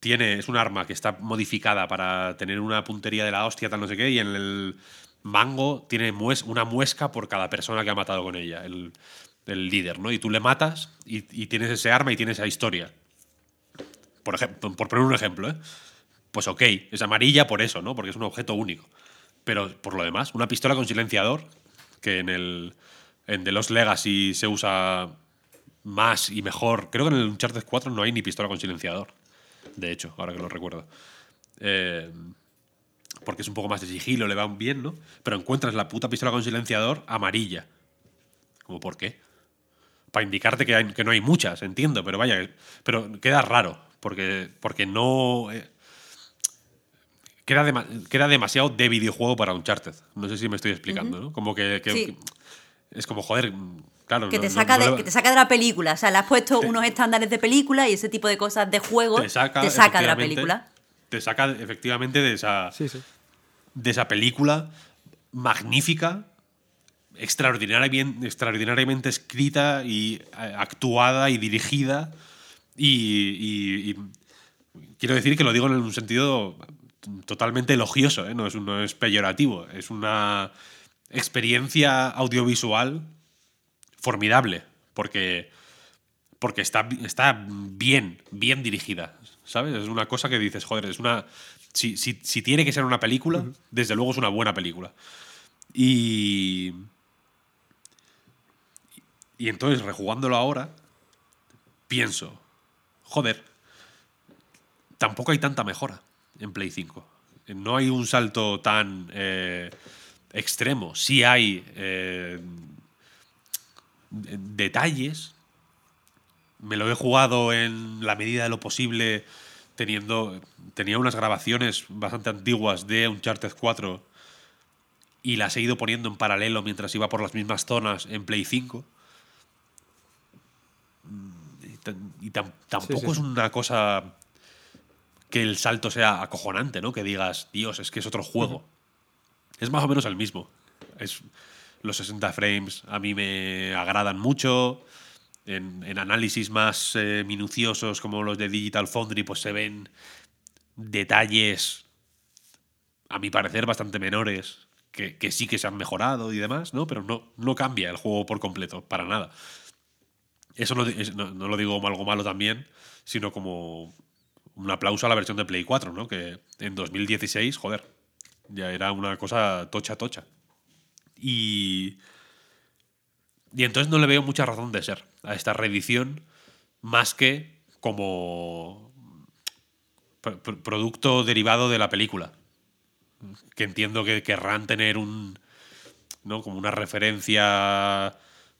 Tiene, es un arma que está modificada para tener una puntería de la hostia, tal no sé qué, y en el mango tiene una muesca por cada persona que ha matado con ella, el, el líder, ¿no? Y tú le matas y, y tienes ese arma y tienes esa historia. Por, ejemplo, por poner un ejemplo, ¿eh? Pues ok, es amarilla por eso, ¿no? Porque es un objeto único. Pero por lo demás, una pistola con silenciador, que en el en The Lost Legacy se usa más y mejor. Creo que en el Uncharted 4 no hay ni pistola con silenciador. De hecho, ahora que lo recuerdo. Eh, porque es un poco más de sigilo, le va bien, ¿no? Pero encuentras la puta pistola con silenciador amarilla. ¿Cómo por qué? Para indicarte que, que no hay muchas, entiendo, pero vaya, pero queda raro, porque, porque no... eh, queda, dema- queda demasiado de videojuego para Uncharted. No sé si me estoy explicando, ¿no? Como que, que- Sí. que- es como, joder, claro. Que te, no- saca no de, le- que te saca de la película. O sea, le has puesto unos estándares de película y ese tipo de cosas de juego te saca, de la película. Te saca efectivamente de esa, Sí, sí. de esa película magnífica, extraordinariamente, extraordinariamente escrita y eh, actuada y dirigida. Y, y- y quiero decir que lo digo en un sentido totalmente elogioso, ¿eh? no, es, no es peyorativo. Es una experiencia audiovisual formidable, porque, porque está, está bien, bien dirigida, ¿sabes? Es una cosa que dices, joder, es una... Si, si- si tiene que ser una película, desde luego es una buena película. Y... Y entonces, rejugándolo ahora, pienso, joder, tampoco hay tanta mejora en Play 5. No hay un salto tan eh, extremo. Sí hay eh, de- detalles. Me lo he jugado en la medida de lo posible, teniendo. Tenía unas grabaciones bastante antiguas de Uncharted 4 y las he ido poniendo en paralelo mientras iba por las mismas zonas en Play 5. Y, tan- y tam- tampoco Sí, sí, es una cosa que el salto sea acojonante, ¿no? Que digas, Dios, es que es otro juego. Es más o menos el mismo. Es, los 60 frames a mí me agradan mucho. En, en análisis más eh, minuciosos como los de Digital Foundry, pues se ven detalles, a mi parecer, bastante menores, que, que sí que se han mejorado y demás, ¿no? Pero no, no cambia el juego por completo, para nada. Eso no, es- no- no lo digo como algo malo también, sino como un aplauso a la versión de Play 4, ¿no? Que en 2016, joder, ya era una cosa tocha, tocha. Y. Y entonces no le veo mucha razón de ser a esta reedición, más que como pr- pr- producto derivado de la película. Que entiendo que querrán tener un. ¿no? como una referencia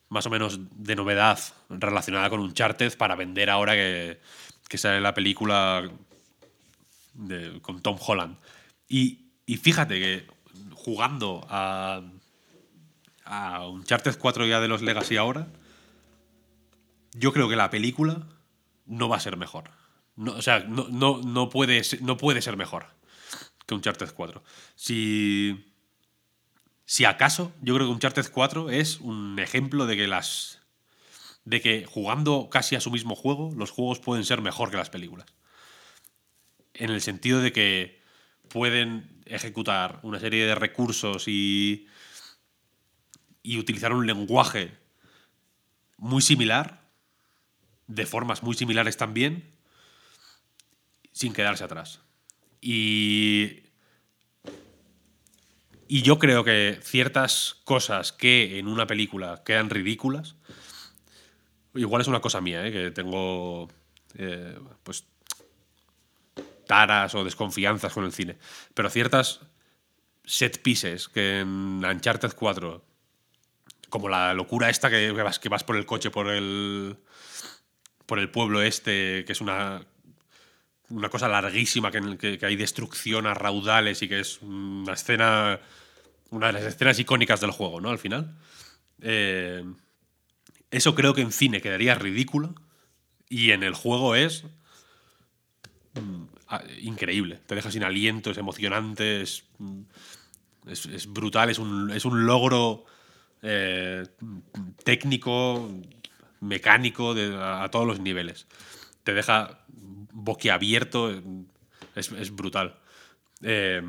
más o menos de novedad relacionada con Uncharted para vender ahora que, que sale la película de- con Tom Holland. Y, y fíjate que jugando a, a Uncharted 4 ya de los Legacy ahora, yo creo que la película no va a ser mejor. No, o sea, no, no, no, puede, ser- no puede ser mejor que Uncharted 4. Si, si acaso, yo creo que Uncharted 4 es un ejemplo de que las de que jugando casi a su mismo juego, los juegos pueden ser mejor que las películas. En el sentido de que pueden ejecutar una serie de recursos y, y utilizar un lenguaje muy similar, de formas muy similares también, sin quedarse atrás. Y Y yo creo que ciertas cosas que en una película quedan ridículas, igual es una cosa mía, ¿eh? que tengo eh, pues taras o desconfianzas con el cine, pero ciertas set pieces que en Uncharted 4, como la locura esta que vas, que vas por el coche por el por el pueblo este, que es una una cosa larguísima, que, que, que hay destrucción a raudales y que es una escena una de las escenas icónicas del juego, ¿no? Al final. Eh, eso creo que en cine quedaría ridículo y en el juego es mm, increíble. Te deja sin aliento, es emocionante, es, mm, es, brutal, es un, es un logro eh, técnico, mecánico a, todos los niveles. Te deja boquiabierto, es, es brutal. Eh,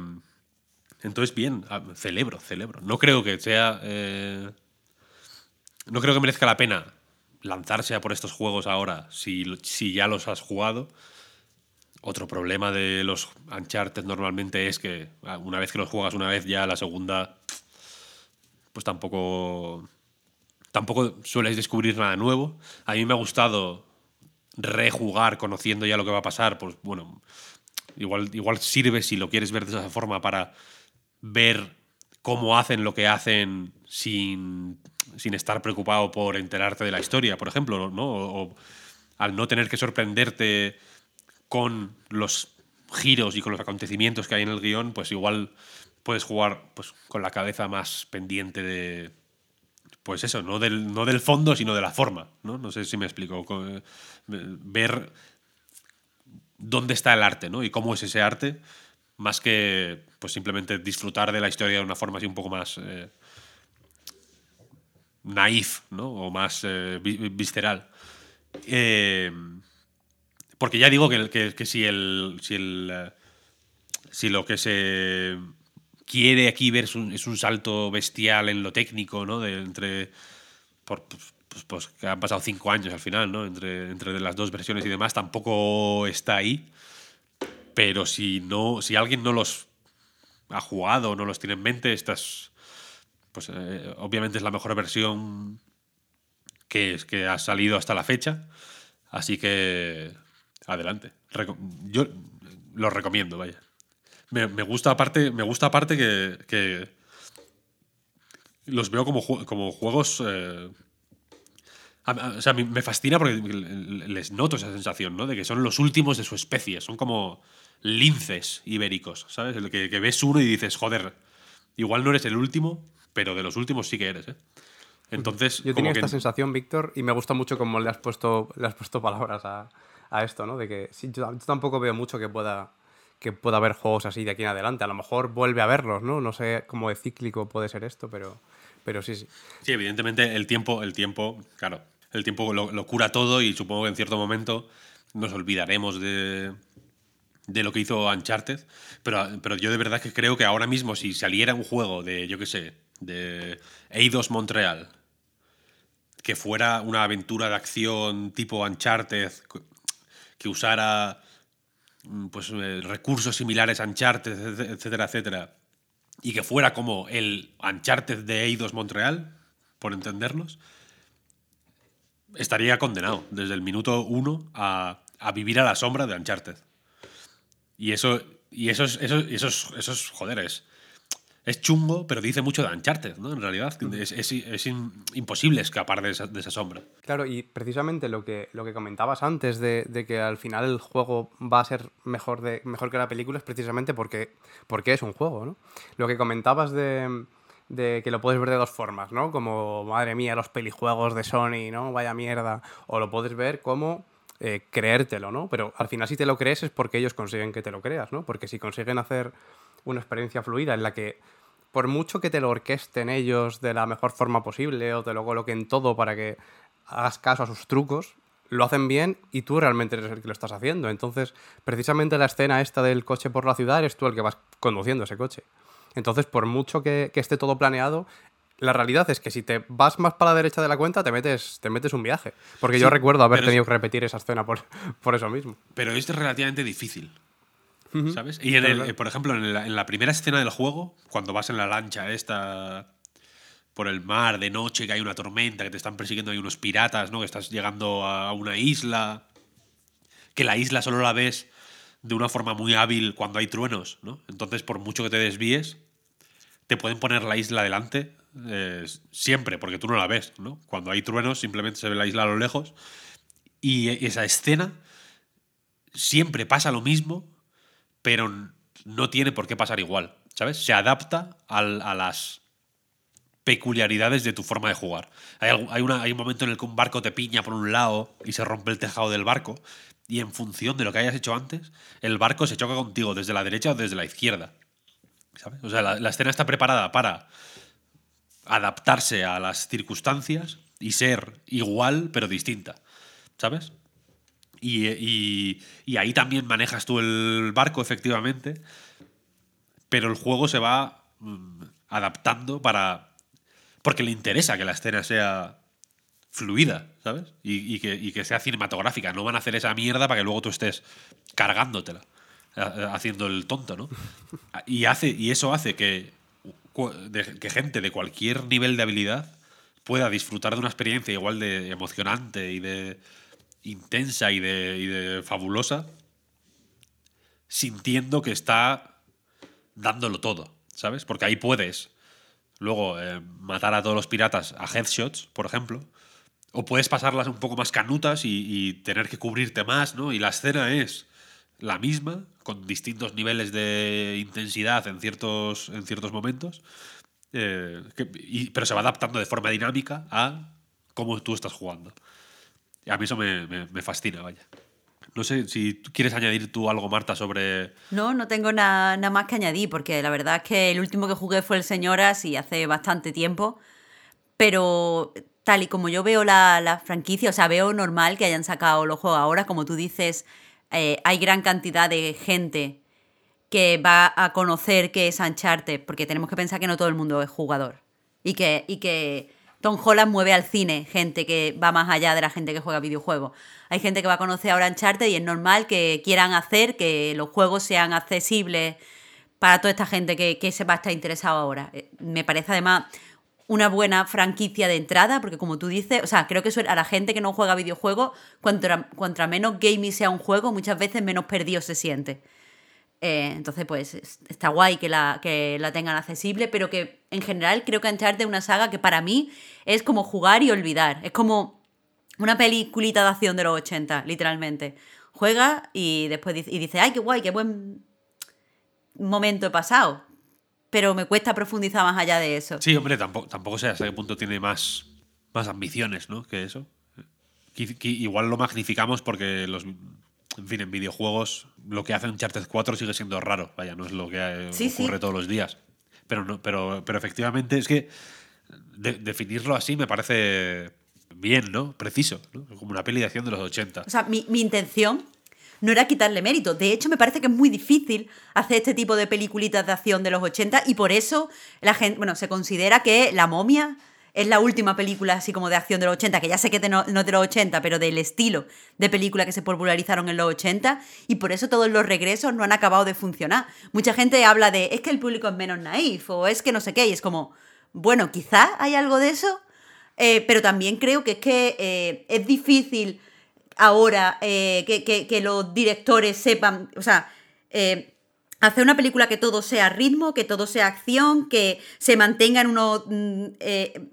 entonces, bien, ah, celebro, celebro. No creo que sea. Eh, no creo que merezca la pena lanzarse a por estos juegos ahora si, si ya los has jugado. Otro problema de los Uncharted normalmente es que ah, una vez que los juegas una vez, ya la segunda. Pues tampoco. Tampoco sueles descubrir nada nuevo. A mí me ha gustado rejugar conociendo ya lo que va a pasar. Pues bueno, igual, igual sirve si lo quieres ver de esa forma para ver cómo hacen lo que hacen sin, sin estar preocupado por enterarte de la historia, por ejemplo, ¿no? O, al no tener que sorprenderte con los giros y con los acontecimientos que hay en el guion, pues igual puedes jugar pues, con la cabeza más pendiente de. Pues eso, no del, no del fondo, sino de la forma. ¿no? no sé si me explico. Ver dónde está el arte, ¿no? Y cómo es ese arte más que pues simplemente disfrutar de la historia de una forma así un poco más eh, naif, ¿no? O más eh, visceral. Eh, porque ya digo que, que, si el. Si el. Si lo que se quiere aquí ver es un, es un salto bestial en lo técnico, ¿no? Entre. Por, pues, pues, que han pasado cinco años al final, ¿no? Entre, entre las dos versiones y demás, tampoco está ahí. Pero si no, si alguien no los ha jugado no los tiene en mente, estas, pues eh, obviamente es la mejor versión que, que ha salido hasta la fecha. Así que adelante. Yo lo recomiendo, vaya. Me, me, gusta aparte, me gusta aparte que, que los veo como, como juegos. Eh, o sea, me fascina porque les noto esa sensación, ¿no? De que son los últimos de su especie. Son como linces ibéricos, ¿sabes? El que, que, ves uno y dices, joder, igual no eres el último, pero de los últimos sí que eres, ¿eh? Entonces, yo tenía esta que... sensación, Víctor, y me gusta mucho cómo le has puesto, le has puesto palabras a, a esto, ¿no? De que sí, yo, yo, tampoco veo mucho que pueda, que pueda haber juegos así de aquí en adelante. A lo mejor vuelve a verlos, ¿no? No sé cómo de cíclico puede ser esto, pero, pero sí, sí. Sí, evidentemente el tiempo, el tiempo, claro, el tiempo lo, lo cura todo y supongo que en cierto momento nos olvidaremos de, de lo que hizo Uncharted, pero, pero yo de verdad que creo que ahora mismo si saliera un juego de, yo qué sé, de Eidos Montreal, que fuera una aventura de acción tipo Uncharted, que usara pues, recursos similares a Uncharted, etcétera, etcétera, y que fuera como el Uncharted de Eidos Montreal, por entendernos, estaría condenado desde el minuto uno a, a vivir a la sombra de Uncharted. Y eso, y eso, es, eso, eso, es, eso es, joder, es, es chungo, pero dice mucho de Uncharted, ¿no? En realidad, es, es, es in, imposible escapar de esa, de esa, sombra. Claro, y precisamente lo que, lo que comentabas antes de, de, que al final el juego va a ser mejor, de, mejor que la película es precisamente porque, porque es un juego, ¿no? Lo que comentabas de, de que lo puedes ver de dos formas, ¿no? Como, madre mía, los pelijuegos de Sony, ¿no? Vaya mierda. O lo puedes ver como eh, creértelo, ¿no? Pero al final si te lo crees es porque ellos consiguen que te lo creas, ¿no? Porque si consiguen hacer una experiencia fluida en la que por mucho que te lo orquesten ellos de la mejor forma posible o te lo coloquen todo para que hagas caso a sus trucos, lo hacen bien y tú realmente eres el que lo estás haciendo. Entonces, precisamente la escena esta del coche por la ciudad eres tú el que vas conduciendo ese coche. Entonces, por mucho que, que esté todo planeado, la realidad es que si te vas más para la derecha de la cuenta, te metes, te metes un viaje. Porque sí, yo recuerdo haber tenido es... que repetir esa escena por, por eso mismo. Pero es relativamente difícil. ¿Sabes? Y en el- eh, por ejemplo, en la, en la primera escena del juego, cuando vas en la lancha esta por el mar de noche, que hay una tormenta, que te están persiguiendo, hay unos piratas, ¿no? Que estás llegando a una isla, que la isla solo la ves de una forma muy hábil cuando hay truenos, ¿no? Entonces, por mucho que te desvíes, te pueden poner la isla delante eh, siempre, porque tú no la ves, ¿no? Cuando hay truenos, simplemente se ve la isla a lo lejos. Y e- esa escena siempre pasa lo mismo, pero no tiene por qué pasar igual, ¿sabes? Se adapta a las peculiaridades de tu forma de jugar. Hay, hay un momento en el que un barco te piña por un lado y se rompe el tejado del barco, y en función de lo que hayas hecho antes, el barco se choca contigo desde la derecha o desde la izquierda. ¿Sabes? O sea, la, escena está preparada para adaptarse a las circunstancias y ser igual pero distinta. ¿Sabes? Y, ahí también manejas tú el barco, efectivamente, pero el juego se va mm, adaptando para... Porque le interesa que la escena sea fluida, ¿sabes? Y, que, que sea cinematográfica. No van a hacer esa mierda para que luego tú estés cargándotela, haciendo el tonto, ¿no? Y, hace, y eso hace que, que gente de cualquier nivel de habilidad pueda disfrutar de una experiencia igual de emocionante y de intensa y de, y de fabulosa, sintiendo que está dándolo todo, ¿sabes? Porque ahí puedes luego eh, matar a todos los piratas a headshots, por ejemplo, o puedes pasarlas un poco más canutas y tener que cubrirte más, ¿no? Y la escena es la misma, con distintos niveles de intensidad en ciertos, en ciertos momentos, eh, que- y- pero se va adaptando de forma dinámica a cómo tú estás jugando. Y a mí eso me, me- me fascina, vaya. No sé si quieres añadir tú algo, Marta, sobre... No, no tengo na- nada más que añadir, porque la verdad es que el último que jugué fue el Señoras y hace bastante tiempo. Pero tal y como yo veo la, la franquicia, o sea, veo normal que hayan sacado los juegos ahora, como tú dices, eh, hay gran cantidad de gente que va a conocer qué es Uncharted, porque tenemos que pensar que no todo el mundo es jugador. Y que, y que Tom Holland mueve al cine gente que va más allá de la gente que juega videojuegos. Hay gente que va a conocer ahora Uncharted y es normal que quieran hacer que los juegos sean accesibles para toda esta gente que, que se va a estar interesado ahora. Eh, Me parece además una buena franquicia de entrada, porque como tú dices, o sea, creo que a la gente que no juega videojuegos, cuanto, cuanto menos gaming sea un juego, muchas veces menos perdido se siente. Eh, entonces, pues es- está guay que la, que la tengan accesible, pero que en general creo que Uncharted es una saga que para mí es como jugar y olvidar. Es como una peliculita de acción de los 80, literalmente. Juega y después dice, y dice ay, qué guay, qué buen momento he pasado. Pero me cuesta profundizar más allá de eso. Sí, hombre, tampoco, tampoco sé hasta qué punto tiene más, más ambiciones, ¿no? Que eso. Igual lo magnificamos porque los. En fin, en videojuegos lo que hace Uncharted 4 sigue siendo raro. Vaya, no es lo que eh, Sí, sí. ocurre todos los días. Pero, no, pero, pero efectivamente es que de- definirlo así me parece bien, ¿no? Preciso, ¿no? Como una peli de acción de los 80. O sea, mi, mi intención no era quitarle mérito. De hecho, me parece que es muy difícil hacer este tipo de peliculitas de acción de los 80 y por eso la gente, bueno, se considera que La momia es la última película así como de acción de los 80, que ya sé que no, de los 80, pero del estilo de película que se popularizaron en los 80 y por eso todos los regresos no han acabado de funcionar. Mucha gente habla de, es que el público es menos naif o es que no sé qué y es como, bueno, quizás hay algo de eso, eh, pero también creo que es que eh, es difícil ahora eh, que, que- los directores sepan, o sea, eh, hacer una película que todo sea ritmo, que todo sea acción, que se mantenga en unos, mm, eh,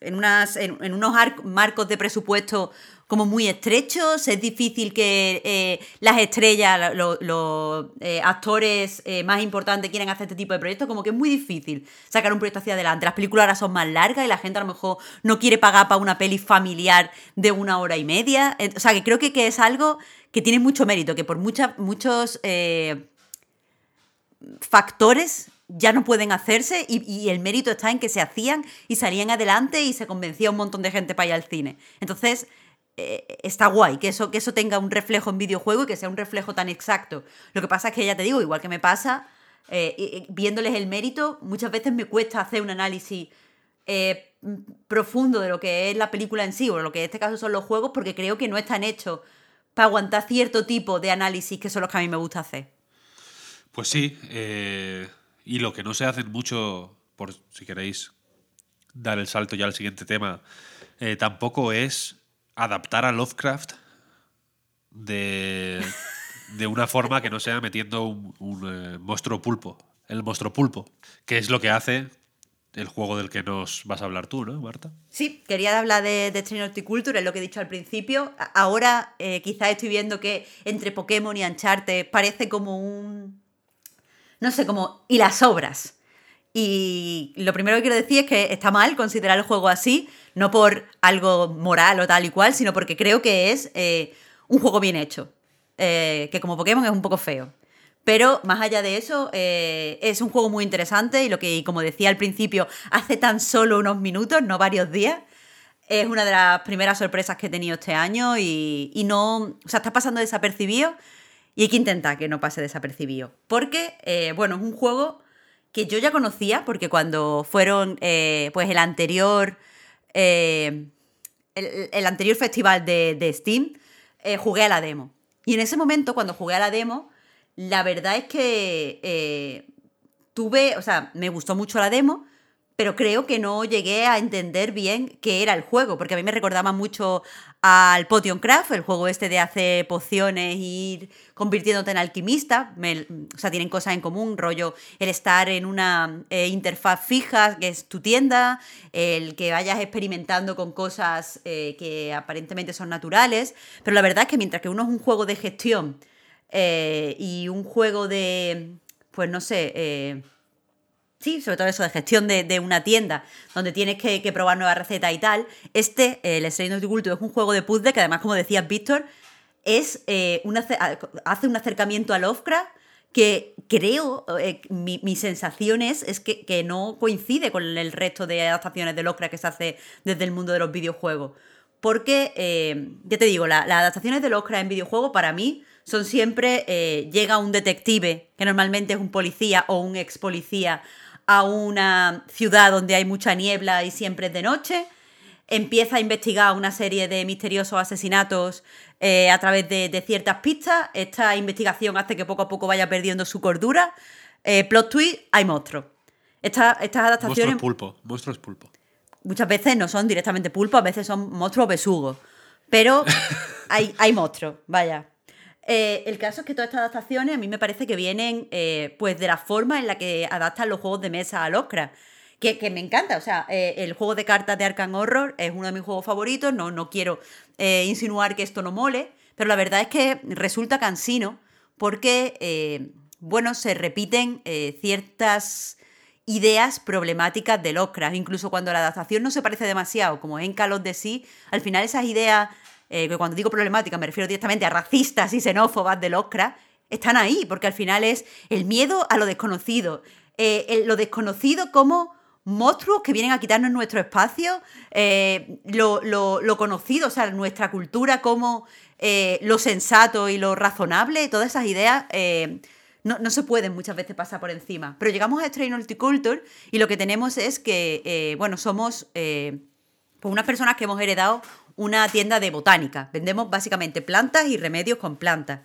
en unas, en, unos ar- marcos de presupuesto como muy estrechos, es difícil que eh, las estrellas, lo- los eh, actores eh, más importantes quieran hacer este tipo de proyectos, como que es muy difícil sacar un proyecto hacia adelante. Las películas ahora son más largas y la gente a lo mejor no quiere pagar para una peli familiar de una hora y media. O sea, que creo que, que es algo que tiene mucho mérito, que por muchas, muchos factores ya no pueden hacerse y, el mérito está en que se hacían y salían adelante y se convencía un montón de gente para ir al cine. Entonces, eh, está guay que eso, que eso tenga un reflejo en videojuego y que sea un reflejo tan exacto. Lo que pasa es que ya te digo, igual que me pasa, eh, viéndoles el mérito, muchas veces me cuesta hacer un análisis eh, profundo de lo que es la película en sí, o lo que en este caso son los juegos, porque creo que no están hechos para aguantar cierto tipo de análisis que son los que a mí me gusta hacer. Pues sí, eh, y lo que no se hace mucho, por si queréis dar el salto ya al siguiente tema, eh, tampoco es adaptar a Lovecraft de, de una forma que no sea metiendo un, eh, monstruo pulpo, el monstruo pulpo, que es lo que hace el juego del que nos vas a hablar tú, ¿no, Marta? Sí, quería hablar de, de Strain Horticulture, es lo que he dicho al principio. Ahora eh, quizás estoy viendo que entre Pokémon y Uncharted parece como un... No sé, como... Y las obras. Y lo primero que quiero decir es que está mal considerar el juego así, no por algo moral o tal y cual, sino porque creo que es eh, un juego bien hecho. Eh, que como Pokémon es un poco feo. Pero más allá de eso, eh, es un juego muy interesante y lo que, como decía al principio, hace tan solo unos minutos, no varios días, es una de las primeras sorpresas que he tenido este año y, y no, o sea, está pasando desapercibido y hay que intentar que no pase desapercibido. Porque, eh, bueno, es un juego que yo ya conocía, porque cuando fueron, eh, pues el anterior, eh, el, anterior festival de, de Steam, jugué a la demo. Y en ese momento, cuando jugué a la demo, la verdad es que tuve, o sea, me gustó mucho la demo, pero creo que no llegué a entender bien qué era el juego, porque a mí me recordaba mucho al Potion Craft, el juego este de hacer pociones y ir convirtiéndote en alquimista. Me- o sea, tienen cosas en común, rollo el estar en una eh, interfaz fija, que es tu tienda, el que vayas experimentando con cosas eh, que aparentemente son naturales, pero la verdad es que mientras que uno es un juego de gestión eh, y un juego de, pues no sé, eh, Sí, sobre todo eso de gestión de, de una tienda, donde tienes que, probar nuevas recetas y tal. Este, eh, el Strain of the Culture, es un juego de puzzle que además, como decías, Víctor, es eh, un ace- a- hace un acercamiento a Lovecraft que creo, eh, mi, sensación es, es que, que no coincide con el resto de adaptaciones de Lovecraft que se hace desde el mundo de los videojuegos. Porque, eh, ya te digo, la- las adaptaciones de Lovecraft en videojuegos para mí son siempre, eh, llega un detective, que normalmente es un policía o un ex policía, a una ciudad donde hay mucha niebla y siempre es de noche, empieza a investigar una serie de misteriosos asesinatos eh, a través de, de ciertas pistas, esta investigación hace que poco a poco vaya perdiendo su cordura, eh, plot twist, hay monstruos. Esta- estas adaptaciones Monstruos pulpo, monstruos pulpo. muchas veces no son directamente pulpos, a veces son monstruos besugos. Pero hay, hay monstruos, vaya. Eh, el caso es que todas estas adaptaciones a mí me parece que vienen eh, pues de la forma en la que adaptan los juegos de mesa al Oscar. Que, que me encanta, o sea, eh, el juego de cartas de Arkham Horror es uno de mis juegos favoritos, no, no quiero insinuar que esto no mole, pero la verdad es que resulta cansino porque, bueno, se repiten ciertas ideas problemáticas del Lovecraft. Incluso cuando la adaptación no se parece demasiado, como en Call of the Sea, al final esas ideas, eh, que cuando digo problemáticas me refiero directamente a racistas y xenófobas del Lovecraft, están ahí, porque al final es el miedo a lo desconocido. Eh, lo desconocido como monstruos que vienen a quitarnos nuestro espacio, eh, lo, conocido, o sea, nuestra cultura como lo sensato y lo razonable, todas esas ideas no, se pueden muchas veces pasar por encima. Pero llegamos a Strain Horticulture y lo que tenemos es que, bueno, somos pues unas personas que hemos heredado una tienda de botánica. Vendemos básicamente plantas y remedios con plantas.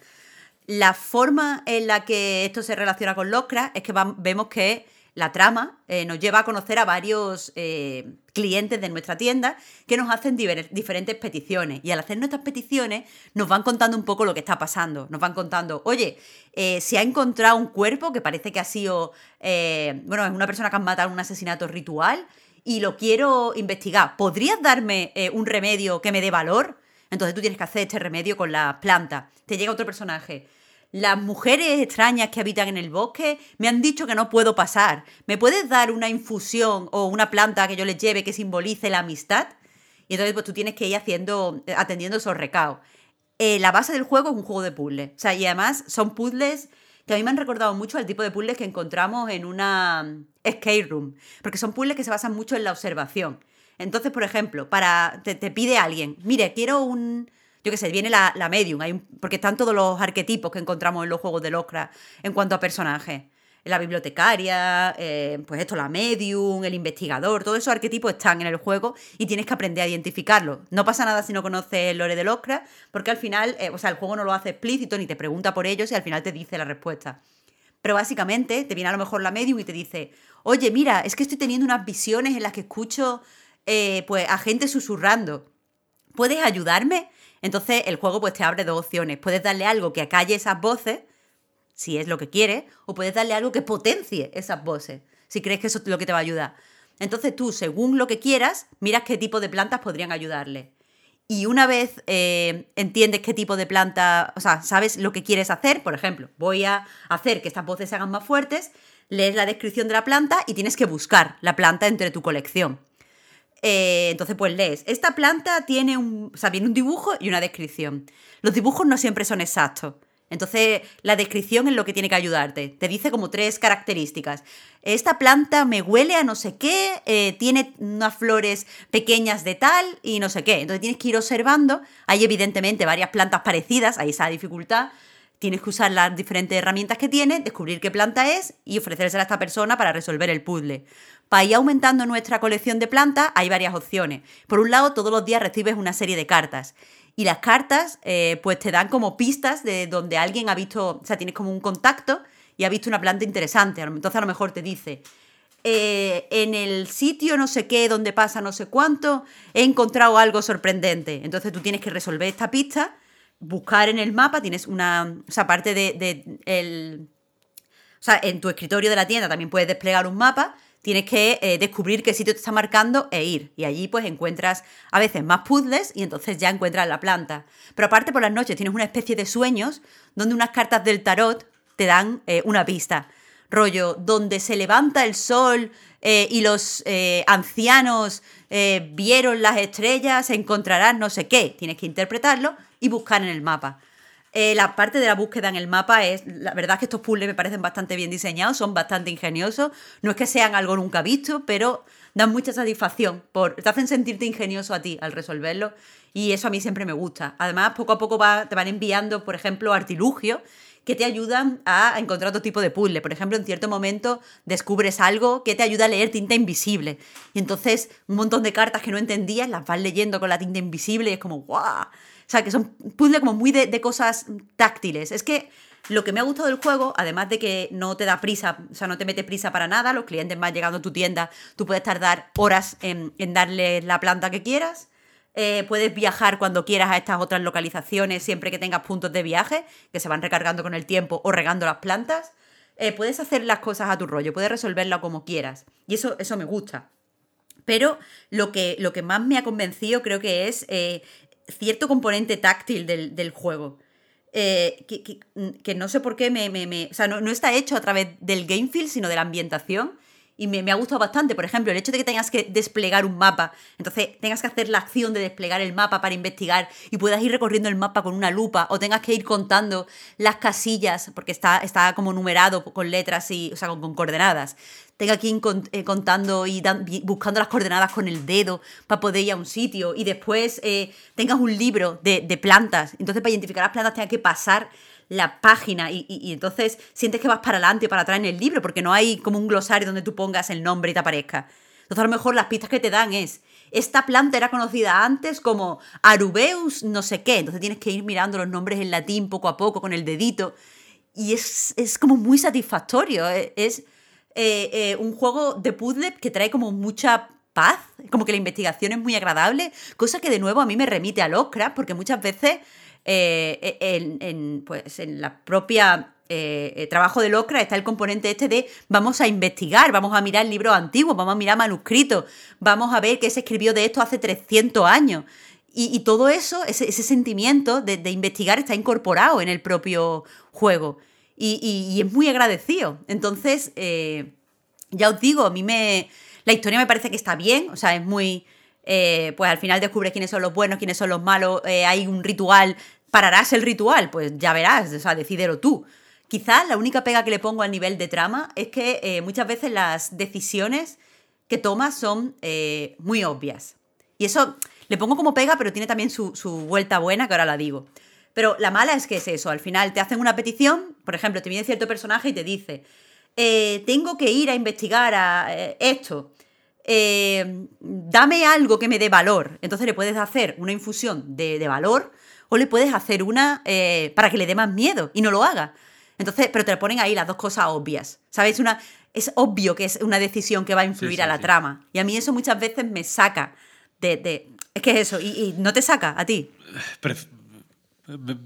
La forma en la que esto se relaciona con Lovecraft es que vemos que la trama eh, nos lleva a conocer a varios eh, clientes de nuestra tienda que nos hacen diferentes peticiones. Y al hacer nuestras peticiones nos van contando un poco lo que está pasando. Nos van contando, oye, eh, se ha encontrado un cuerpo que parece que ha sido, bueno, es una persona que ha matado un asesinato ritual y lo quiero investigar. ¿Podrías darme eh, un remedio que me dé valor? Entonces tú tienes que hacer este remedio con las plantas. Te llega otro personaje. Las mujeres extrañas que habitan en el bosque me han dicho que no puedo pasar. ¿Me puedes dar una infusión o una planta que yo les lleve que simbolice la amistad? Y entonces pues tú tienes que ir haciendo, eh, atendiendo esos recados. Eh, la base del juego es un juego de puzzles. O sea, y además son puzzles que a mí me han recordado mucho al tipo de puzzles que encontramos en una mm, escape room. Porque son puzzles que se basan mucho en la observación. Entonces, por ejemplo, para te, pide alguien, mire, quiero un... Yo qué sé, viene la, la medium, porque están todos los arquetipos que encontramos en los juegos de Lovecraft en cuanto a personajes. La bibliotecaria, eh, pues esto, la medium, el investigador, todos esos arquetipos están en el juego y tienes que aprender a identificarlos. No pasa nada si no conoces el lore de Lovecraft, porque al final, eh, o sea, el juego no lo hace explícito ni te pregunta por ellos y al final te dice la respuesta. Pero básicamente te viene a lo mejor la medium y te dice, oye, mira, es que estoy teniendo unas visiones en las que escucho eh, pues, a gente susurrando. ¿Puedes ayudarme? Entonces el juego pues te abre dos opciones. Puedes darle algo que acalle esas voces, si es lo que quieres, o puedes darle algo que potencie esas voces, si crees que eso es lo que te va a ayudar. Entonces tú, según lo que quieras, miras qué tipo de plantas podrían ayudarle. Y una vez eh, entiendes qué tipo de planta, o sea, sabes lo que quieres hacer, por ejemplo, voy a hacer que estas voces se hagan más fuertes, lees la descripción de la planta y tienes que buscar la planta entre tu colección. Eh, entonces, pues lees, esta planta tiene un, o sea, viene un dibujo y una descripción. Los dibujos no siempre son exactos. Entonces, la descripción es lo que tiene que ayudarte. Te dice como tres características. Esta planta me huele a no sé qué, eh, tiene unas flores pequeñas de tal y no sé qué. Entonces tienes que ir observando. Hay evidentemente varias plantas parecidas, está la dificultad. Tienes que usar las diferentes herramientas que tiene, descubrir qué planta es y ofrecérsela a esta persona para resolver el puzzle. Para ir aumentando nuestra colección de plantas hay varias opciones. Por un lado, todos los días recibes una serie de cartas. Y las cartas, eh, pues te dan como pistas de donde alguien ha visto, o sea, tienes como un contacto y ha visto una planta interesante. Entonces a lo mejor te dice, eh, en el sitio no sé qué, donde pasa no sé cuánto, he encontrado algo sorprendente. Entonces tú tienes que resolver esta pista, buscar en el mapa, tienes una, o sea, aparte de, de el, o sea, en tu escritorio de la tienda también puedes desplegar un mapa tienes que eh, descubrir qué sitio te está marcando e ir. Y allí pues encuentras a veces más puzzles y entonces ya encuentras la planta. Pero aparte por las noches tienes una especie de sueños donde unas cartas del tarot te dan eh, una pista. Rollo, donde se levanta el sol eh, y los ancianos vieron las estrellas, encontrarás no sé qué. Tienes que interpretarlo y buscar en el mapa. Eh, la parte de la búsqueda en el mapa es, la verdad es que estos puzzles me parecen bastante bien diseñados, son bastante ingeniosos. No es que sean algo nunca visto, pero dan mucha satisfacción. Por, te hacen sentirte ingenioso a ti al resolverlo. Y eso a mí siempre me gusta. Además, poco a poco te van enviando, por ejemplo, artilugios que te ayudan a encontrar otro tipo de puzzle. Por ejemplo, en cierto momento descubres algo que te ayuda a leer tinta invisible. Y entonces un montón de cartas que no entendías las vas leyendo con la tinta invisible y es como, ¡guau! Sea, que son puzzles como muy de, cosas táctiles. Es que lo que me ha gustado del juego, además de que no te da prisa, o sea, no te mete prisa para nada, los clientes van llegando a tu tienda, tú puedes tardar horas en, darle la planta que quieras. Eh, puedes viajar cuando quieras a estas otras localizaciones siempre que tengas puntos de viaje que se van recargando con el tiempo o regando las plantas. Eh, puedes hacer las cosas a tu rollo, puedes resolverla como quieras. Y eso, eso me gusta. Pero lo que, lo que más me ha convencido creo que es eh, cierto componente táctil del, juego. Eh, que, no sé por qué me, me, o sea, no, no, está hecho a través del game feel, sino de la ambientación y me, ha gustado bastante. Por ejemplo, el hecho de que tengas que desplegar un mapa, entonces tengas que hacer la acción de desplegar el mapa para investigar y puedas ir recorriendo el mapa con una lupa o tengas que ir contando las casillas, porque está, está como numerado con letras y, o sea, con, coordenadas. Tenga que ir eh, contando y buscando las coordenadas con el dedo para poder ir a un sitio y después eh, tengas un libro de, plantas. Entonces, para identificar las plantas tengas que pasar la página y, entonces sientes que vas para adelante o para atrás en el libro porque no hay como un glosario donde tú pongas el nombre y te aparezca. Entonces a lo mejor las pistas que te dan es, esta planta era conocida antes como Arubeus no sé qué, entonces tienes que ir mirando los nombres en latín poco a poco con el dedito y es, como muy satisfactorio, e, es, eh, eh, un juego de puzzle que trae como mucha paz, como que la investigación es muy agradable, cosa que de nuevo a mí me remite a Lovecraft porque muchas veces eh, en, en, pues, en la propia trabajo de Locra está el componente este de vamos a investigar, vamos a mirar libros antiguos, vamos a mirar manuscritos, vamos a ver qué se escribió de esto hace 300 años. Y, todo eso, ese, sentimiento de, investigar está incorporado en el propio juego. Y, es muy agradecido. Entonces, ya os digo, a mí me... La historia me parece que está bien, o sea, es muy... pues al final descubres quiénes son los buenos, quiénes son los malos, hay un ritual ¿Pararás el ritual? Pues ya verás, o sea, decídelo tú. Quizás la única pega que le pongo al nivel de trama es que eh, muchas veces las decisiones que tomas son eh, muy obvias. Y eso le pongo como pega, pero tiene también su, vuelta buena, que ahora la digo. Pero la mala es que es eso, al final te hacen una petición, por ejemplo, te viene cierto personaje y te dice, eh, tengo que ir a investigar a esto, dame algo que me dé valor. Entonces le puedes hacer una infusión de, de valor o le puedes hacer una eh, para que le dé más miedo y no lo haga. Entonces, pero te lo ponen ahí las dos cosas obvias. ¿Sabes? Una, es obvio que es una decisión que va a influir sí, a la sí. trama. Y a mí eso muchas veces me saca de. de- es que es eso, y, y no te saca a ti. Pref-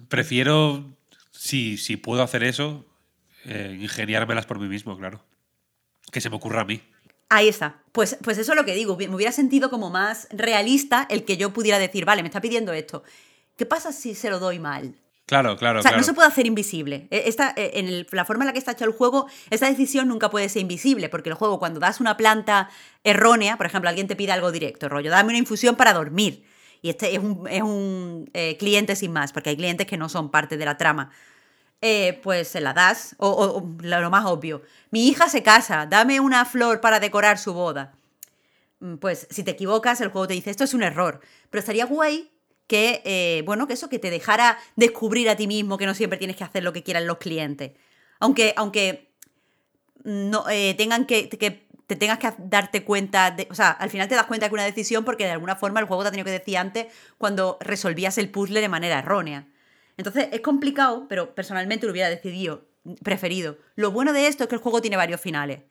prefiero, si, si puedo hacer eso, eh, ingeniármelas por mí mismo, claro. Que se me ocurra a mí. Ahí está. Pues, pues eso es lo que digo. Me hubiera sentido como más realista el que yo pudiera decir, vale, me está pidiendo esto. ¿Qué pasa si se lo doy mal? Claro, claro, O sea, claro. no se puede hacer invisible. E- Esta, eh, en el- la forma en la que está hecho el juego, esta decisión nunca puede ser invisible, porque el juego, cuando das una planta errónea, por ejemplo, alguien te pide algo directo, rollo, dame una infusión para dormir. Y este es un, es un, eh, cliente sin más, porque hay clientes que no son parte de la trama. Eh, pues se la das, o, lo más obvio. Mi hija se casa, dame una flor para decorar su boda mm, pues si te equivocas, el juego te dice esto es un error. Pero estaría guay que, eh, bueno, que eso, que te dejara descubrir a ti mismo que no siempre tienes que hacer lo que quieran los clientes. Aunque, aunque no, eh, tengan que te tengas que darte cuenta, de, o sea, al final te das cuenta que una decisión porque de alguna forma el juego te ha tenido que decir antes cuando resolvías el puzzle de manera errónea. Entonces es complicado, pero personalmente lo hubiera decidido, preferido. Lo bueno de esto es que el juego tiene varios finales,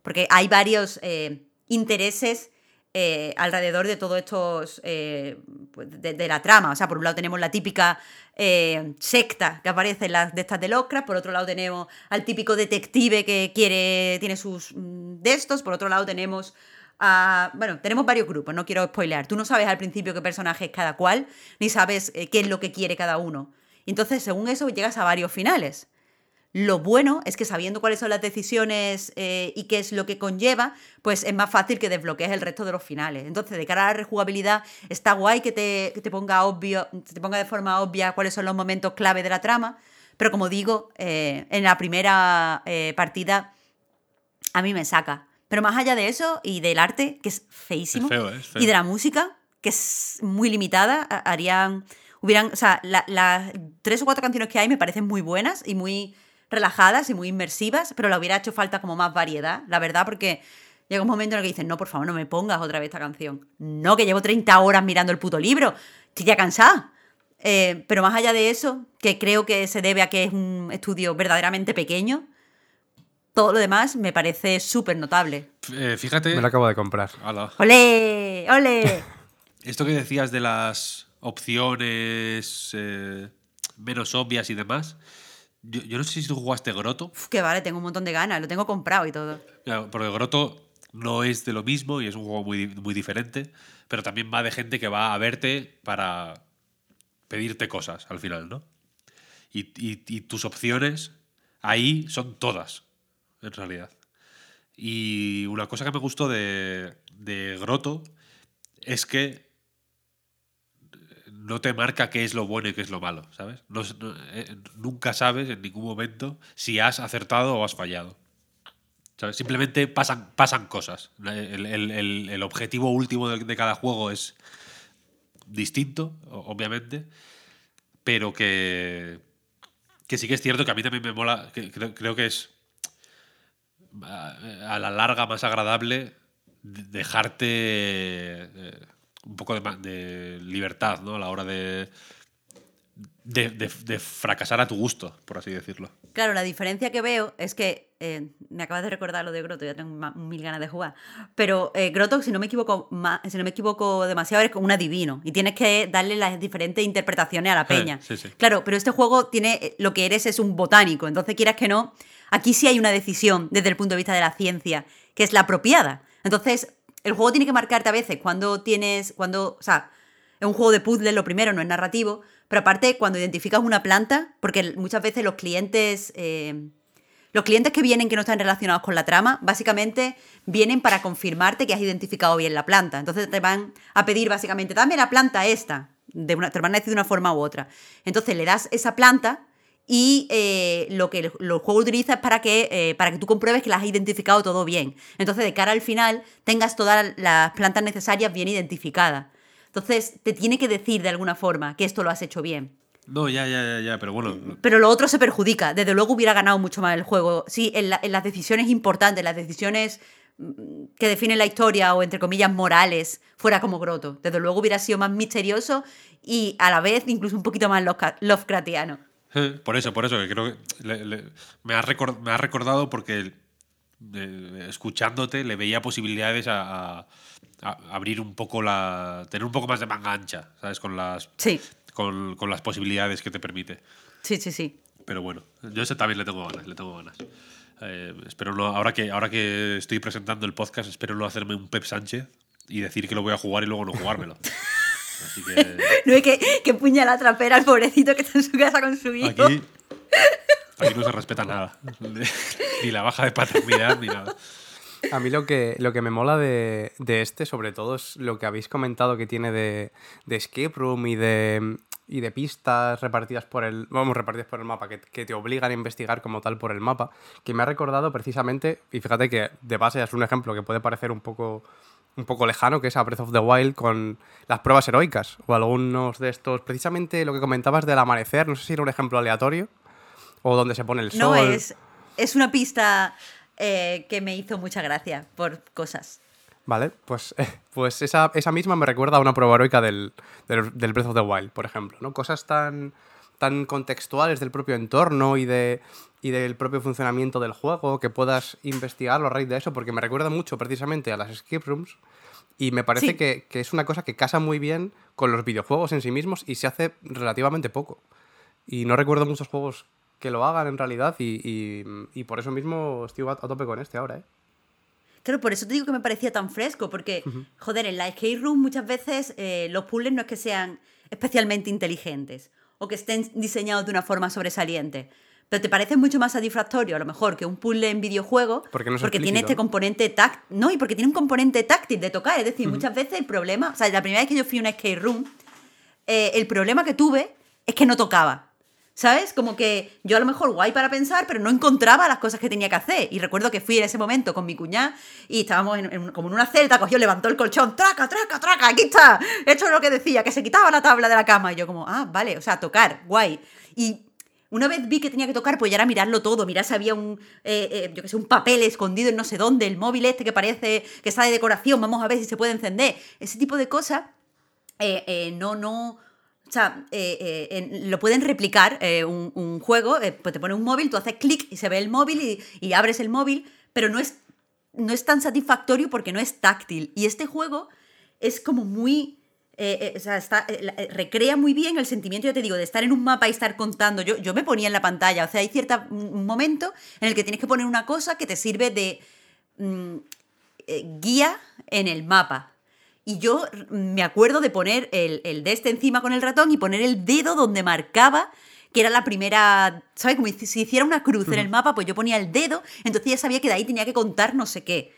porque hay varios eh, intereses eh, alrededor de todos estos, eh, pues, de la trama. O sea, por un lado tenemos la típica eh, secta que aparece en las de estas de por otro lado tenemos al típico detective que quiere, tiene sus mm, de estos, por otro lado tenemos a- bueno, tenemos varios grupos, no quiero spoilear. Tú no sabes al principio qué personaje es cada cual, ni sabes eh, qué es lo que quiere cada uno. Entonces, según eso, llegas a varios finales. Lo bueno es que sabiendo cuáles son las decisiones eh, y qué es lo que conlleva, pues es más fácil que desbloquees el resto de los finales. Entonces, de cara a la rejugabilidad, está guay que te, que te ponga obvio, te ponga de forma obvia cuáles son los momentos clave de la trama. Pero como digo, eh, en la primera eh, partida a mí me saca. Pero más allá de eso y del arte, que es feísimo, Es feo. Es feo. y de la música, que es muy limitada, ha- harían, hubieran, o sea, la- las tres o cuatro canciones que hay me parecen muy buenas y muy relajadas y muy inmersivas, pero le hubiera hecho falta como más variedad, la verdad, porque llega un momento en el que dicen, no, por favor, no me pongas otra vez esta canción. No, que llevo 30 horas mirando el puto libro, estoy ya cansada. Eh, pero más allá de eso, que creo que se debe a que es un estudio verdaderamente pequeño, todo lo demás me parece súper notable. Eh, fíjate. Me lo acabo de comprar. Ala. ¡Ole! ¡Ole! Esto que decías de las opciones eh, menos obvias y demás. Yo, yo no sé si tú jugaste Grotto. Uf, que vale, tengo un montón de ganas, lo tengo comprado y todo. Claro, Porque Grotto no es de lo mismo y es un juego muy, muy diferente. Pero también va de gente que va a verte para pedirte cosas al final, ¿no? Y, y- y tus opciones ahí son todas, en realidad. Y una cosa que me gustó de, de Grotto es que no te marca qué es lo bueno y qué es lo malo, ¿sabes? Eh, nunca sabes en ningún momento si has acertado o has fallado. Simplemente pasan, cosas. El, objetivo último de, cada juego es distinto, obviamente, pero que, que sí que es cierto que a mí también me mola, creo, que es a, la larga más agradable de- dejarte eh, un poco de, de libertad ¿no? a la hora de, de, de- de fracasar a tu gusto, por así decirlo. Claro, la diferencia que veo es que eh, me acabas de recordar lo de Grotto, ya tengo mil ganas de jugar. Pero eh, Grotto, si no me equivoco, ma- si no me equivoco demasiado, es como un adivino y tienes que darle las diferentes interpretaciones a la peña. sí, sí. Claro, pero este juego tiene eh, lo que eres es un botánico, entonces quieras que no, aquí sí hay una decisión desde el punto de vista de la ciencia que es la apropiada. Entonces, el juego tiene que marcarte a veces cuando tienes, cuando, o sea, es un juego de puzzles, lo primero, no es narrativo, pero aparte cuando identificas una planta, porque muchas veces los clientes, eh, los clientes que vienen que no están relacionados con la trama, básicamente vienen para confirmarte que has identificado bien la planta. Entonces te van a pedir básicamente, dame la planta esta, de una, te van a decir de una forma u otra. Entonces le das esa planta y eh, lo que el, juego utiliza es para que, eh, para que tú compruebes que las has identificado todo bien. Entonces, de cara al final, tengas todas las plantas necesarias bien identificadas. Entonces, te tiene que decir de alguna forma que esto lo has hecho bien. No, ya, ya, ya, ya, pero bueno. Pero lo otro se perjudica. Desde luego hubiera ganado mucho más el juego. Sí, en, la- en las decisiones importantes, las decisiones mm, que definen la historia o, entre comillas, morales, fuera como Grotto. Desde luego hubiera sido más misterioso y a la vez incluso un poquito más Lovecra- Lovecraftiano. Por eso, por eso, que creo que le- le- me, ha me ha recordado porque eh, escuchándote le veía posibilidades a, a- a abrir un poco la. tener un poco más de manga ancha, ¿sabes? Con las, Sí, con, con las posibilidades que te permite. sí, sí, sí. Pero bueno, yo ese también le tengo ganas, le tengo ganas. Eh, espero no, ahora que, ahora que estoy presentando el podcast, espero no hacerme un Pep Sánchez y decir que lo voy a jugar y luego no jugármelo. Así que No es que, que puña la trapera al pobrecito que está en su casa con su hijo. aquí, aquí no se respeta nada. Ni la baja de paternidad ni nada. A mí lo que, lo que me mola de, de este, sobre todo, es lo que habéis comentado que tiene de, de escape room y de, y de pistas repartidas por el. Vamos, repartidas por el mapa, que, que te obligan a investigar como tal por el mapa. Que me ha recordado precisamente, y fíjate que de base es un ejemplo que puede parecer un poco. Un poco lejano, que es a Breath of the Wild con las pruebas heroicas. O algunos de estos. Precisamente lo que comentabas del amanecer, no sé si era un ejemplo aleatorio. O donde se pone el sol. No, es, es una pista eh, que me hizo mucha gracia por cosas. Vale, pues, pues esa, esa misma me recuerda a una prueba heroica del, del, del Breath of the Wild, por ejemplo, ¿no? Cosas tan, tan contextuales del propio entorno y, de, y del propio funcionamiento del juego que puedas investigarlo a raíz de eso, porque me recuerda mucho precisamente a las escape rooms y me parece Sí. que, que es una cosa que casa muy bien con los videojuegos en sí mismos y se hace relativamente poco. Y no recuerdo muchos juegos que lo hagan en realidad y, y- y por eso mismo estoy a, tope con este ahora, ¿eh? Claro, por eso te digo que me parecía tan fresco, porque, joder, en la escape room muchas veces eh, los puzzles no es que sean especialmente inteligentes o que estén diseñados de una forma sobresaliente. Pero te parece mucho más satisfactorio, a lo mejor, que un puzzle en videojuego, Porque no tiene este componente táctil. No, y porque tiene un componente táctil de tocar. Es decir, muchas veces el problema. O sea, la primera vez que yo fui a una escape room, eh, el problema que tuve es que no tocaba. ¿Sabes? Como que yo a lo mejor guay para pensar, pero no encontraba las cosas que tenía que hacer. Y recuerdo que fui en ese momento con mi cuñada y estábamos en- en- como en una celda, cogió, levantó el colchón, traca, traca, traca, aquí está. Esto es lo que decía, que se quitaba la tabla de la cama. Y yo como, ah, vale, o sea, tocar, guay. Y una vez vi que tenía que tocar, pues ya era mirarlo todo, mirar si había un, eh, eh, yo que sé, un papel escondido en no sé dónde, el móvil este que parece que está de decoración, vamos a ver si se puede encender. Ese tipo de cosas eh, eh, no, no. O sea, eh, eh, lo pueden replicar eh, un, juego, pues te pone un móvil, tú haces clic y se ve el móvil y, abres el móvil, pero no es, no es tan satisfactorio porque no es táctil. Y este juego es como muy. o sea, está, recrea muy bien el sentimiento, ya te digo, de estar en un mapa y estar contando. Yo, yo me ponía en la pantalla, o sea, hay cierto momento en el que tienes que poner una cosa que te sirve de mm, guía en el mapa. Y yo me acuerdo de poner el, el de este encima con el ratón y poner el dedo donde marcaba que era la primera, ¿sabes? Como si hiciera una cruz en el mapa, pues yo ponía el dedo, entonces ya sabía que de ahí tenía que contar no sé qué.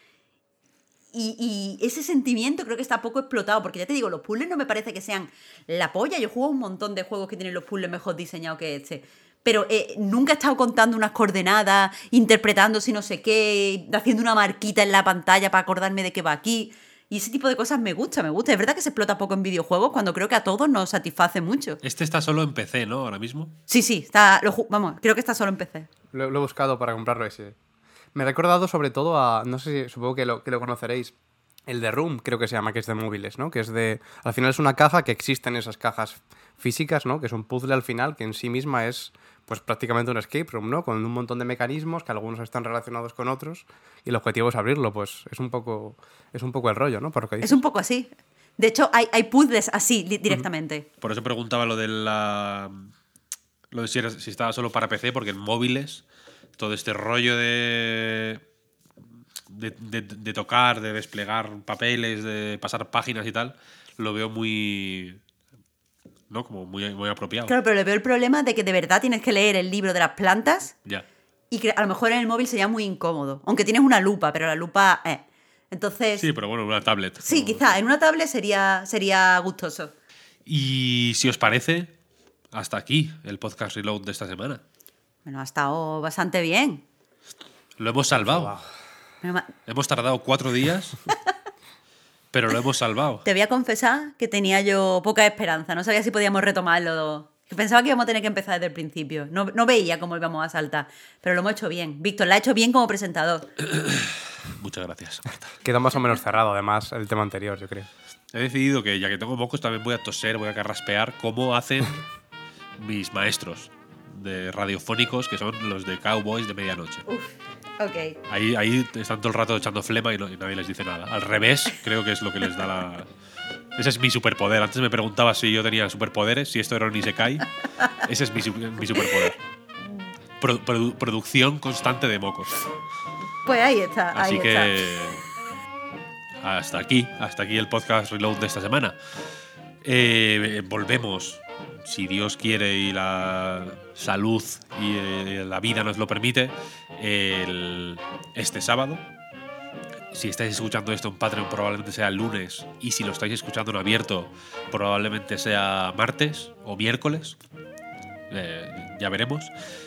Y, y ese sentimiento creo que está poco explotado, porque ya te digo, los puzzles no me parece que sean la polla. Yo juego un montón de juegos que tienen los puzzles mejor diseñados que este. Pero eh, nunca he estado contando unas coordenadas, interpretando si no sé qué, haciendo una marquita en la pantalla para acordarme de que va aquí. Y ese tipo de cosas me gusta, me gusta. Es verdad que se explota poco en videojuegos cuando creo que a todos nos satisface mucho. Este está solo en PC, ¿no? Ahora mismo. Sí, sí, está, lo vamos, creo que está solo en PC. Lo, lo he buscado para comprarlo ese. Me he recordado sobre todo a, no sé si, supongo que lo, que lo conoceréis, el de Room, creo que se llama, que es de móviles, ¿no? Que es de, al final es una caja que existen esas cajas físicas, ¿no? Que es un puzzle al final que en sí misma es, pues prácticamente un escape room, ¿no? Con un montón de mecanismos que algunos están relacionados con otros y el objetivo es abrirlo, pues es un poco, es un poco el rollo, ¿no? Por lo que Es un poco así. De hecho, hay, hay puzzles así directamente. Por eso preguntaba lo de la. Lo de si, era- si estaba solo para PC, porque en móviles, todo este rollo de. De, de- de tocar, de desplegar papeles, de pasar páginas y tal, lo veo muy. ¿No? Como muy, muy apropiado. Claro, pero le veo el problema de que de verdad tienes que leer el libro de las plantas Ya. y que a lo mejor en el móvil sería muy incómodo. Aunque tienes una lupa, pero la lupa, eh. Entonces, Sí, sí, pero bueno, una tablet. ¿no? quizá en una tablet sería, sería gustoso. Y si os parece, hasta aquí el podcast reload de esta semana. Bueno, ha estado bastante bien. Lo hemos salvado. Hemos tardado cuatro días, pero lo hemos salvado. Te voy a confesar que tenía yo poca esperanza. No sabía si podíamos retomarlo. Pensaba que íbamos a tener que empezar desde el principio. No, no veía cómo íbamos a saltar. Pero lo hemos hecho bien. Víctor, lo ha hecho bien como presentador. Muchas gracias, Marta. Quedó más o menos cerrado, además, el tema anterior, yo creo. He decidido que ya que tengo mocos también voy a toser, voy a carraspear como hacen mis maestros de radiofónicos que son los de Cowboys de medianoche. Ok. Ahí, ahí están todo el rato echando flema y, no- y nadie les dice nada. Al revés, creo que es lo que les da la. Ese es mi superpoder. Antes me preguntaba si yo tenía superpoderes, si esto era un Isekai. Ese es mi, su- mi superpoder. Pro- produ- producción constante de mocos. Pues ahí está, ahí Así está. que. Hasta aquí, hasta aquí el podcast Reload de esta semana. Eh, volvemos, si Dios quiere y la salud y eh, la vida nos lo permite, este sábado. Si estáis escuchando esto en Patreon, probablemente sea el lunes. Y si lo estáis escuchando en abierto, probablemente sea martes o miércoles. Eh, ya veremos.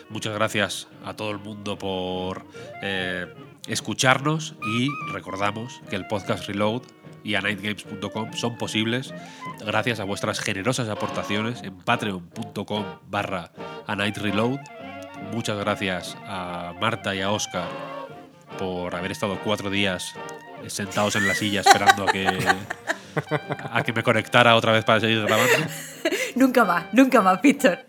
Muchas gracias a todo el mundo por eh, escucharnos y recordamos que el podcast Reload y a nightgames.com son posibles gracias a vuestras generosas aportaciones en patreon.com barra a night reload. Muchas gracias a Marta y a Oscar por haber estado cuatro días sentados en la silla esperando a que, a que me conectara otra vez para seguir grabando. Nunca más, nunca más, Víctor.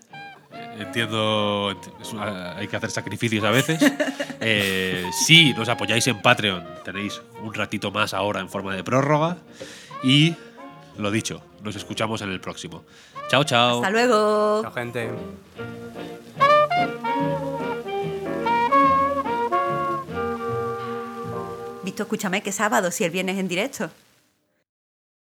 Entiendo, una- hay que hacer sacrificios a veces. Eh, si nos apoyáis en Patreon, tenéis un ratito más ahora en forma de prórroga. Y lo dicho, nos escuchamos en el próximo. Chao, chao. Hasta luego. Chao, gente. Víctor, escúchame, que sábado, si el viernes en directo.